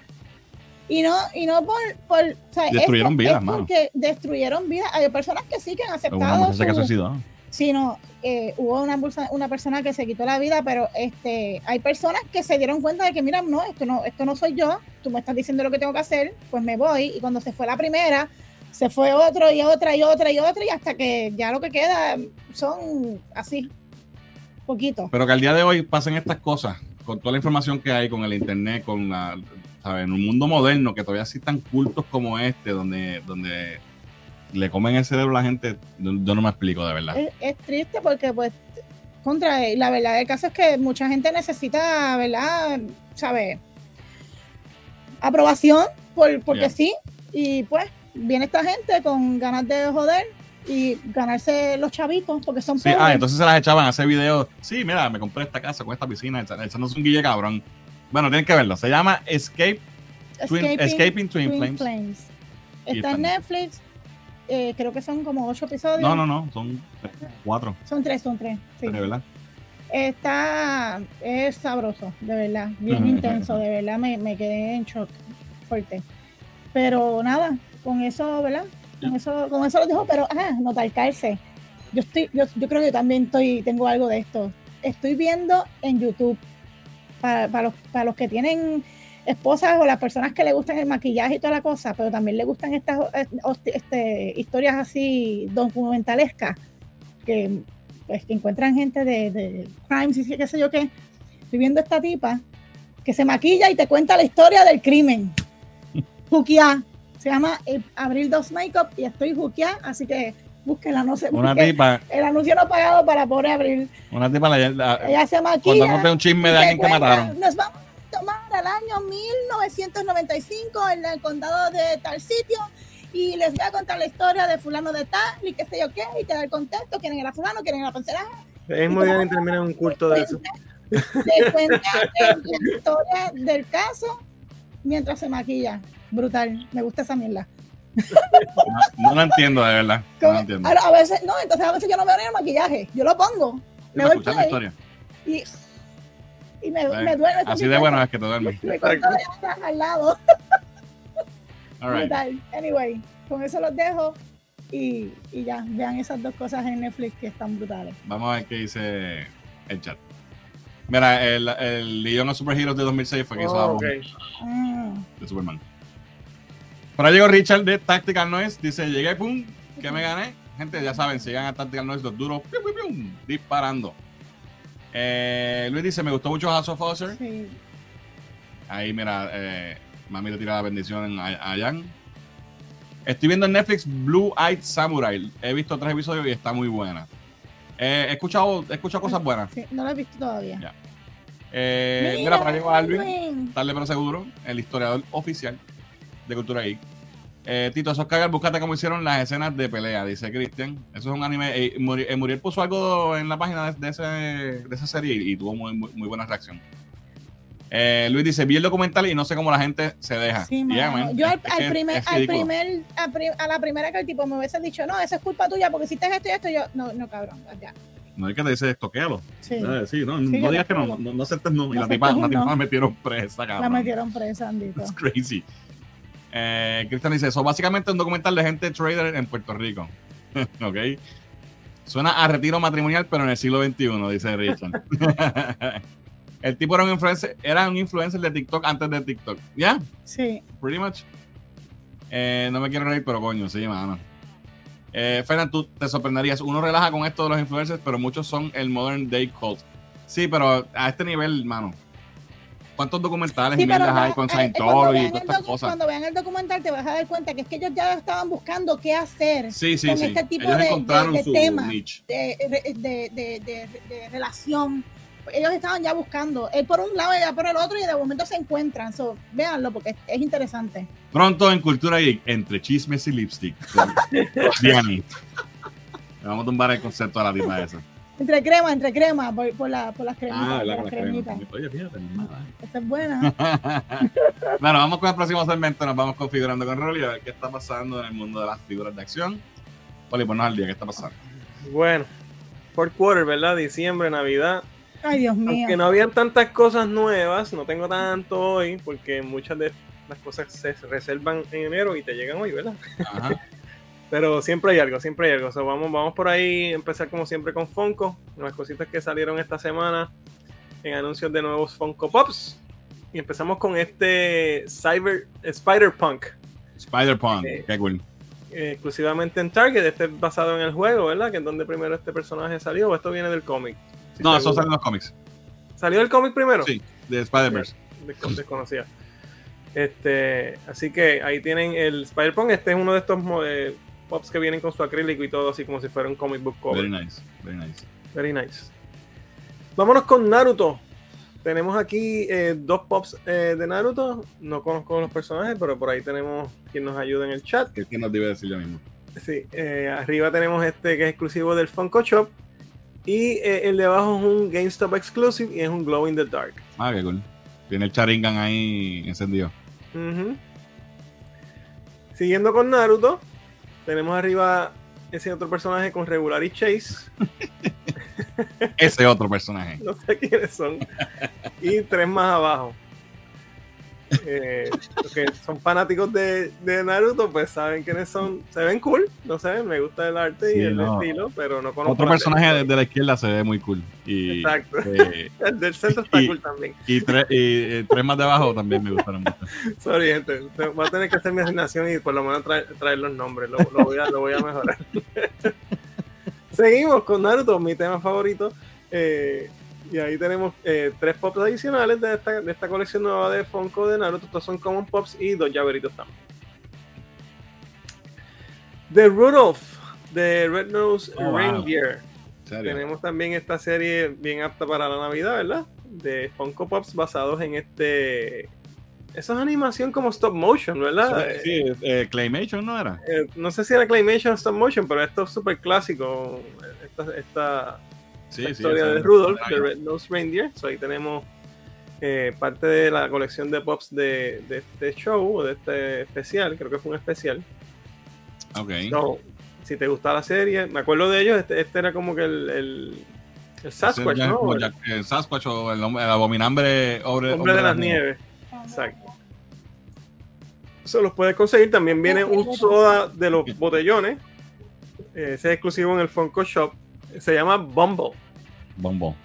Y no, y no por, por destruyeron vidas, es porque destruyeron vidas. Hay personas que sí que han aceptado. Una su, que Sí, no, eh, hubo una, una persona que se quitó la vida, pero este, hay personas que se dieron cuenta de que, mira, no, esto no, esto no soy yo, tú me estás diciendo lo que tengo que hacer, pues me voy. Y cuando se fue la primera, se fue otro y otra y otra y otra y hasta que ya lo que queda son así, poquito. Pero que al día de hoy pasen estas cosas, con toda la información que hay, con el internet, con la, ¿sabes? En un mundo moderno que todavía existan cultos como este, donde, donde le comen el cerebro a la gente, yo no me explico de verdad. Es, triste porque pues contra la verdad del caso es que mucha gente necesita, ¿verdad? ¿Sabes? Aprobación por, porque sí. Y pues viene esta gente con ganas de joder y ganarse los chavitos porque son sí, Ah, entonces se las echaban a hacer videos. Sí, mira, me compré esta casa con esta piscina. Eso no es un guille cabrón. Bueno, tienen que verlo. Se llama Escape Escaping, Twin, Flames. Está en Netflix. Eh, creo que son como ocho episodios. No, no, no. Son cuatro. Son tres, son tres. Sí. ¿De verdad? Está. Es sabroso, de verdad. Bien intenso, de verdad. Me, me quedé en shock fuerte. Pero nada, con eso, ¿verdad? Con eso, con eso lo dejo, pero ah, no talcarse. Yo estoy, yo, yo creo que también estoy, tengo algo de esto. Estoy viendo en YouTube para, para, los, para los que tienen esposas o las personas que le gustan el maquillaje y toda la cosa, pero también le gustan estas este, historias así documentalescas que, pues, que encuentran gente de, de crimes y qué sé yo qué. Estoy viendo esta tipa que se maquilla y te cuenta la historia del crimen. Jukia. Se llama eh, Abril 2 Makeup y estoy juqueada, así que búsquenla, no sé. Una tipa. El anuncio no pagado para pobre Abril. Una tipa, la, ella se maquilla. Contándote un chisme de alguien que mataron. Nos vamos a tomar al año 1995 en el condado de tal sitio y les voy a contar la historia de fulano de tal y qué sé yo qué, y te da el contexto, quién era fulano, quién era la Es muy bien terminar un culto de eso. Te cuenta la historia del caso mientras se maquilla brutal. Me gusta esa mierda. No, lo entiendo, de verdad. No entiendo. A, veces, no, entonces a veces yo no veo ni el maquillaje. Yo lo pongo. Me voy la historia. Y, y me, me duerme. Así de bueno es que te duermes. Me, al lado. Brutal. Anyway, con eso los dejo. Y, y ya, vean esas dos cosas en Netflix que están brutales. Vamos a ver qué dice el chat. Mira, el, el Legion of Superheroes de 2006 fue que hizo Oh, la. Ah, de Superman. Por ahí llegó Richard de Tactical Noise. Dice: Llegué, pum, que me gané. Gente, ya saben, sigan a Tactical Noise, los duros, piu, piu, piu, disparando. Eh, Luis dice: Me gustó mucho House of Usher. sí. Ahí, mira, eh, mami le tira la bendición a, a Jan. Estoy viendo en Netflix Blue Eyed Samurai. He visto tres episodios y está muy buena. Eh, he, escuchado, he escuchado cosas buenas. Sí, no lo he visto todavía. Ya. Eh, mira, para llegó Alvin. Tarde pero seguro, el historiador oficial de Cultura Geek. Eh, Tito, esos cagas, búscate cómo hicieron las escenas de pelea, dice Cristian. Eso es un anime. eh, eh, Muriel puso algo en la página de, de ese, de esa serie y, y tuvo muy, muy, muy buena reacción. Eh, Luis dice: Vi el documental y no sé cómo la gente se deja. Sí, Yeah. Yo al, Es primer, es al primer, a, la primera que el tipo me hubiese dicho, no, eso es culpa tuya porque hiciste esto y esto, yo, no, no, cabrón, ya. No hay que te dice toquealo. Sí, sí, no, Sí, no digas que no, no. no, aceptes no. Y la tipa, la tipa la metieron presa, la cabrón. metieron presa, Andito. It's crazy. Eh, Cristian dice, eso básicamente un documental de gente trader en Puerto Rico. ok. Suena a retiro matrimonial, pero en el siglo XXI, dice Richard. el tipo era un influencer, era un influencer de TikTok antes de TikTok. Ya, Sí, pretty much. Eh, no me quiero reír, pero coño, sí, mano. Eh, Fernan, tú te sorprenderías. Uno relaja con esto de los influencers, pero muchos son el modern day cult. Sí, pero a este nivel, mano. ¿Cuántos documentales Sí, y mierdas hay con eh, eh, Scientology y vean todas estas cosas? Cuando vean el documental te vas a dar cuenta que es que ellos ya estaban buscando qué hacer Sí, sí, con este tipo Ellos de- encontraron de- de niche. de, de, relación. Ellos estaban ya buscando, él por un lado y ella por el otro, y de momento se encuentran. So, véanlo porque es, es interesante. Pronto en Cultura Geek, entre chismes y lipstick. Diani. Le vamos a tumbar el concepto a la tipa esa. Entre crema, entre crema, por, por, la, por las cremitas. Ah, por la, las la cremitas. crema. Oye, fíjate, nada. Esa es buena. bueno, vamos con el próximo segmento. Nos vamos configurando con Rolly a ver qué está pasando en el mundo de las figuras de acción. Oli, ponnos al día, ¿qué está pasando? Bueno, fourth quarter, ¿verdad? Diciembre, Navidad. Ay, Dios mío. Aunque no habían tantas cosas nuevas, no tengo tanto hoy, porque muchas de las cosas se reservan en enero y te llegan hoy, ¿verdad? Ajá. Pero siempre hay algo, siempre hay algo. So, vamos, vamos por ahí, empezar como siempre con Funko, las cositas que salieron esta semana en anuncios de nuevos Funko Pops. Y empezamos con este Cyber Spider-Punk, Spider-Punk, Eh, qué cool. eh, exclusivamente en Target. Este es basado en el juego, ¿verdad? Que es donde primero este personaje salió, o esto viene del cómic. No, eso sale en los cómics. ¿Salió del cómic primero? Sí, de Spider-Verse. Desco- desconocía. Este, así que ahí tienen el Spider-Punk. Este es uno de estos eh, pops que vienen con su acrílico y todo, así como si fuera un comic book cover. Very nice, very nice. Very nice. Vámonos con Naruto. Tenemos aquí eh, dos pops eh, de Naruto. No conozco los personajes, pero por ahí tenemos quien nos ayuda en el chat. Que quién nos debe decir yo mismo. Sí, eh, arriba tenemos este que es exclusivo del Funko Shop. Y el de abajo es un GameStop exclusive y es un Glow in the Dark. Ah, qué cool. Tiene el Sharingan ahí encendido. Ujú. Siguiendo con Naruto, tenemos arriba ese otro personaje con Regular y Chase. Ese otro personaje. No sé quiénes son. Y tres más abajo. Eh, los que son fanáticos de, de Naruto, pues saben quiénes son. Se ven cool, no sé, me gusta el arte Sí, y el no. estilo, pero no conozco. Otro personaje de, de la izquierda se ve muy cool. Y, Exacto. eh, El del centro está Y- cool también. y, tres, y eh, tres más de abajo también me gustaron mucho. Sorry, gente. Voy a tener que hacer mi asignación y por lo menos traer, traer los nombres. Lo, lo voy a, lo voy a mejorar. Seguimos con Naruto, mi tema favorito. Eh, y ahí tenemos eh, tres pops adicionales de esta, de esta colección nueva de Funko de Naruto. Estos son Common Pops y dos llaveritos también. The Rudolph de Red Nose Oh. Reindeer. Tenemos también esta serie bien apta para la Navidad, ¿verdad? De Funko Pops basados en este. Eso es animación como stop motion, ¿verdad? Sí, eh, Claymation no era. Eh, no sé si era Claymation o stop motion, pero esto es súper clásico. Esta, esta Sí, la sí, historia de Rudolph, de Red Nose Reindeer. So, ahí tenemos eh, parte de la colección de pops de, de este show, o de este especial. Creo que fue un especial. Ok. No, si te gusta la serie, me acuerdo de ellos. Este, este era como que el, el, el Sasquatch, es ¿no? El Jack- el Sasquatch o el, el abominable hombre, hombre de las nieves. Exacto. Se los puedes conseguir. También viene un soda de los botellones. Eh, Ese es exclusivo en el Funko Shop. Se llama Bumble. Bombo.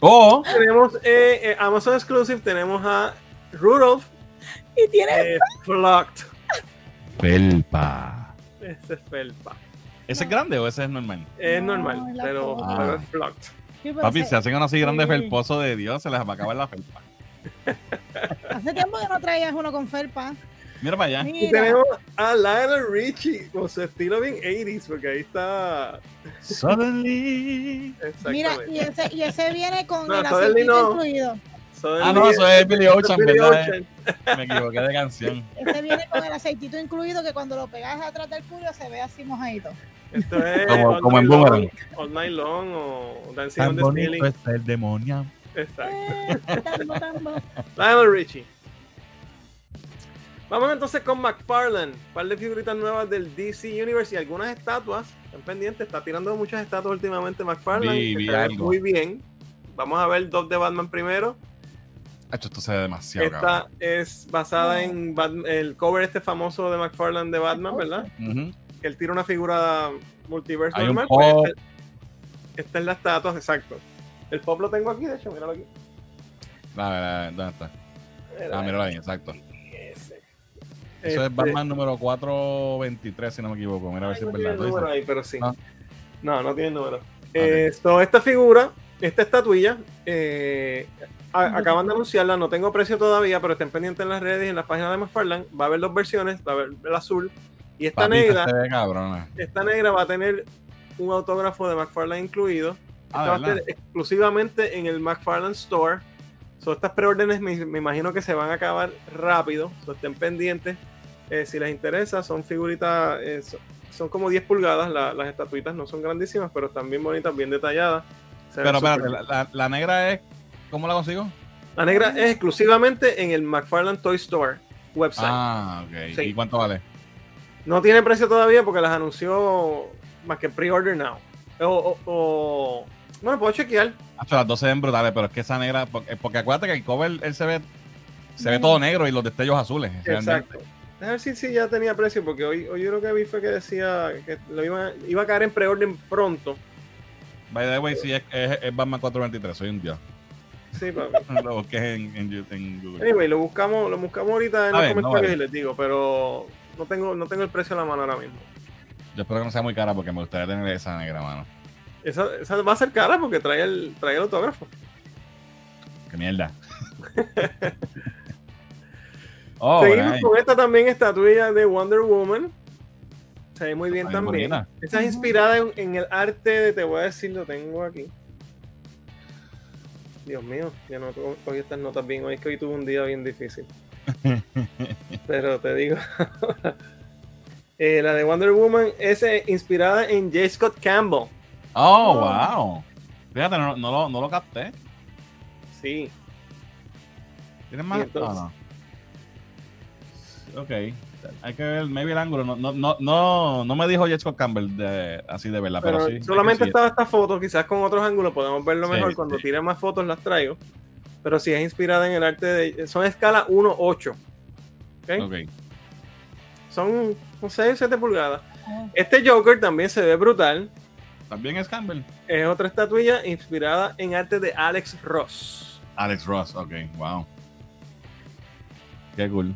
Oh. Tenemos eh, eh, Amazon Exclusive, tenemos a Rudolph. Y tiene eh, Flocked. Felpa. Ese es Felpa. ¿Ese es grande o ese es normal? Es normal, pero, pero, es Flocked. Papi, se hacen uno así grande felposo de Dios, se les va a acabar la felpa. Hace tiempo que no traías uno con felpa. Mira para allá. Y tenemos a Lionel Richie con su estilo bien 80s, porque ahí está. Suddenly. Mira, y ese, y ese viene con el aceitito incluido. ah, no, eso es Billy Ocean, ¿verdad? Me equivoqué de canción. Ese viene con el aceitito incluido que cuando lo pegas atrás del culo se ve así mojadito. Esto es como, como en Boomerang. All Night Long o Dancing on the Ceiling. Está el demonio. Exacto. Eh, Lionel Richie. Vamos entonces con McFarlane. Un par de figuritas nuevas del DC Universe y algunas estatuas. Están pendientes. Está tirando muchas estatuas últimamente McFarlane. muy bien. Vamos a ver dos de Batman primero. Esto se ve demasiado. Esta es basada en el cover este famoso de McFarlane de Batman, ¿verdad? Que él tira una figura multiverso normal. Pues esta, es la estatua, exacto. El pop lo tengo aquí, de hecho, míralo aquí. ¿dónde está? Ah, míralo ahí, exacto. Eso es este, Batman número 423, si no me equivoco. Mira a ver si es verdad. No número ahí, pero sí. Ah. No, no tiene número. Eh, esta figura, esta estatuilla, eh, acaban de anunciarla, no tengo precio todavía, pero estén pendientes en las redes y en las páginas de McFarlane. Va a haber dos versiones, va a haber el azul y esta negra. Esta negra va a tener un autógrafo de McFarlane incluido. Ah, va a estar exclusivamente en el McFarlane Store. So, estas preórdenes me, me, imagino que se van a acabar rápido. So, estén pendientes. Eh, si les interesa, son figuritas, eh, son, como 10 pulgadas las estatuitas, no son grandísimas, pero están bien bonitas, bien detalladas. pero espérate, la, negra es, ¿cómo la consigo? La negra es exclusivamente en el McFarland Toy Store website. Ah, ok. ¿Y cuánto vale? No tiene precio todavía porque las anunció más que pre-order now. O, bueno, puedo chequear. las dos se ven brutales, pero es que esa negra, porque, porque acuérdate que el cover él se ve se ve todo negro y los destellos azules. Exacto. A ver si, ya tenía precio, porque hoy, hoy yo lo que vi fue que decía que lo iba, iba a caer en preorden pronto. By the way, sí, es, es, Batman 423, soy un dios. Sí, papi. lo busqué en, en, Google. Anyway, lo buscamos, lo buscamos ahorita en los comentarios y les digo, pero no tengo, no tengo el precio a la mano ahora mismo. Yo espero que no sea muy cara porque me gustaría tener esa negra mano. Esa, esa va a ser cara porque trae el, trae el autógrafo. Qué mierda. Oh, Seguimos con esta también estatuilla de Wonder Woman. Se ve muy bien también. Esta es inspirada en, el arte de, te voy a decir, lo tengo aquí. Dios mío, ya no cogí estas notas bien. Hoy es que hoy tuve un día bien difícil. Pero te digo, eh, la de Wonder Woman es eh, inspirada en J. Scott Campbell. Oh, wow. Fíjate, no, lo, no lo capté. Sí. ¿Tienes más? Ok. Hay que ver, maybe el ángulo. No, no, no, no, me dijo Jet Campbell de, así de verdad, pero, sí. Solamente estaba esta foto, quizás con otros ángulos podemos verlo mejor. Cuando tire más fotos las traigo. Pero sí es inspirada en el arte de. Son escala 1-8. ¿okay? Son 6 7 pulgadas. Este Joker también se ve brutal. También es Campbell. Es otra estatuilla inspirada en arte de Alex Ross. Alex Ross, ok, wow. Qué cool.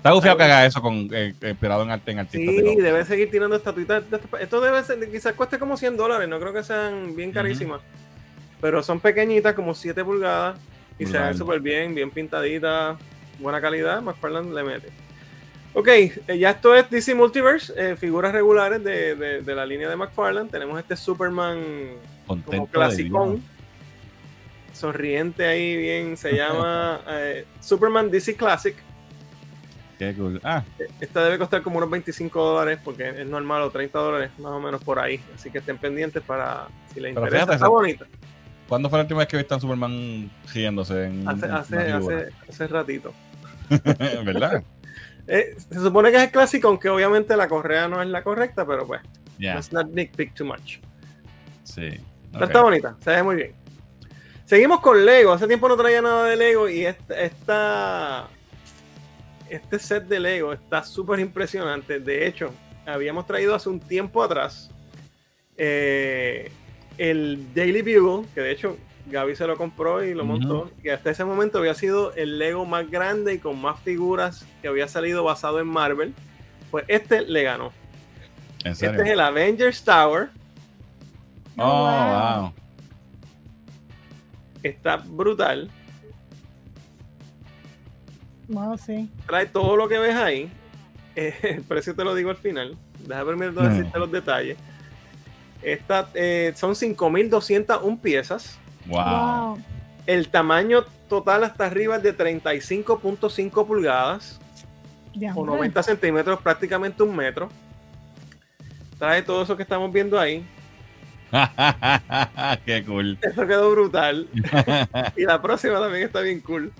Está gufiado que haga eso con eh, inspirado en arte en artistas. Sí, debe seguir tirando estatuitas. Esto debe ser, quizás cueste como 100 dólares, no creo que sean bien carísimas. Pero son pequeñitas, como 7 pulgadas, y se ven súper bien, bien pintaditas, buena calidad. McFarland le mete. Ok, eh, ya esto es DC Multiverse, eh, figuras regulares de, de, la línea de McFarland. Tenemos este Superman como clasicón, sonriente ahí bien, se llama Superman DC Classic. Ah. Esta debe costar como unos 25 dólares porque es normal o 30 dólares más o menos por ahí. Así que estén pendientes para si les interesa. está bonita. ¿Cuándo fue la última vez que viste a Superman riéndose? En, hace, hace, hace, hace, ratito. ¿Verdad? Eh, se supone que es el clásico, aunque obviamente la correa no es la correcta, pero pues. Yeah. Let's not nitpick too much. Sí. está bonita, se ve muy bien. Seguimos con Lego. Hace tiempo no traía nada de Lego y esta este set de Lego está súper impresionante. De hecho, habíamos traído hace un tiempo atrás eh, el Daily Bugle, que de hecho Gaby se lo compró y lo montó, que hasta ese momento había sido el Lego más grande y con más figuras que había salido basado en Marvel, pues este le ganó. Este es el Avengers Tower. Oh, wow. Está brutal. Wow, sí. Trae todo lo que ves ahí. el precio te lo digo al final. Déjame mm. decirte los detalles. Esta, eh, son 5.201 piezas. Wow. El tamaño total hasta arriba es de 35.5 pulgadas. o 90 centímetros, prácticamente un metro. Trae todo eso que estamos viendo ahí. Qué cool. Eso quedó brutal. y la próxima también está bien cool.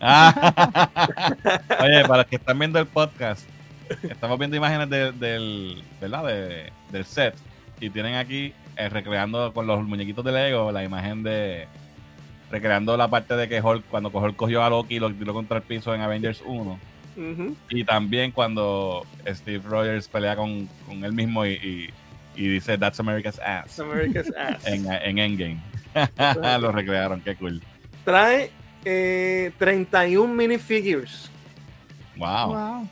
Oye, para los que están viendo el podcast, estamos viendo imágenes del, ¿verdad? del set. Y tienen aquí eh, recreando con los muñequitos de Lego la imagen de recreando la parte de que Hulk cuando Hulk cogió a Loki y lo tiró contra el piso en Avengers 1 y también cuando Steve Rogers pelea con, con él mismo y, y, dice That's America's ass, America's ass. en, en Endgame. Lo recrearon, qué cool. Trae eh, 31 minifigures wow, wow.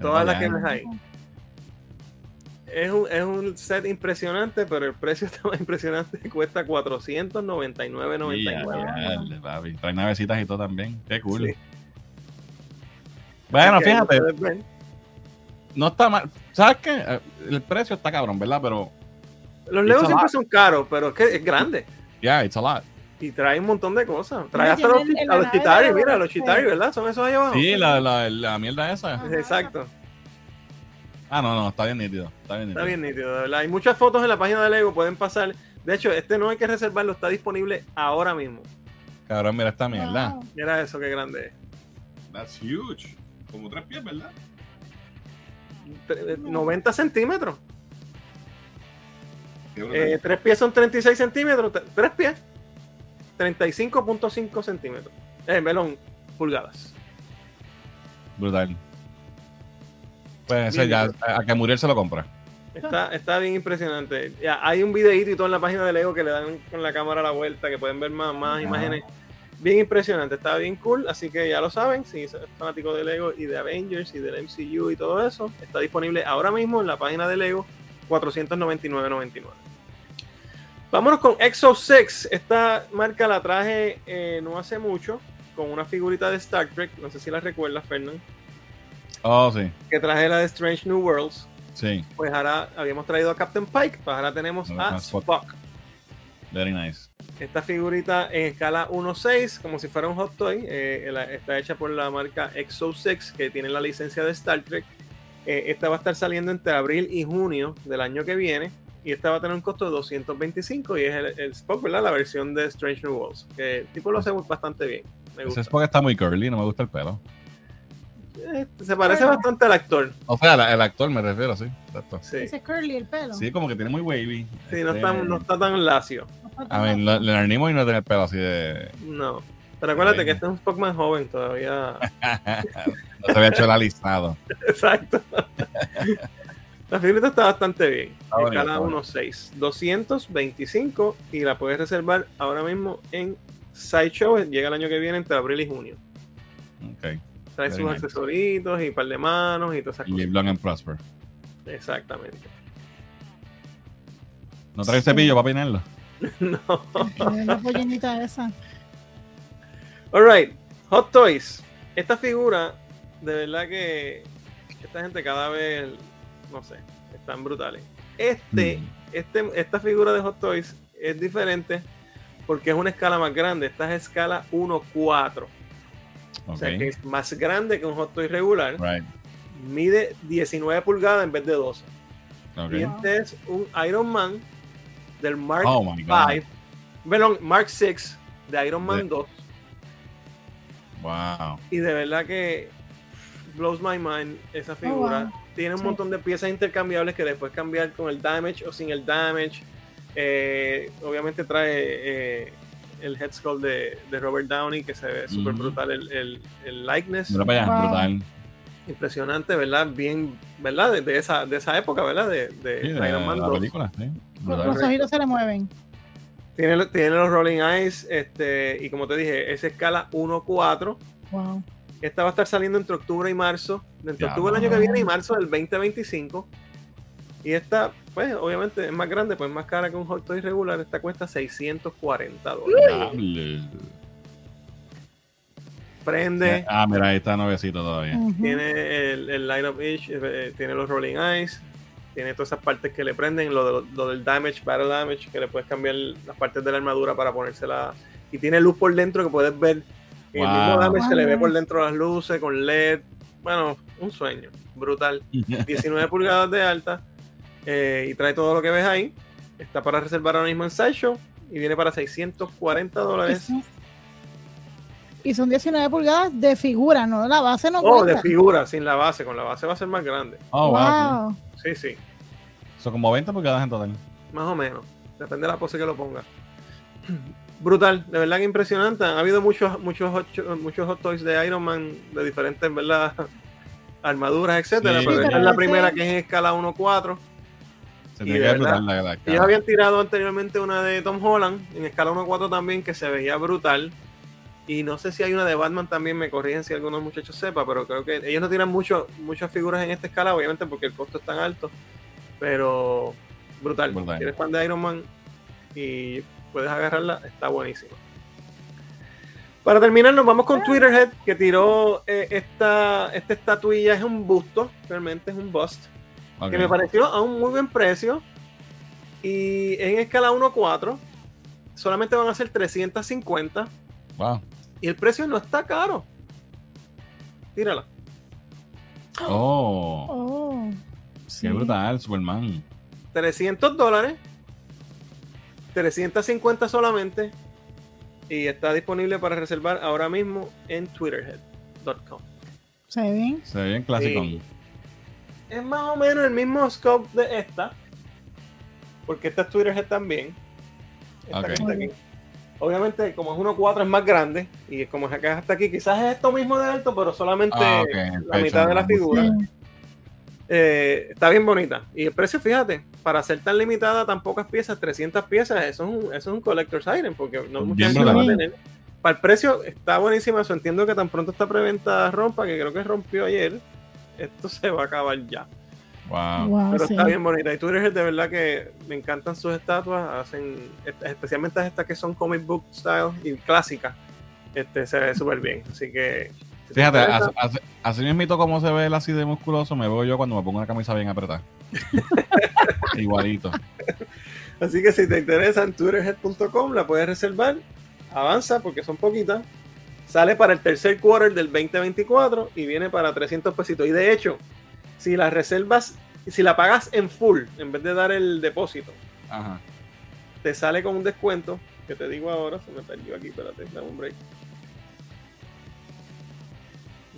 todas las que ves ahí es un, es un set impresionante, pero el precio está más impresionante. Cuesta 499.99. Trae navecitas y todo también. Qué cool. Bueno, fíjate. No está mal. ¿Sabes qué? El precio está cabrón, ¿verdad? Pero. Los Legos siempre son caros, pero es que es grande. Yeah, it's a lot. Y trae un montón de cosas. Trae hasta los, a los chitari, mira, los chitari, ¿verdad? Son esos ahí abajo. Sí, la, la, la mierda esa. Exacto. Ah, no, no, está bien nítido. Está bien nítido, está bien nítido de verdad. Hay muchas fotos en la página de Lego, pueden pasar. De hecho, este no hay que reservarlo, está disponible ahora mismo. Cabrón, mira esta mierda. Mira eso, qué grande es. That's huge. Como tres pies, ¿verdad? 90 centímetros. Eh, tres pies son 36 centímetros. Tres pies. 35.5 centímetros. Eh, melón, pulgadas. Brutal. Pues ese ya, a que Muriel se lo compra. Está, está bien impresionante. Ya, hay un videíto y todo en la página de Lego que le dan con la cámara a la vuelta, que pueden ver más, más imágenes. Bien impresionante, está bien cool, así que ya lo saben, si es fanático de Lego y de Avengers y del MCU y todo eso, está disponible ahora mismo en la página de Lego 499.99. Vámonos con Exo 6. Esta marca la traje eh, no hace mucho con una figurita de Star Trek. No sé si la recuerdas, Fernando. Oh, sí. Que traje la de Strange New Worlds. Sí. Pues ahora habíamos traído a Captain Pike, pues ahora tenemos a Spock. Very nice. Esta figurita en escala 1.6, como si fuera un hot toy, eh, está hecha por la marca Exo6, que tiene la licencia de Star Trek. Eh, esta va a estar saliendo entre abril y junio del año que viene. Y esta va a tener un costo de 225 y es el, Spock, ¿verdad? La versión de Strange New Worlds. Que el tipo lo hace bastante bien. Ese Spock está muy curly, no me gusta el pelo. Este, se parece bastante al actor. O sea, el actor me refiero, sí. sí. Ese curly el pelo. Sí, como que tiene muy wavy. Sí, no, está, no está tan lacio. A ver, Leonard Nimoy no tiene el pelo así de. No. Pero acuérdate que este es un poco más joven todavía. no se había hecho el alisado. Exacto. La figurita está bastante bien. en cada 1.6. 225 y la puedes reservar ahora mismo en Sideshow. Llega el año que viene entre abril y junio. Ok. Trae sus accesoritos y par de manos y todas esas cosas. Y Long and Prosper. Exactamente. ¿No trae cepillo para peinarlo? no. Una pollinita esa. Alright, Hot Toys. Esta figura, de verdad que esta gente cada vez, no sé, están brutales. Este, mm. este, esta figura de Hot Toys es diferente porque es una escala más grande. Esta es escala 1-4. O sea que es más grande que un hot toy regular. Mide 19 pulgadas en vez de 12. Y este es un Iron Man del Mark oh V. Bueno, Mark 6 de Iron Man 2. Wow. Y de verdad que blows my mind esa oh, figura. Tiene un montón de piezas intercambiables que después cambiar con el damage o sin el damage. Eh, obviamente trae eh, el head skull de, de Robert Downey, que se ve súper brutal el, el, el, likeness. brutal. Impresionante, ¿verdad? Bien, ¿verdad? De, esa, de esa época, ¿verdad? De, de, Iron Man la película, sí. Los ojitos se le mueven. Tiene, tiene los Rolling Eyes, este, y como te dije, es escala 1-4. Wow. Esta va a estar saliendo entre octubre y marzo, entre octubre del año que viene y marzo del 2025. Y esta, pues, obviamente es más grande, pues más cara que un Hot Toys regular. Esta cuesta 640 dólares. Prende. Ah, mira, ahí está nuevecito todavía. Tiene el, Light of eh, tiene los Rolling Eyes, tiene todas esas partes que le prenden, lo, lo, del Damage, Battle Damage, que le puedes cambiar las partes de la armadura para ponérsela. Y tiene luz por dentro que puedes ver el mismo damage se le ve por dentro las luces, con LED. Bueno, un sueño. Brutal. 19 pulgadas de alta. Eh, y trae todo lo que ves ahí. Está para reservar ahora mismo en Sideshow. Y viene para 640 dólares. Y son 19 pulgadas de figura, ¿no? La base no Oh, de figura, sin la base. Con la base va a ser más grande. Oh, wow. Sí, sí. Son como 20 pulgadas en total. Más o menos. Depende de la pose que lo ponga brutal, de verdad que impresionante. Ha habido muchos, muchos, muchos hot toys de Iron Man de diferentes, ¿verdad? Armaduras, etcétera, pero esta es la primera que es en escala 1-4. Ellos habían tirado anteriormente una de Tom Holland en escala 1-4 también que se veía brutal. Y no sé si hay una de Batman también, me corrigen si algunos muchachos sepa, pero creo que ellos no tiran mucho, muchas figuras en esta escala, obviamente porque el costo es tan alto. Pero brutal. brutal. Eres fan de Iron Man y puedes agarrarla, está buenísima. Para terminar, nos vamos con Twitterhead, que tiró eh, esta, esta estatuilla, es un busto, realmente es un bust, que me pareció a un muy buen precio. Y en escala 1-4, solamente van a ser 350. Wow. Y el precio no está caro. Tírala. Oh. oh Qué brutal, Superman. 300 dólares 350 solamente y está disponible para reservar ahora mismo en twitterhead.com. Se ve bien. Se ve bien clásico. Es más o menos el mismo scope de esta. Porque esta es Twitterhead también. Obviamente, como es 1.4 es más grande. Y como es acá hasta aquí, quizás es esto mismo de alto, pero solamente ah, la mitad de la figura. Eh, está bien bonita. Y el precio, fíjate, para ser tan limitada, tan pocas piezas, 300 piezas, eso es un, eso es un collector's item, porque no mucha gente va a tener. Para el precio está buenísima, eso entiendo que tan pronto esta preventa rompa, que creo que rompió ayer, esto se va a acabar ya. Wow. Pero está bien bonita. Y tú eres de verdad que me encantan sus estatuas, hacen, especialmente estas que son comic book style y clásicas, este, se ve súper bien. Así que Fíjate, así, así, mismo como se ve el así de musculoso, me veo yo cuando me pongo una camisa bien apretada. Igualito. Así que si te interesa en twitterhead.com la puedes reservar. Avanza porque son poquitas. Sale para el tercer quarter del 2024 y viene para 300 pesitos. Y de hecho, si la reservas, si la pagas en full, en vez de dar el depósito, te sale con un descuento que te digo ahora. Se me perdió aquí, espérate, dame un break.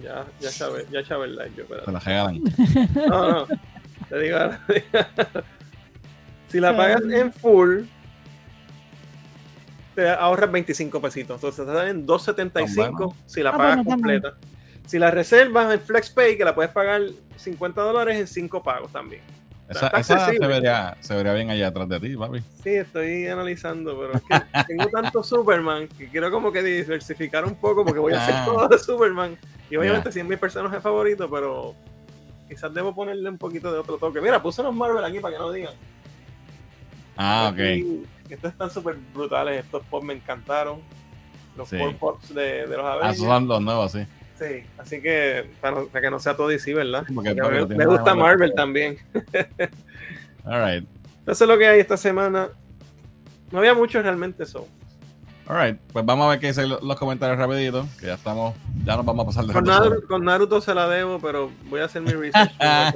Ya, ya sabe, ya sabe el like, yo, Se la regalan. No, no. Te digo, si la pagas en full, te ahorras 25 pesitos. Entonces te salen 2.75 si la ah, pagas completa. Si la reservas en FlexPay, que la puedes pagar 50 dólares en 5 pagos también. Esa, se, vería, se, vería, bien allá atrás de ti, papi. Sí, estoy analizando, pero es que tengo tanto Superman que quiero como que diversificar un poco porque voy a hacer ah. todo de Superman. Y obviamente sí es mi personaje favorito, pero quizás debo ponerle un poquito de otro toque. Mira, puse los Marvel aquí para que no digan. Ah, ok. estos están súper brutales, estos pops me encantaron. Los pops de, de los Avengers. Ah, son los nuevos, sí. Sí, así que para, que no sea todo DC, ¿verdad? me, gusta Marvel también. All right. Eso es lo que hay esta semana. No había mucho realmente eso. Alright, pues vamos a ver qué dicen los comentarios rapidito, que ya estamos, ya nos vamos a pasar de con Naruto, con Naruto se la debo, pero voy a hacer mi research. a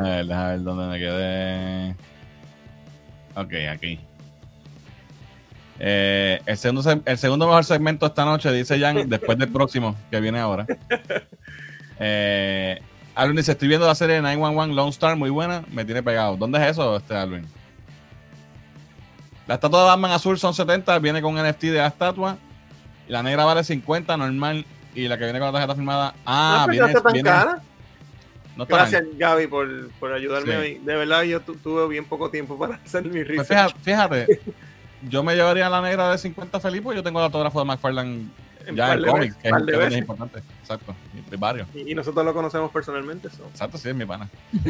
ver, déjame ver dónde me quedé. Ok, aquí. Eh, el, segundo, el segundo mejor segmento esta noche, dice Jan, después del próximo, que viene ahora. Eh, Alvin dice, estoy viendo la serie 911 Lone Star, muy buena, me tiene pegado. ¿Dónde es eso, este Alvin? La estatua de Batman azul son 70, viene con un NFT de la estatua. Y la negra vale 50, normal y la que viene con la tarjeta firmada. Ah, no, viene, está tan viene- cara. no Gracias, mal. Gaby, por, por ayudarme Sí. hoy. De verdad, yo tu- tuve bien poco tiempo para hacer mi Pues research. fíjate, fíjate, yo me llevaría la negra de 50 feliz porque yo tengo el autógrafo de McFarlane En ya en veces, que es, es importante. Exacto, de varios. Y, y nosotros lo conocemos personalmente. so. Exacto, sí, es mi pana.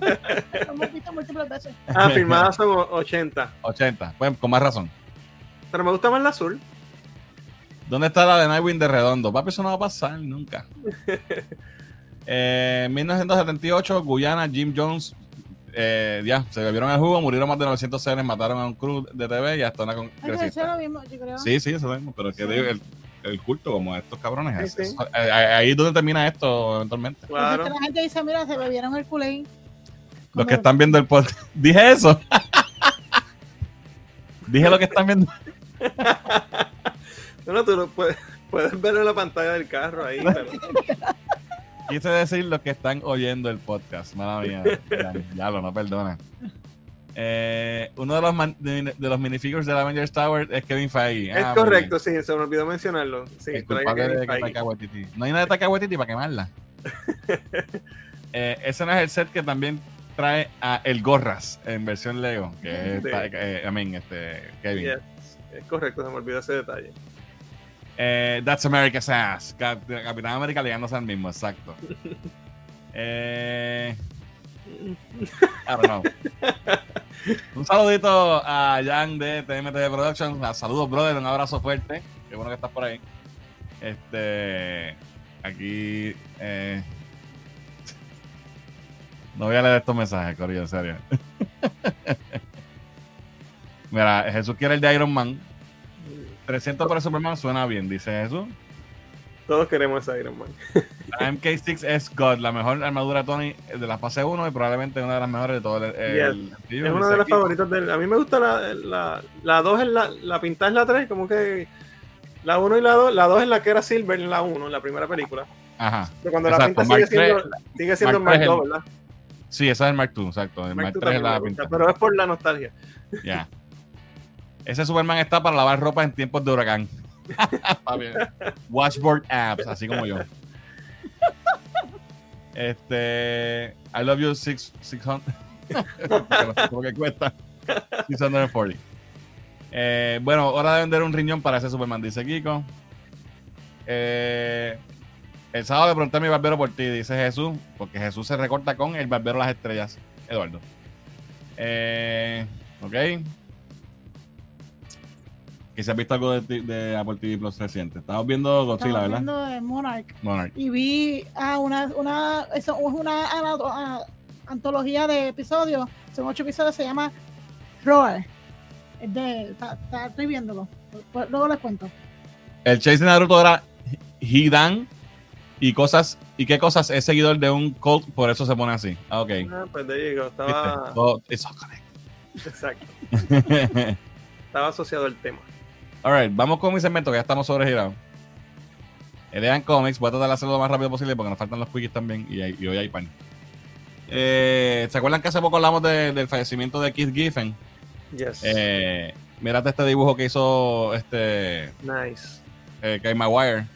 Lo hemos visto múltiples veces. Ah, firmadas son o- 80. 80, pues con más razón. Pero me gusta más la azul. ¿Dónde está la de Nightwing de Redondo? Papi, eso no va a pasar nunca. Eh, 1978, Guyana, Jim Jones. Eh, ya, se bebieron el jugo, murieron más de 900 seres, mataron a un crew de TV y hasta una Ay, Eso es congresista. lo mismo, yo creo. Sí, sí, eso mismo, pero es que digo, el, el culto como estos cabrones. Sí, es- sí. es- eh, ahí es donde termina esto eventualmente. Claro. la gente dice, mira, se bebieron el culé. Los que están viendo el podcast. Dije eso. Dije lo que están viendo. No, no, tú lo puedes, puedes verlo en la pantalla del carro ahí. pero- Quise decir los que están oyendo el podcast. Mala mía. Ya, lo, no perdona. Eh, uno de los, man- de, de los minifigures de la Avengers Tower es Kevin Feige. es Ah, correcto, sí, se me olvidó mencionarlo. Sí. El culpable de Feige. No hay nada de Taika Waititi para quemarla. Eh, ese no es el set que también trae a El Gorras en versión Lego. Que es Sí. Eh, I mean, este, Kevin. Yes, es correcto, se me olvidó ese detalle. Eh, That's America's Ass. Cap- Capitán América ligándose al mismo, exacto. Eh, I don't know. Un saludito a Jan de TMT Productions. Ah, Saludos, brother. Un abrazo fuerte. Qué bueno que estás por ahí. Este. Aquí. eh, no voy a leer estos mensajes, Corillo, en serio. Mira, Jesús quiere el de Iron Man. 300 por el Superman suena bien, dice Jesús. Todos queremos a Iron Man. La MK6 es God, la mejor armadura de Tony de la fase 1 y probablemente una de las mejores de todo el. el- el- Es una de las favoritas de él. A mí me gusta la, la, la 2, es la, la pintada es la 3, como que la 1 y la 2. La 2 es la que era Silver en la 1, en la primera película. Ajá. Pero cuando Exacto, la pinta sigue Mark siendo, sigue siendo Mark Mark, III 2, es ¿verdad? Sí, esa es el Mark II, exacto. El Mark, Mark II 3 es la pinta. pero es por la nostalgia. Ya. Ese Superman está para lavar ropa en tiempos de huracán. Papi, Watchboard apps, así como yo. Este. I love you six, 600. Porque no sé cómo que cuesta. 640. Eh, bueno, hora de vender un riñón para ese Superman, dice Kiko. Eh, el sábado le pregunté a mi barbero por ti, dice Jesús, porque Jesús se recorta con el barbero Las Estrellas, Eduardo. Eh, ok. Que se ha visto algo de, de Apple TV Plus reciente. Estamos viendo Godzilla, ¿verdad? viendo de Monarch Monarch. y vi a una, una, eso es una ana- a- antología de episodios, son ocho episodios, se llama Roar. Es de, está- está- estoy viéndolo, Pues, luego les cuento. El Chase de Naruto era Hidan y cosas y qué cosas es seguidor de un cult, por eso se pone así. Ah, ok. Ah, pues de ahí llegó, estaba. Oh, it's all Exacto. Estaba asociado al tema. Alright, vamos con mi segmento que ya estamos sobregirados. Lean Comics, voy a tratar de hacerlo lo más rápido posible porque nos faltan los quickies también y, hay- y hoy hay pan. Eh, ¿Se acuerdan que hace poco hablamos de- del fallecimiento de Keith Giffen? Yes. Eh, mírate este dibujo que hizo este nice. eh, Kay Maguire,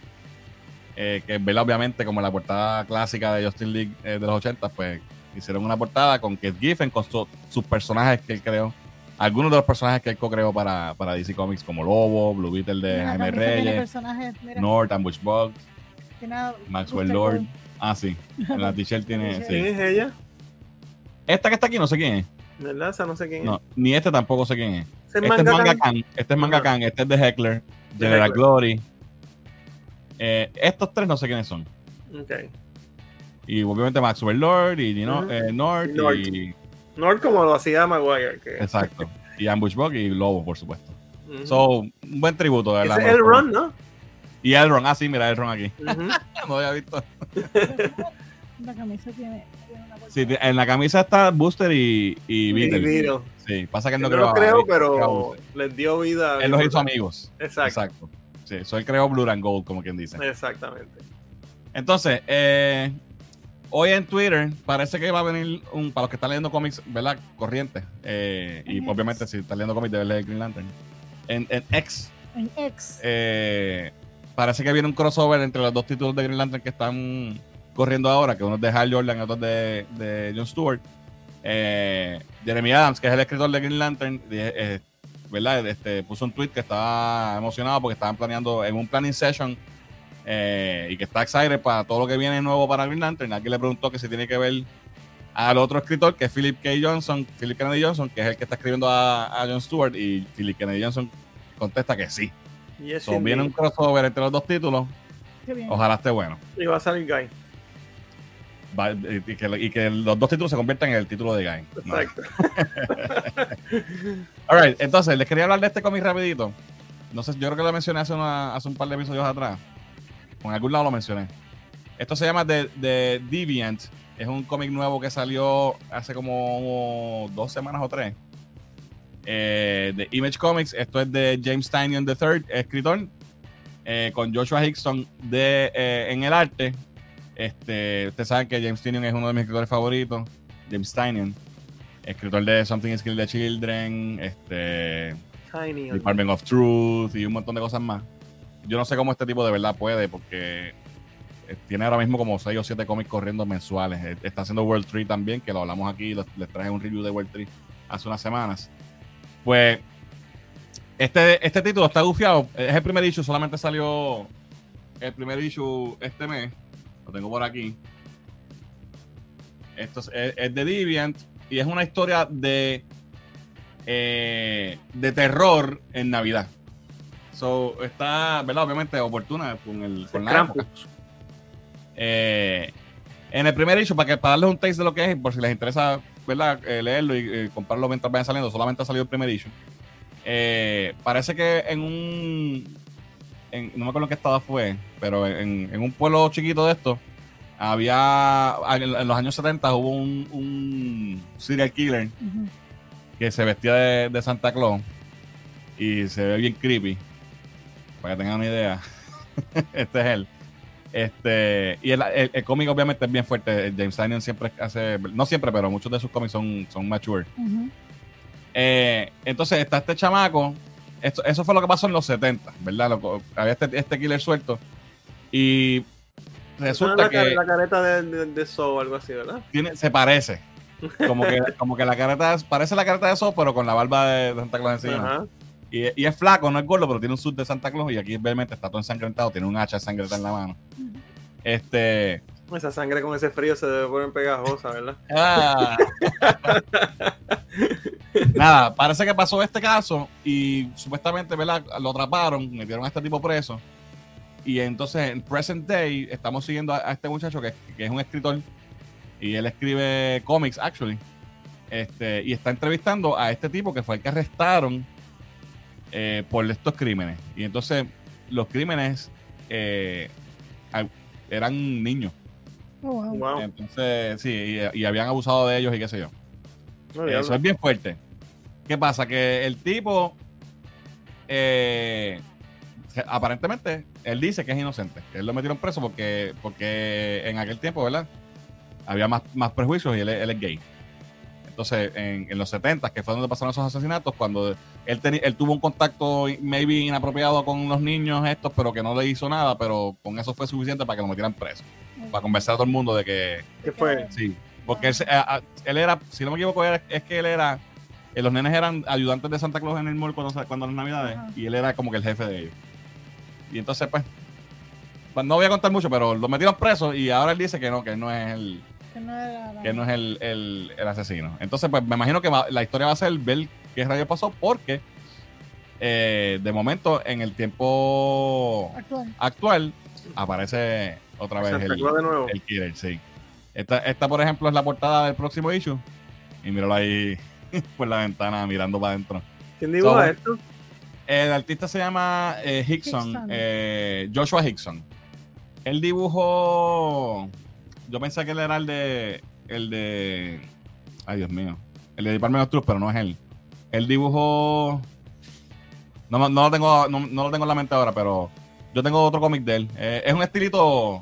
eh, que vela obviamente como la portada clásica de Justin League eh, de los 80, pues hicieron una portada con Keith Giffen, con su- sus personajes que él creó, algunos de los personajes que él co-creó para, para DC Comics, como Lobo, Blue Beetle de Mira, Jaime Reyes, North, Ambush Bug, tiene a Maxwell Lord. Gold. Ah, sí, en la t-shirt tiene. Sí. ¿Quién es ella? Esta que está aquí no sé quién es. ¿Verdad? Esa no sé quién es. No, ni este tampoco sé quién es. ¿Ese es Este es Manga? Kan, este es Manga. Kan, este es de Heckler, De General Heckler. Glory. Eh, estos tres no sé quiénes son. Ok. Y obviamente Maxwell Lord y you know, Ujú. eh, North North. y Nord como lo hacía Maguire. Que... exacto. y Ambush Bug y Lobo, por supuesto. Ujú. So, un buen tributo, de verdad. es el Run, ¿no? Y Elron, ah, sí, mira Elron aquí. No había visto. La camisa tiene, tiene una Sí, en la camisa está Booster y, y Y Beetle. Beetle. Sí, pasa que él No, no, lo creo, creó a pero les dio vida. Él los hizo amigos. Exacto. Exacto. Sí, eso él creó Blue and Gold, como quien dice. Exactamente. Entonces, eh, hoy en Twitter parece que va a venir un, para los que están leyendo cómics, ¿verdad? Corriente. Eh, y En obviamente si están leyendo cómics deben leer Green Lantern. En, en X En X. eh, parece que viene un crossover entre los dos títulos de Green Lantern que están corriendo ahora, que uno es de Hal Jordan y otro es de, John Stewart. Eh, Jeremy Adams, que es el escritor de Green Lantern, eh, ¿verdad? Este, puso un tweet que estaba emocionado porque estaban planeando en un planning session y que está excited para todo lo que viene nuevo para Green Lantern. Aquí le preguntó que si tiene que ver al otro escritor, que es Philip K. Johnson, Philip Kennedy Johnson, que es el que está escribiendo a, a John Stewart, y Philip Kennedy Johnson contesta que sí. Y so, viene un crossover entre los dos títulos. Ojalá esté bueno. Y va a salir Guy. y, que, los dos títulos se conviertan en el título de Guy. Exacto. Alright, entonces les quería hablar de este cómic rapidito. No sé, yo creo que lo mencioné hace, hace un par de episodios atrás. Con algún lado lo mencioné. Esto se llama The, The Deviant. Es un cómic nuevo que salió hace como dos semanas o tres eh, de Image Comics. Esto es de James Tynion III, escritor, eh, con Joshua Hickson de, eh, en el arte. Este, ustedes saben que James Tynion es uno de mis escritores favoritos. James Tynion, escritor de Something is Kill the Children, este, Department of Truth y un montón de cosas más. Yo no sé cómo este tipo de verdad puede, porque tiene ahora mismo como 6 o 7 cómics corriendo mensuales. Está haciendo World 3 también, que lo hablamos aquí, les traje un review de World 3 hace unas semanas. Pues este, este título está gufiado. Es el primer issue, solamente salió el primer issue este mes. Lo tengo por aquí. Esto es, de Deviant y es una historia de, eh, de terror en Navidad. So, está, ¿verdad? Obviamente oportuna con, el, con la eh, en el primer issue, para, que, para darles un taste de lo que es, por si les interesa ¿verdad? Eh, leerlo y comprarlo mientras vayan saliendo, solamente ha salido el primer issue. Eh, parece que en un. no me acuerdo qué estado fue, pero en, un pueblo chiquito de esto, había. En, los años 70 hubo un, serial killer que se vestía de, Santa Claus y se ve bien creepy. Para que tengan una idea. este es él. Este, y el, el, cómic obviamente es bien fuerte. James Tynion siempre hace, no siempre, pero muchos de sus cómics son, son mature. Eh, entonces está este chamaco. Esto, eso fue lo que pasó en los 70, ¿verdad? había este, este, killer suelto. Y resulta la, que. La careta de, de, o algo así, ¿verdad? Tiene, se parece. Como que, como que la careta parece la careta de So, pero con la barba de, Santa Claus encima. Y, es flaco, no es gordo, pero tiene un sud de Santa Claus y aquí realmente está todo ensangrentado, tiene un hacha ensangrentada en la mano. Este. Esa sangre con ese frío se debe poner pegajosa, ¿verdad? Ah. Nada, parece que pasó este caso y supuestamente, ¿verdad? Lo atraparon, metieron a este tipo preso. Y entonces en present day estamos siguiendo a, este muchacho que, que, es un escritor y él escribe cómics, actually. Este, y está entrevistando a este tipo que fue el que arrestaron eh, por estos crímenes. Y entonces los crímenes eh, eran niños. Oh, entonces, sí, y, habían abusado de ellos y qué sé yo. Eso es bien fuerte. ¿Qué pasa? Que el tipo, eh, aparentemente, él dice que es inocente. él lo metieron preso porque, porque en aquel tiempo, ¿verdad? Había más, más prejuicios y él es gay. Entonces, en, los 70, que fue donde pasaron esos asesinatos, cuando él, él tuvo un contacto maybe inapropiado con los niños estos, pero que no le hizo nada, pero con eso fue suficiente para que lo metieran preso. Para convencer a todo el mundo de que... ¿Qué fue? Sí, porque él, él, era, si no me equivoco, es que él era... Eh, los nenes eran ayudantes de Santa Claus en el mall cuando, cuando las navidades, y él era como que el jefe de ellos. Y entonces, pues, pues, no voy a contar mucho, pero lo metieron preso y ahora él dice que no, que no es el que no, es el, asesino. Entonces, pues me imagino que la historia va a ser ver qué rayo pasó, porque eh, de momento, en el tiempo actual, aparece otra vez el, el, killer, sí. Esta, esta, por ejemplo, es la portada del próximo issue. Y míralo ahí por la ventana mirando para adentro. ¿Quién dibuja esto? El artista se llama eh, Hickson, eh, Joshua Hickson. Él dibujó yo pensé que él era el de. El de. Ay, Dios mío. El de Department of Truth, pero no es él. Él dibujó. No, no, lo tengo, no, lo tengo en la mente ahora, pero yo tengo otro cómic de él. Eh, es un estilito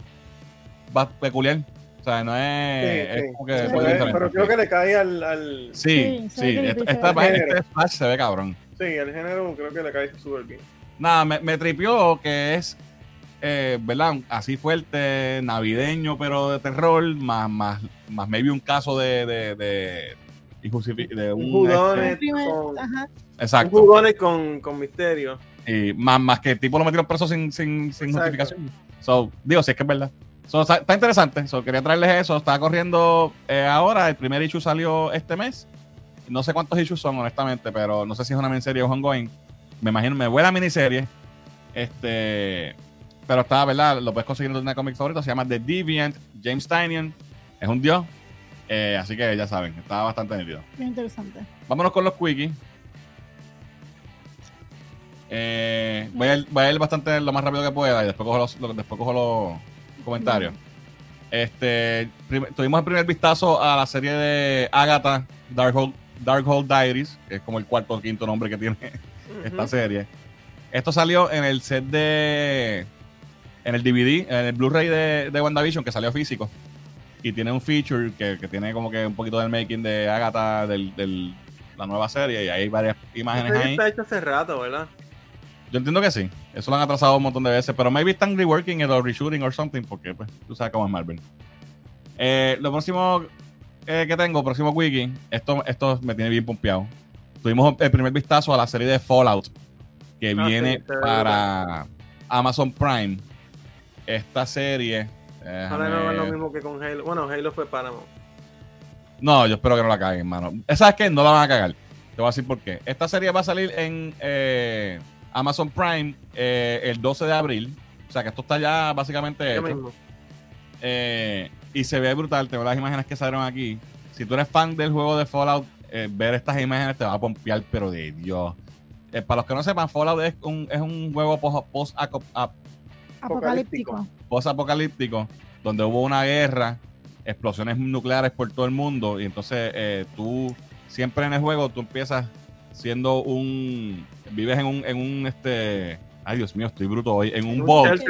peculiar. O sea, no es. es Como que pero, creo que le cae al. al... Sí, sí. Esta, este se ve cabrón. Sí, el género creo que le cae súper bien. Nada, me, me tripió que es eh, ¿verdad? Así fuerte, navideño, pero de terror, más, más, más maybe un caso de, de, de, de un, jugones este, con, exacto. Un jugones con, con misterio. Y más, más que tipo lo metieron preso sin, sin, sin justificación. So, digo, si es que es verdad. está, interesante. So, quería traerles eso. Está corriendo eh, ahora. El primer issue salió este mes. No sé cuántos issues son, honestamente, pero no sé si es una miniserie o ongoing. Me imagino, me voy a la miniserie. Este. Pero está, ¿verdad? Lo puedes conseguir en una cómic favorito. Se llama The Deviant. James Tynion. Es un dios. Eh, así que ya saben, está bastante nítido. Muy interesante. Vámonos con los quickies. Eh, voy, a ir, voy, a ir, bastante lo más rápido que pueda y después cojo los, después cojo los comentarios. Este, tuvimos el primer vistazo a la serie de Agatha Darkhold, Darkhold Diaries, que es como el cuarto o quinto nombre que tiene esta serie. Esto salió en el set de. En el DVD, en el Blu-ray de, de WandaVision, que salió físico. Y tiene un feature que, que, tiene como que un poquito del making de Agatha, del, del la nueva serie, y hay varias imágenes ahí. Está hecho hace rato, ¿verdad? Yo entiendo que sí. Eso lo han atrasado un montón de veces. Pero maybe están reworking it o reshooting or something. Porque, pues, tú sabes cómo es Marvel. Eh, lo próximo eh, que tengo, próximo wiki. Esto, esto me tiene bien pompeado. Tuvimos el primer vistazo a la serie de Fallout. Que ah, viene para Amazon Prime. Esta serie. Ahora no es lo mismo que con Halo. Bueno, Halo fue para. No, yo espero que no la caguen, hermano. ¿Sabes qué? No la van a cagar. Te voy a decir por qué. Esta serie va a salir en. Eh, Amazon Prime eh, el 12 de abril. O sea que esto está ya básicamente eh, y se ve brutal. Te veo las imágenes que salieron aquí. Si tú eres fan del juego de Fallout, ver estas imágenes te va a pompear, pero de Dios. para los que no sepan, Fallout es un, es un juego post-apocalíptico. Post-apocalíptico, donde hubo una guerra, explosiones nucleares por todo el mundo. Y entonces tú, siempre en el juego, tú empiezas siendo un vives en un, en un este, ay Dios mío, estoy bruto hoy, en un, un bolt.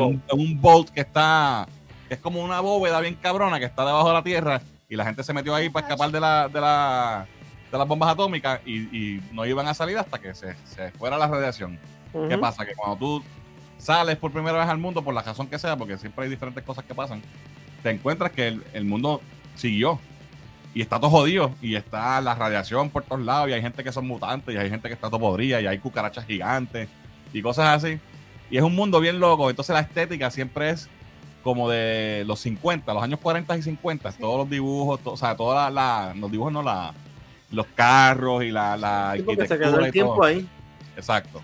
un, un, bolt que está, que es como una bóveda bien cabrona que está debajo de la tierra y la gente se metió ahí para escapar de la, de la, de las bombas atómicas y, y no iban a salir hasta que se, se fuera la radiación. ¿Qué pasa? Que cuando tú sales por primera vez al mundo, por la razón que sea, porque siempre hay diferentes cosas que pasan, te encuentras que el, el mundo siguió y está todo jodido y está la radiación por todos lados y hay gente que son mutantes y hay gente que está todo podrida y hay cucarachas gigantes y cosas así. Y es un mundo bien loco. Entonces la estética siempre es como de los 50, los años 40 y 50. Todos los dibujos, o sea, todos la, los dibujos, no la, los carros y la, la se quedó el tiempo ahí. Exacto.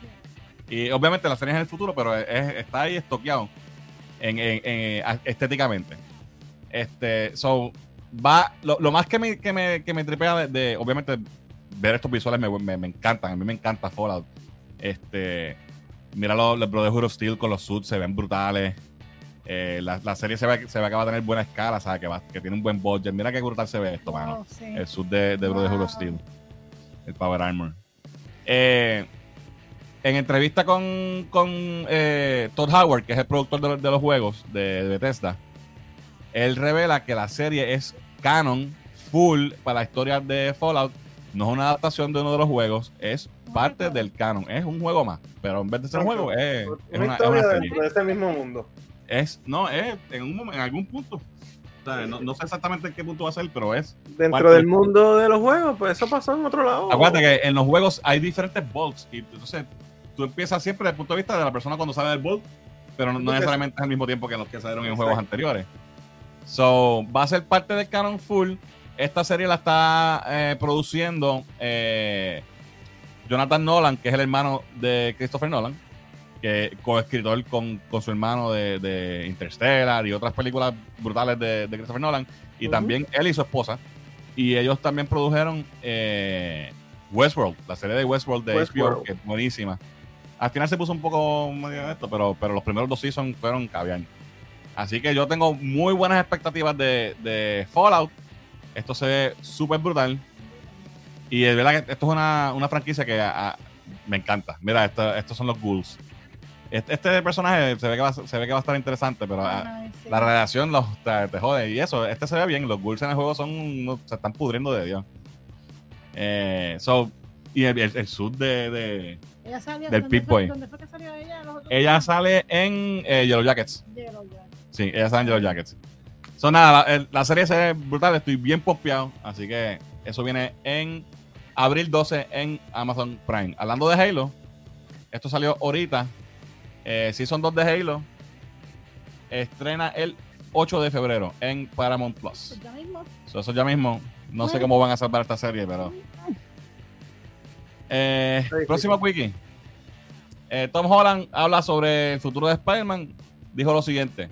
Y obviamente la serie es en el futuro, pero está ahí estoqueado en, en, estéticamente. Este, so, va, lo, lo más que me, que me, que me tripea de, obviamente, ver estos visuales me, me, encantan. A mí me encanta Fallout. Este, mira los, los Brotherhood of Steel con los suits, se ven brutales. Eh, la, la, serie se ve, se ve que va a tener buena escala, ¿sabes? Que, va, que tiene un buen budget. Mira qué brutal se ve esto, mano. Oh, el suit de, de Brotherhood of Steel. El Power Armor. Eh, en entrevista con, con eh, Todd Howard, que es el productor de, de los juegos de, de Bethesda, él revela que la serie es canon, full para la historia de Fallout. No es una adaptación de uno de los juegos, es parte del canon. Es un juego más, pero en vez de ser un juego, es, una, historia dentro de ese mismo mundo. Es, no, es en, un, en algún punto. no, sé exactamente en qué punto va a ser, pero es. Dentro del mundo de los juegos, pues eso pasó en otro lado. Acuérdate que en los juegos hay diferentes bolts. Y entonces tú empiezas siempre desde el punto de vista de la persona cuando sale del bolt, pero no, necesariamente es al mismo tiempo que los que salieron en juegos anteriores. So, va a ser parte del canon full. Esta serie la está eh, produciendo eh, Jonathan Nolan, que es el hermano de Christopher Nolan, que coescritor con, con su hermano de, de, Interstellar y otras películas brutales de, Christopher Nolan. Y también él y su esposa. Y ellos también produjeron eh, Westworld, la serie de Westworld de HBO, que es buenísima. Al final se puso un poco medio de esto, pero, pero los primeros dos seasons fueron caviar. Así que yo tengo muy buenas expectativas de, Fallout. Esto se ve súper brutal. Y es verdad que esto es una, franquicia que me encanta. Mira, estos son los ghouls. Este, este, personaje se ve, que va, se ve que va a estar interesante, pero la relación los, te, jode. Y eso, este se ve bien. Los ghouls en el juego son se están pudriendo de Dios. Eh, so, Y el, el, sud de, de ella salió, del Pip Boy. ¿Dónde fue que salió ella? ella sale en eh, Yellow Jackets. Yellow Jackets. Sí, ella sale en Yellow Jackets. Son nada, la, la, serie se ve brutal, estoy bien pospeado, así que eso viene en abril 12 en Amazon Prime. Hablando de Halo, esto salió ahorita. Eh, Season 2 de Halo estrena el 8 de febrero en Paramount Plus. Pues ya mismo. eso ya mismo. No sé cómo van a salvar esta serie, pero. Eh, próximo wiki. Eh, Tom Holland habla sobre el futuro de Spider-Man. Dijo lo siguiente: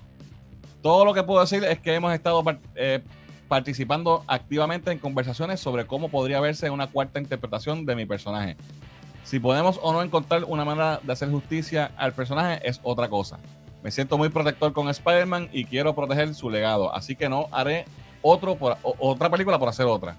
Todo lo que puedo decir es que hemos estado eh, participando activamente en conversaciones sobre cómo podría verse una cuarta interpretación de mi personaje. Si podemos o no encontrar una manera de hacer justicia al personaje es otra cosa. Me siento muy protector con Spider-Man y quiero proteger su legado, así que no haré otro por, otra película por hacer otra.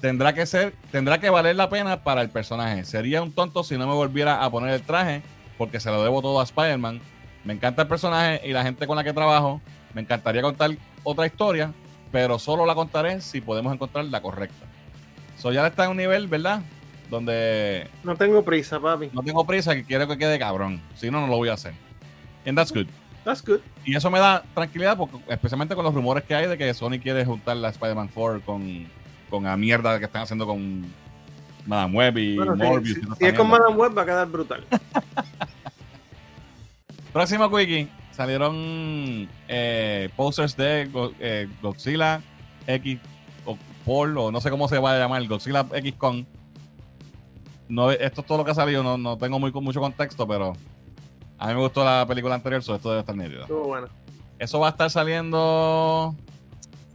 Tendrá que ser, tendrá que valer la pena para el personaje. Sería un tonto si no me volviera a poner el traje, porque se lo debo todo a Spider-Man. Me encanta el personaje y la gente con la que trabajo. Me encantaría contar otra historia, pero solo la contaré si podemos encontrar la correcta. So ya está en un nivel, ¿verdad? donde... No tengo prisa, papi. No tengo prisa, que quiero que quede cabrón. Si no, no lo voy a hacer. And that's good. That's good. Y eso me da tranquilidad, porque, especialmente con los rumores que hay de que Sony quiere juntar la Spider-Man 4 con, con la mierda que están haciendo con Madame Web y Morbius. Si, es con Madame Web va a quedar brutal. Próximo quickie. Salieron eh, posters de eh, Godzilla X o Paul, o no sé cómo se va a llamar, Godzilla X con no, esto es todo lo que ha salido, no, no tengo muy, mucho contexto, pero a mí me gustó la película anterior, so esto debe estar nítido. bueno. Eso va a estar saliendo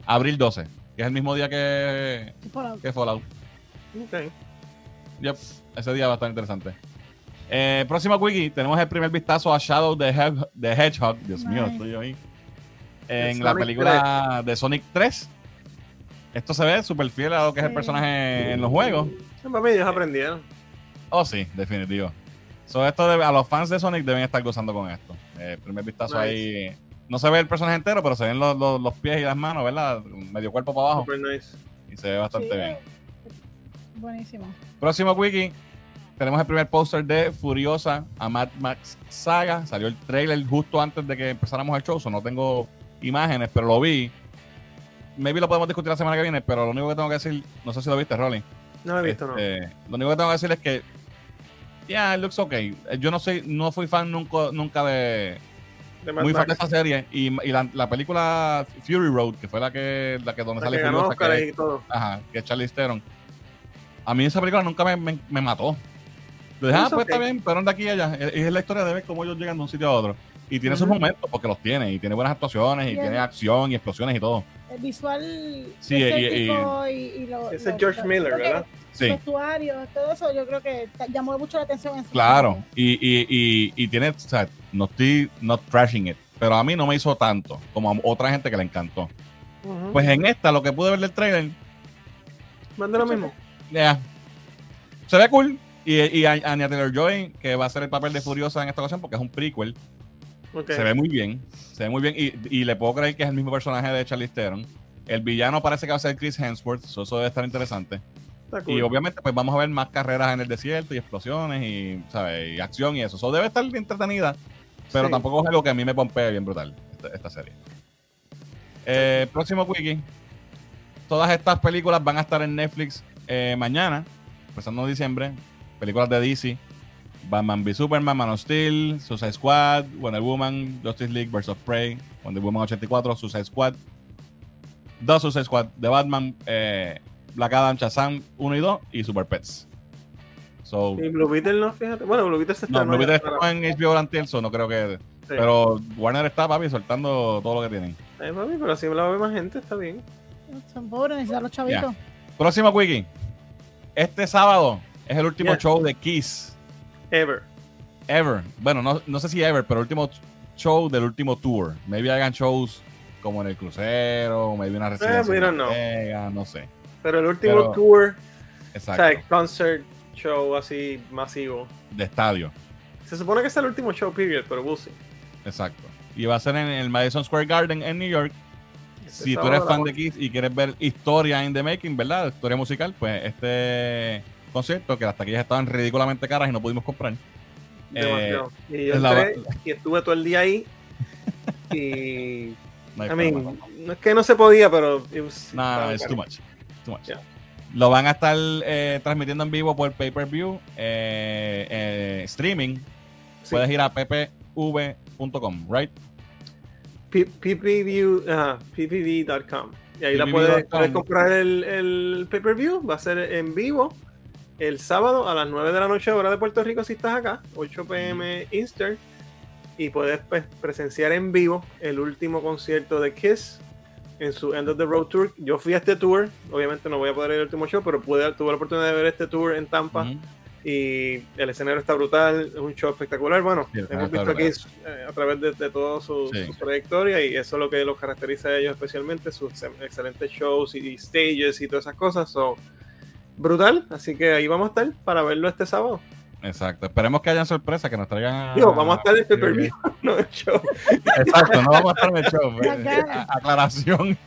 abril 12, que es el mismo día que Fallout. Que Fallout. Ok. Yep, ese día va a estar interesante. Eh, próximo wiki, tenemos el primer vistazo a Shadow the, Hedgehog. Dios mío, estoy ahí. En la película de Sonic 3. Esto se ve súper fiel a lo que es el personaje en los juegos. ellos aprendieron. Oh, sí, definitivo. So, esto a los fans de Sonic deben estar gozando con esto. Eh, primer vistazo ahí. No se ve el personaje entero, pero se ven los, los, pies y las manos, ¿verdad? Medio cuerpo para abajo. Super nice. Y se ve bastante bien. Buenísimo. Próximo wiki. Tenemos el primer póster de Furiosa a Mad Max Saga. Salió el trailer justo antes de que empezáramos el show. So no tengo imágenes, pero lo vi. Maybe lo podemos discutir la semana que viene, pero lo único que tengo que decir, no sé si lo viste, Rolly. No lo he visto, no. Este, lo único que tengo que decir es que yeah, it looks okay. Yo no soy, no fui fan nunca, nunca de, muy fan de esta serie. Y, y la, la, película Fury Road, que fue la que, la que donde sale Furiosa, que, y todo. Ajá, que es Charlie Theron. A mí esa película nunca me, me, me mató. Lo dije, ah, pues está bien, pero de aquí y allá. Es, la historia de ver cómo ellos llegan de un sitio a otro. Y tiene sus momentos, porque los tiene, y tiene buenas actuaciones, y, tiene acción y explosiones y todo. El visual sí, y, y, y, lo, Ese es George Miller, ¿verdad? Sí. Vestuario, todo eso yo creo que llamó mucho la atención. En claro, y, y, y, tiene, o sea, no estoy not trashing it, pero a mí no me hizo tanto como a otra gente que le encantó. Pues en esta, lo que pude ver del trailer. Manda lo mismo. Ya. Se ve cool. Y, y Anya Taylor Joy, que va a ser el papel de Furiosa en esta ocasión, porque es un prequel. Se ve muy bien. Se ve muy bien. Y, y, le puedo creer que es el mismo personaje de Charlize Theron. El villano parece que va a ser Chris Hemsworth. eso debe estar interesante. Y obviamente, pues vamos a ver más carreras en el desierto y explosiones y, ¿sabes? y acción y eso. Eso debe estar bien entretenida, pero tampoco es algo que a mí me pompea bien brutal, esta, serie. Eh, próximo wiki. Todas estas películas van a estar en Netflix eh, mañana, empezando en diciembre. Películas de DC. Batman v Superman, Man of Steel, Suicide Squad, Wonder Woman, Justice League vs. Prey, Wonder Woman 84, Suicide Squad, dos Suicide Squad de Batman, eh, Black Adam, Shazam 1 y 2 y Super Pets. So, y Blue Beetle no, fíjate. Bueno, Blue Beetle está, no, Blue Beetle está en HBO Antiel, so no creo que. Pero Warner está, papi, soltando todo lo que tienen. Eh, papi, pero así la ve más gente, está bien. Son pobres, necesitan los chavitos. Próximo Wiki. Este sábado es el último show de Kiss. Ever. Ever. Bueno, no, no sé si ever, pero el último show del último tour. Maybe hagan shows como en el crucero, maybe una eh, residencia. no sé. Pero el último tour, exacto. o sea, concert show así masivo. De estadio. Se supone que es el último show period, pero we'll Exacto. Y va a ser en el Madison Square Garden en New York. Este si tú eres fan de Kiss y quieres ver historia in the making, ¿verdad? Historia musical, pues este concierto que las taquillas estaban ridículamente caras y no pudimos comprar. Eh, y yo entré, y estuve todo el día ahí. Y. no, no es que no se podía, pero. No, no, es too much. Too much. Lo van a estar eh, transmitiendo en vivo por pay-per-view, eh, eh, streaming. Puedes ir a ppv.com, right? ppv.com. Y ahí la puedes, comprar el, el pay-per-view. Va a ser en vivo el sábado a las 9 de la noche, hora de Puerto Rico, si estás acá, 8 pm Eastern. Y puedes pues, presenciar en vivo el último concierto de Kiss en su End of the Road Tour. Yo fui a este tour, obviamente no voy a poder ir al último show, pero pude, tuve la oportunidad de ver este tour en Tampa. Y el escenario está brutal, es un show espectacular. Bueno, hemos visto aquí eh, a través de, de toda su, trayectoria y eso es lo que los caracteriza a ellos especialmente, sus excelentes shows y, stages y todas esas cosas. So, brutal, así que ahí vamos a estar para verlo este sábado. Exacto, esperemos que hayan sorpresas, que nos traigan. Digo, vamos a estar en este no el show. Exacto, no vamos a estar en el show. Pues, aclaración.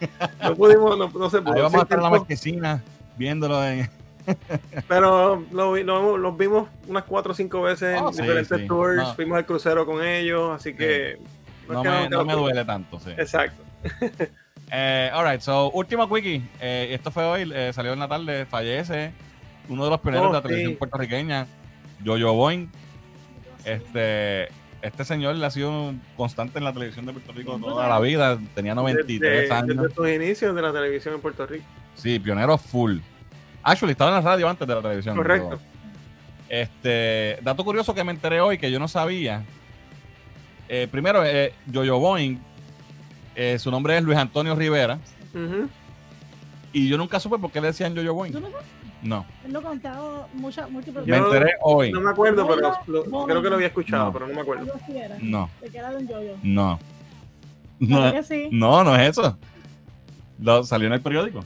No pudimos, no, no se pudo. Ahí vamos a estar en la marquesina viéndolo en. Pero lo, lo, vimos unas cuatro o cinco veces en oh, diferentes tours. Fuimos al crucero con ellos, así que. No, me, no me duele tanto, sí. Exacto. Eh, alright, so último quickie. Eh, esto fue hoy, eh, salió en la tarde, fallece uno de los pioneros de la oh, televisión puertorriqueña, Jojo Boing. Este, este señor le ha sido constante en la televisión de Puerto Rico toda la vida. Tenía 93 años. Desde sus inicios de la televisión en Puerto Rico. Sí, pionero full. Actually, estaba en la radio antes de la televisión. Correcto. este, dato curioso que me enteré hoy que yo no sabía. Eh, primero, eh, Jojo Boing, eh, su nombre es Luis Antonio Rivera. Y yo nunca supe por qué le decían Jojo Boing. No. Él lo contado muchas, múltiples Me enteré hoy. No me acuerdo, pero creo que lo había escuchado, pero no me acuerdo. No. No. No. no, no es eso. Lo, salió en el periódico.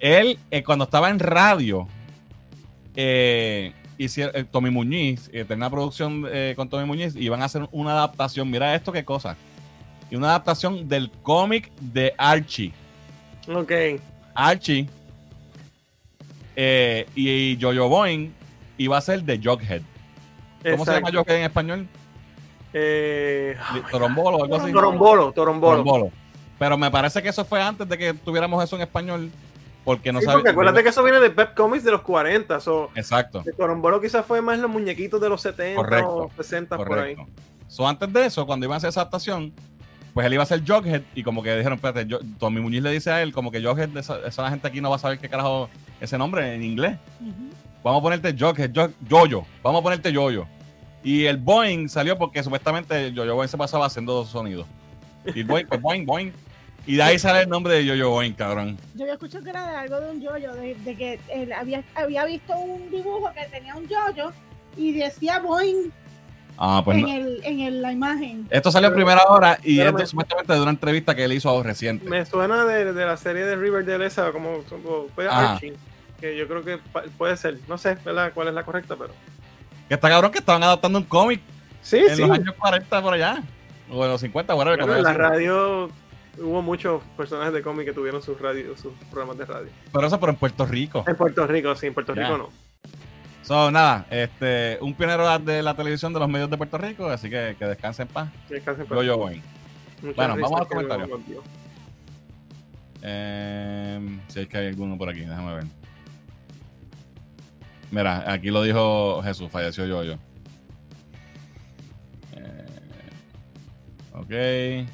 Él, eh, cuando estaba en radio, eh, hicieron, eh, Tommy Muñiz, eh, tenía una producción eh, con Tommy Muñiz, y iban a hacer una adaptación. Mira esto, qué cosa. Y una adaptación del cómic de Archie. Ok. Archie eh, y, Jojo Boing iba a ser de Jughead. ¿Cómo se llama Jughead en español? Eh, torombolo o algo así. Torombolo, torombolo, Pero me parece que eso fue antes de que tuviéramos eso en español. Porque no sí, Porque acuérdate que eso viene de Pep Comics de los 40. Exacto. El Torombolo quizás fue más los muñequitos de los 70 o 60 por ahí. So, antes de eso, cuando iban a hacer esa adaptación, pues él iba a ser Jughead y como que dijeron, espérate, yo, Tommy Muñiz le dice a él como que Jughead, esa, esa gente aquí no va a saber qué carajo ese nombre en inglés. Vamos a ponerte Jughead, Jojo, vamos a ponerte Jojo. Y el Boeing salió porque supuestamente Jojo Boeing se pasaba haciendo dos sonidos. Y Boeing, pues Boeing, Boeing. Y de ahí sale el nombre de Jojo Boeing, cabrón. Yo había escuchado que era de algo de un Jojo, de, de que él había, había visto un dibujo que tenía un Jojo y decía Boeing Ah, pues en, el, en la imagen. Esto salió a primera hora y esto es supuestamente de una entrevista que él hizo reciente. Me suena de, de la serie de Riverdale esa, como, fue Archie, que yo creo que puede ser. No sé ¿verdad? cuál es la correcta, pero. Que está cabrón que estaban adaptando un cómic sí, en los años 40 por allá. O en los 50, bueno, en la radio hubo muchos personajes de cómic que tuvieron sus, radio, sus programas de radio. Pero eso, pero en Puerto Rico. En Puerto Rico, sí, en Puerto Rico no. So, nada, este, un pionero de la televisión de los medios de Puerto Rico, así que que descanse en paz. Descanse en paz. Yo, voy. Bueno, vamos a los comentarios. Eh, si es que hay alguno por aquí, déjame ver. Mira, aquí lo dijo Jesús, falleció yo yo. Eh, ok.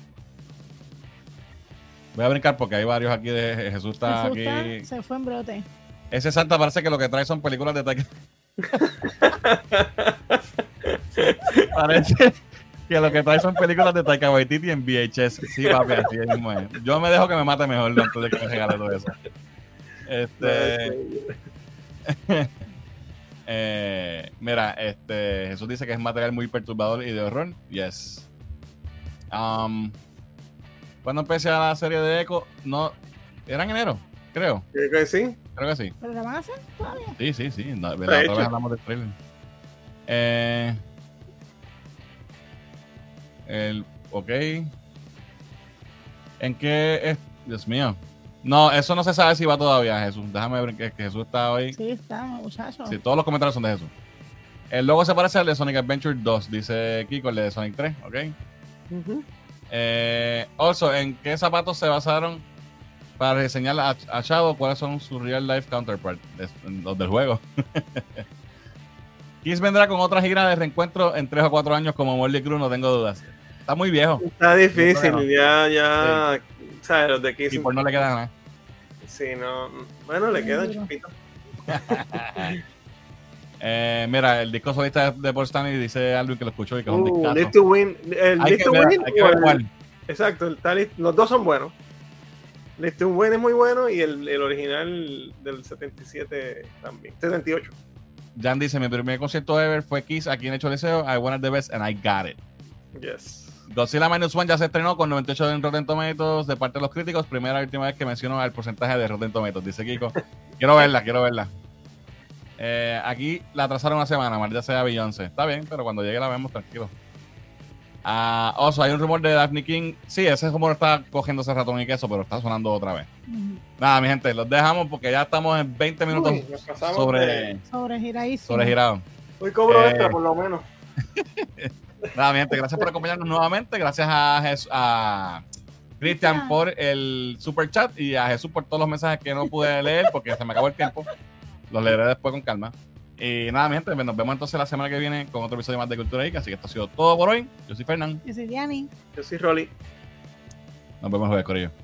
Voy a brincar porque hay varios aquí de Jesús está aquí. se fue en brote. Ese Santa parece que lo que trae son películas de Parece que lo que trae son películas de Taika Waititi en VHS. Sí, papi, así es mismo Yo me dejo que me mate mejor antes de que me regale todo eso. Este. eh, mira, este. Jesús dice que es material muy perturbador y de horror. Yes. Um, cuando empecé a la serie de Echo, no. Era en enero, creo. Creo que sí. Creo que sí. ¿Pero la van a hacer todavía? Sí, sí, sí. la otra vez hablamos del trailer. Eh, el, ok. ¿En qué es? Dios mío. No, eso no se sabe si va todavía, Jesús. Déjame ver que, Jesús está hoy. Sí, está, muchachos. Sí, todos los comentarios son de Jesús. El logo se parece al de Sonic Adventure 2, dice Kiko, el de Sonic 3, ¿ok? eh, also, ¿en qué zapatos se basaron para diseñar a, a, Shadow? ¿Cuáles son sus real life counterparts? Los del juego. Kiss vendrá con otra gira de reencuentro en 3 o 4 años como Molly Cruz, no tengo dudas. Está muy viejo. Está difícil, ya, ya. ¿Sabes? Los de Kiss. Y por no le queda nada. Sí, no. Bueno, le quedan chiquitos. eh, mira, el disco solista de Paul Stanley dice algo que lo escuchó y que es un uh, Need to Win. El Need to Win. El, exacto, el, los dos son buenos. Need to Win es muy bueno y el, el original del 77 también. 78. Jan dice: Mi primer concierto ever fue Kiss aquí en Hecho Liceo. I wanted the best and I got it. Yes. Godzilla Minus One ya se estrenó con 98 en Rotten Tomatoes de parte de los críticos. Primera y última vez que menciono el porcentaje de Rotten Tomatoes, dice Kiko. quiero verla, quiero verla. Eh, aquí la atrasaron una semana, maldita sea Beyoncé. Está bien, pero cuando llegue la vemos tranquilo. Oso, hay un rumor de Daphne King. Sí, ese rumor está cogiendo ese ratón y queso, pero está sonando otra vez. Nada, mi gente, los dejamos porque ya estamos en 20 minutos sobre, sobre giradísimo. Sobre girado. Hoy cobro extra, por lo menos. Nada, mi gente, gracias por acompañarnos nuevamente. Gracias a, a Cristian por el super chat y a Jesús por todos los mensajes que no pude leer porque se me acabó el tiempo. Los leeré después con calma. Y nada, mi gente, nos vemos entonces la semana que viene con otro episodio más de Cultura Ica. Así que esto ha sido todo por hoy. Yo soy Fernán. Yo soy Diani. Yo soy Rolly. Nos vemos luego, Corillo.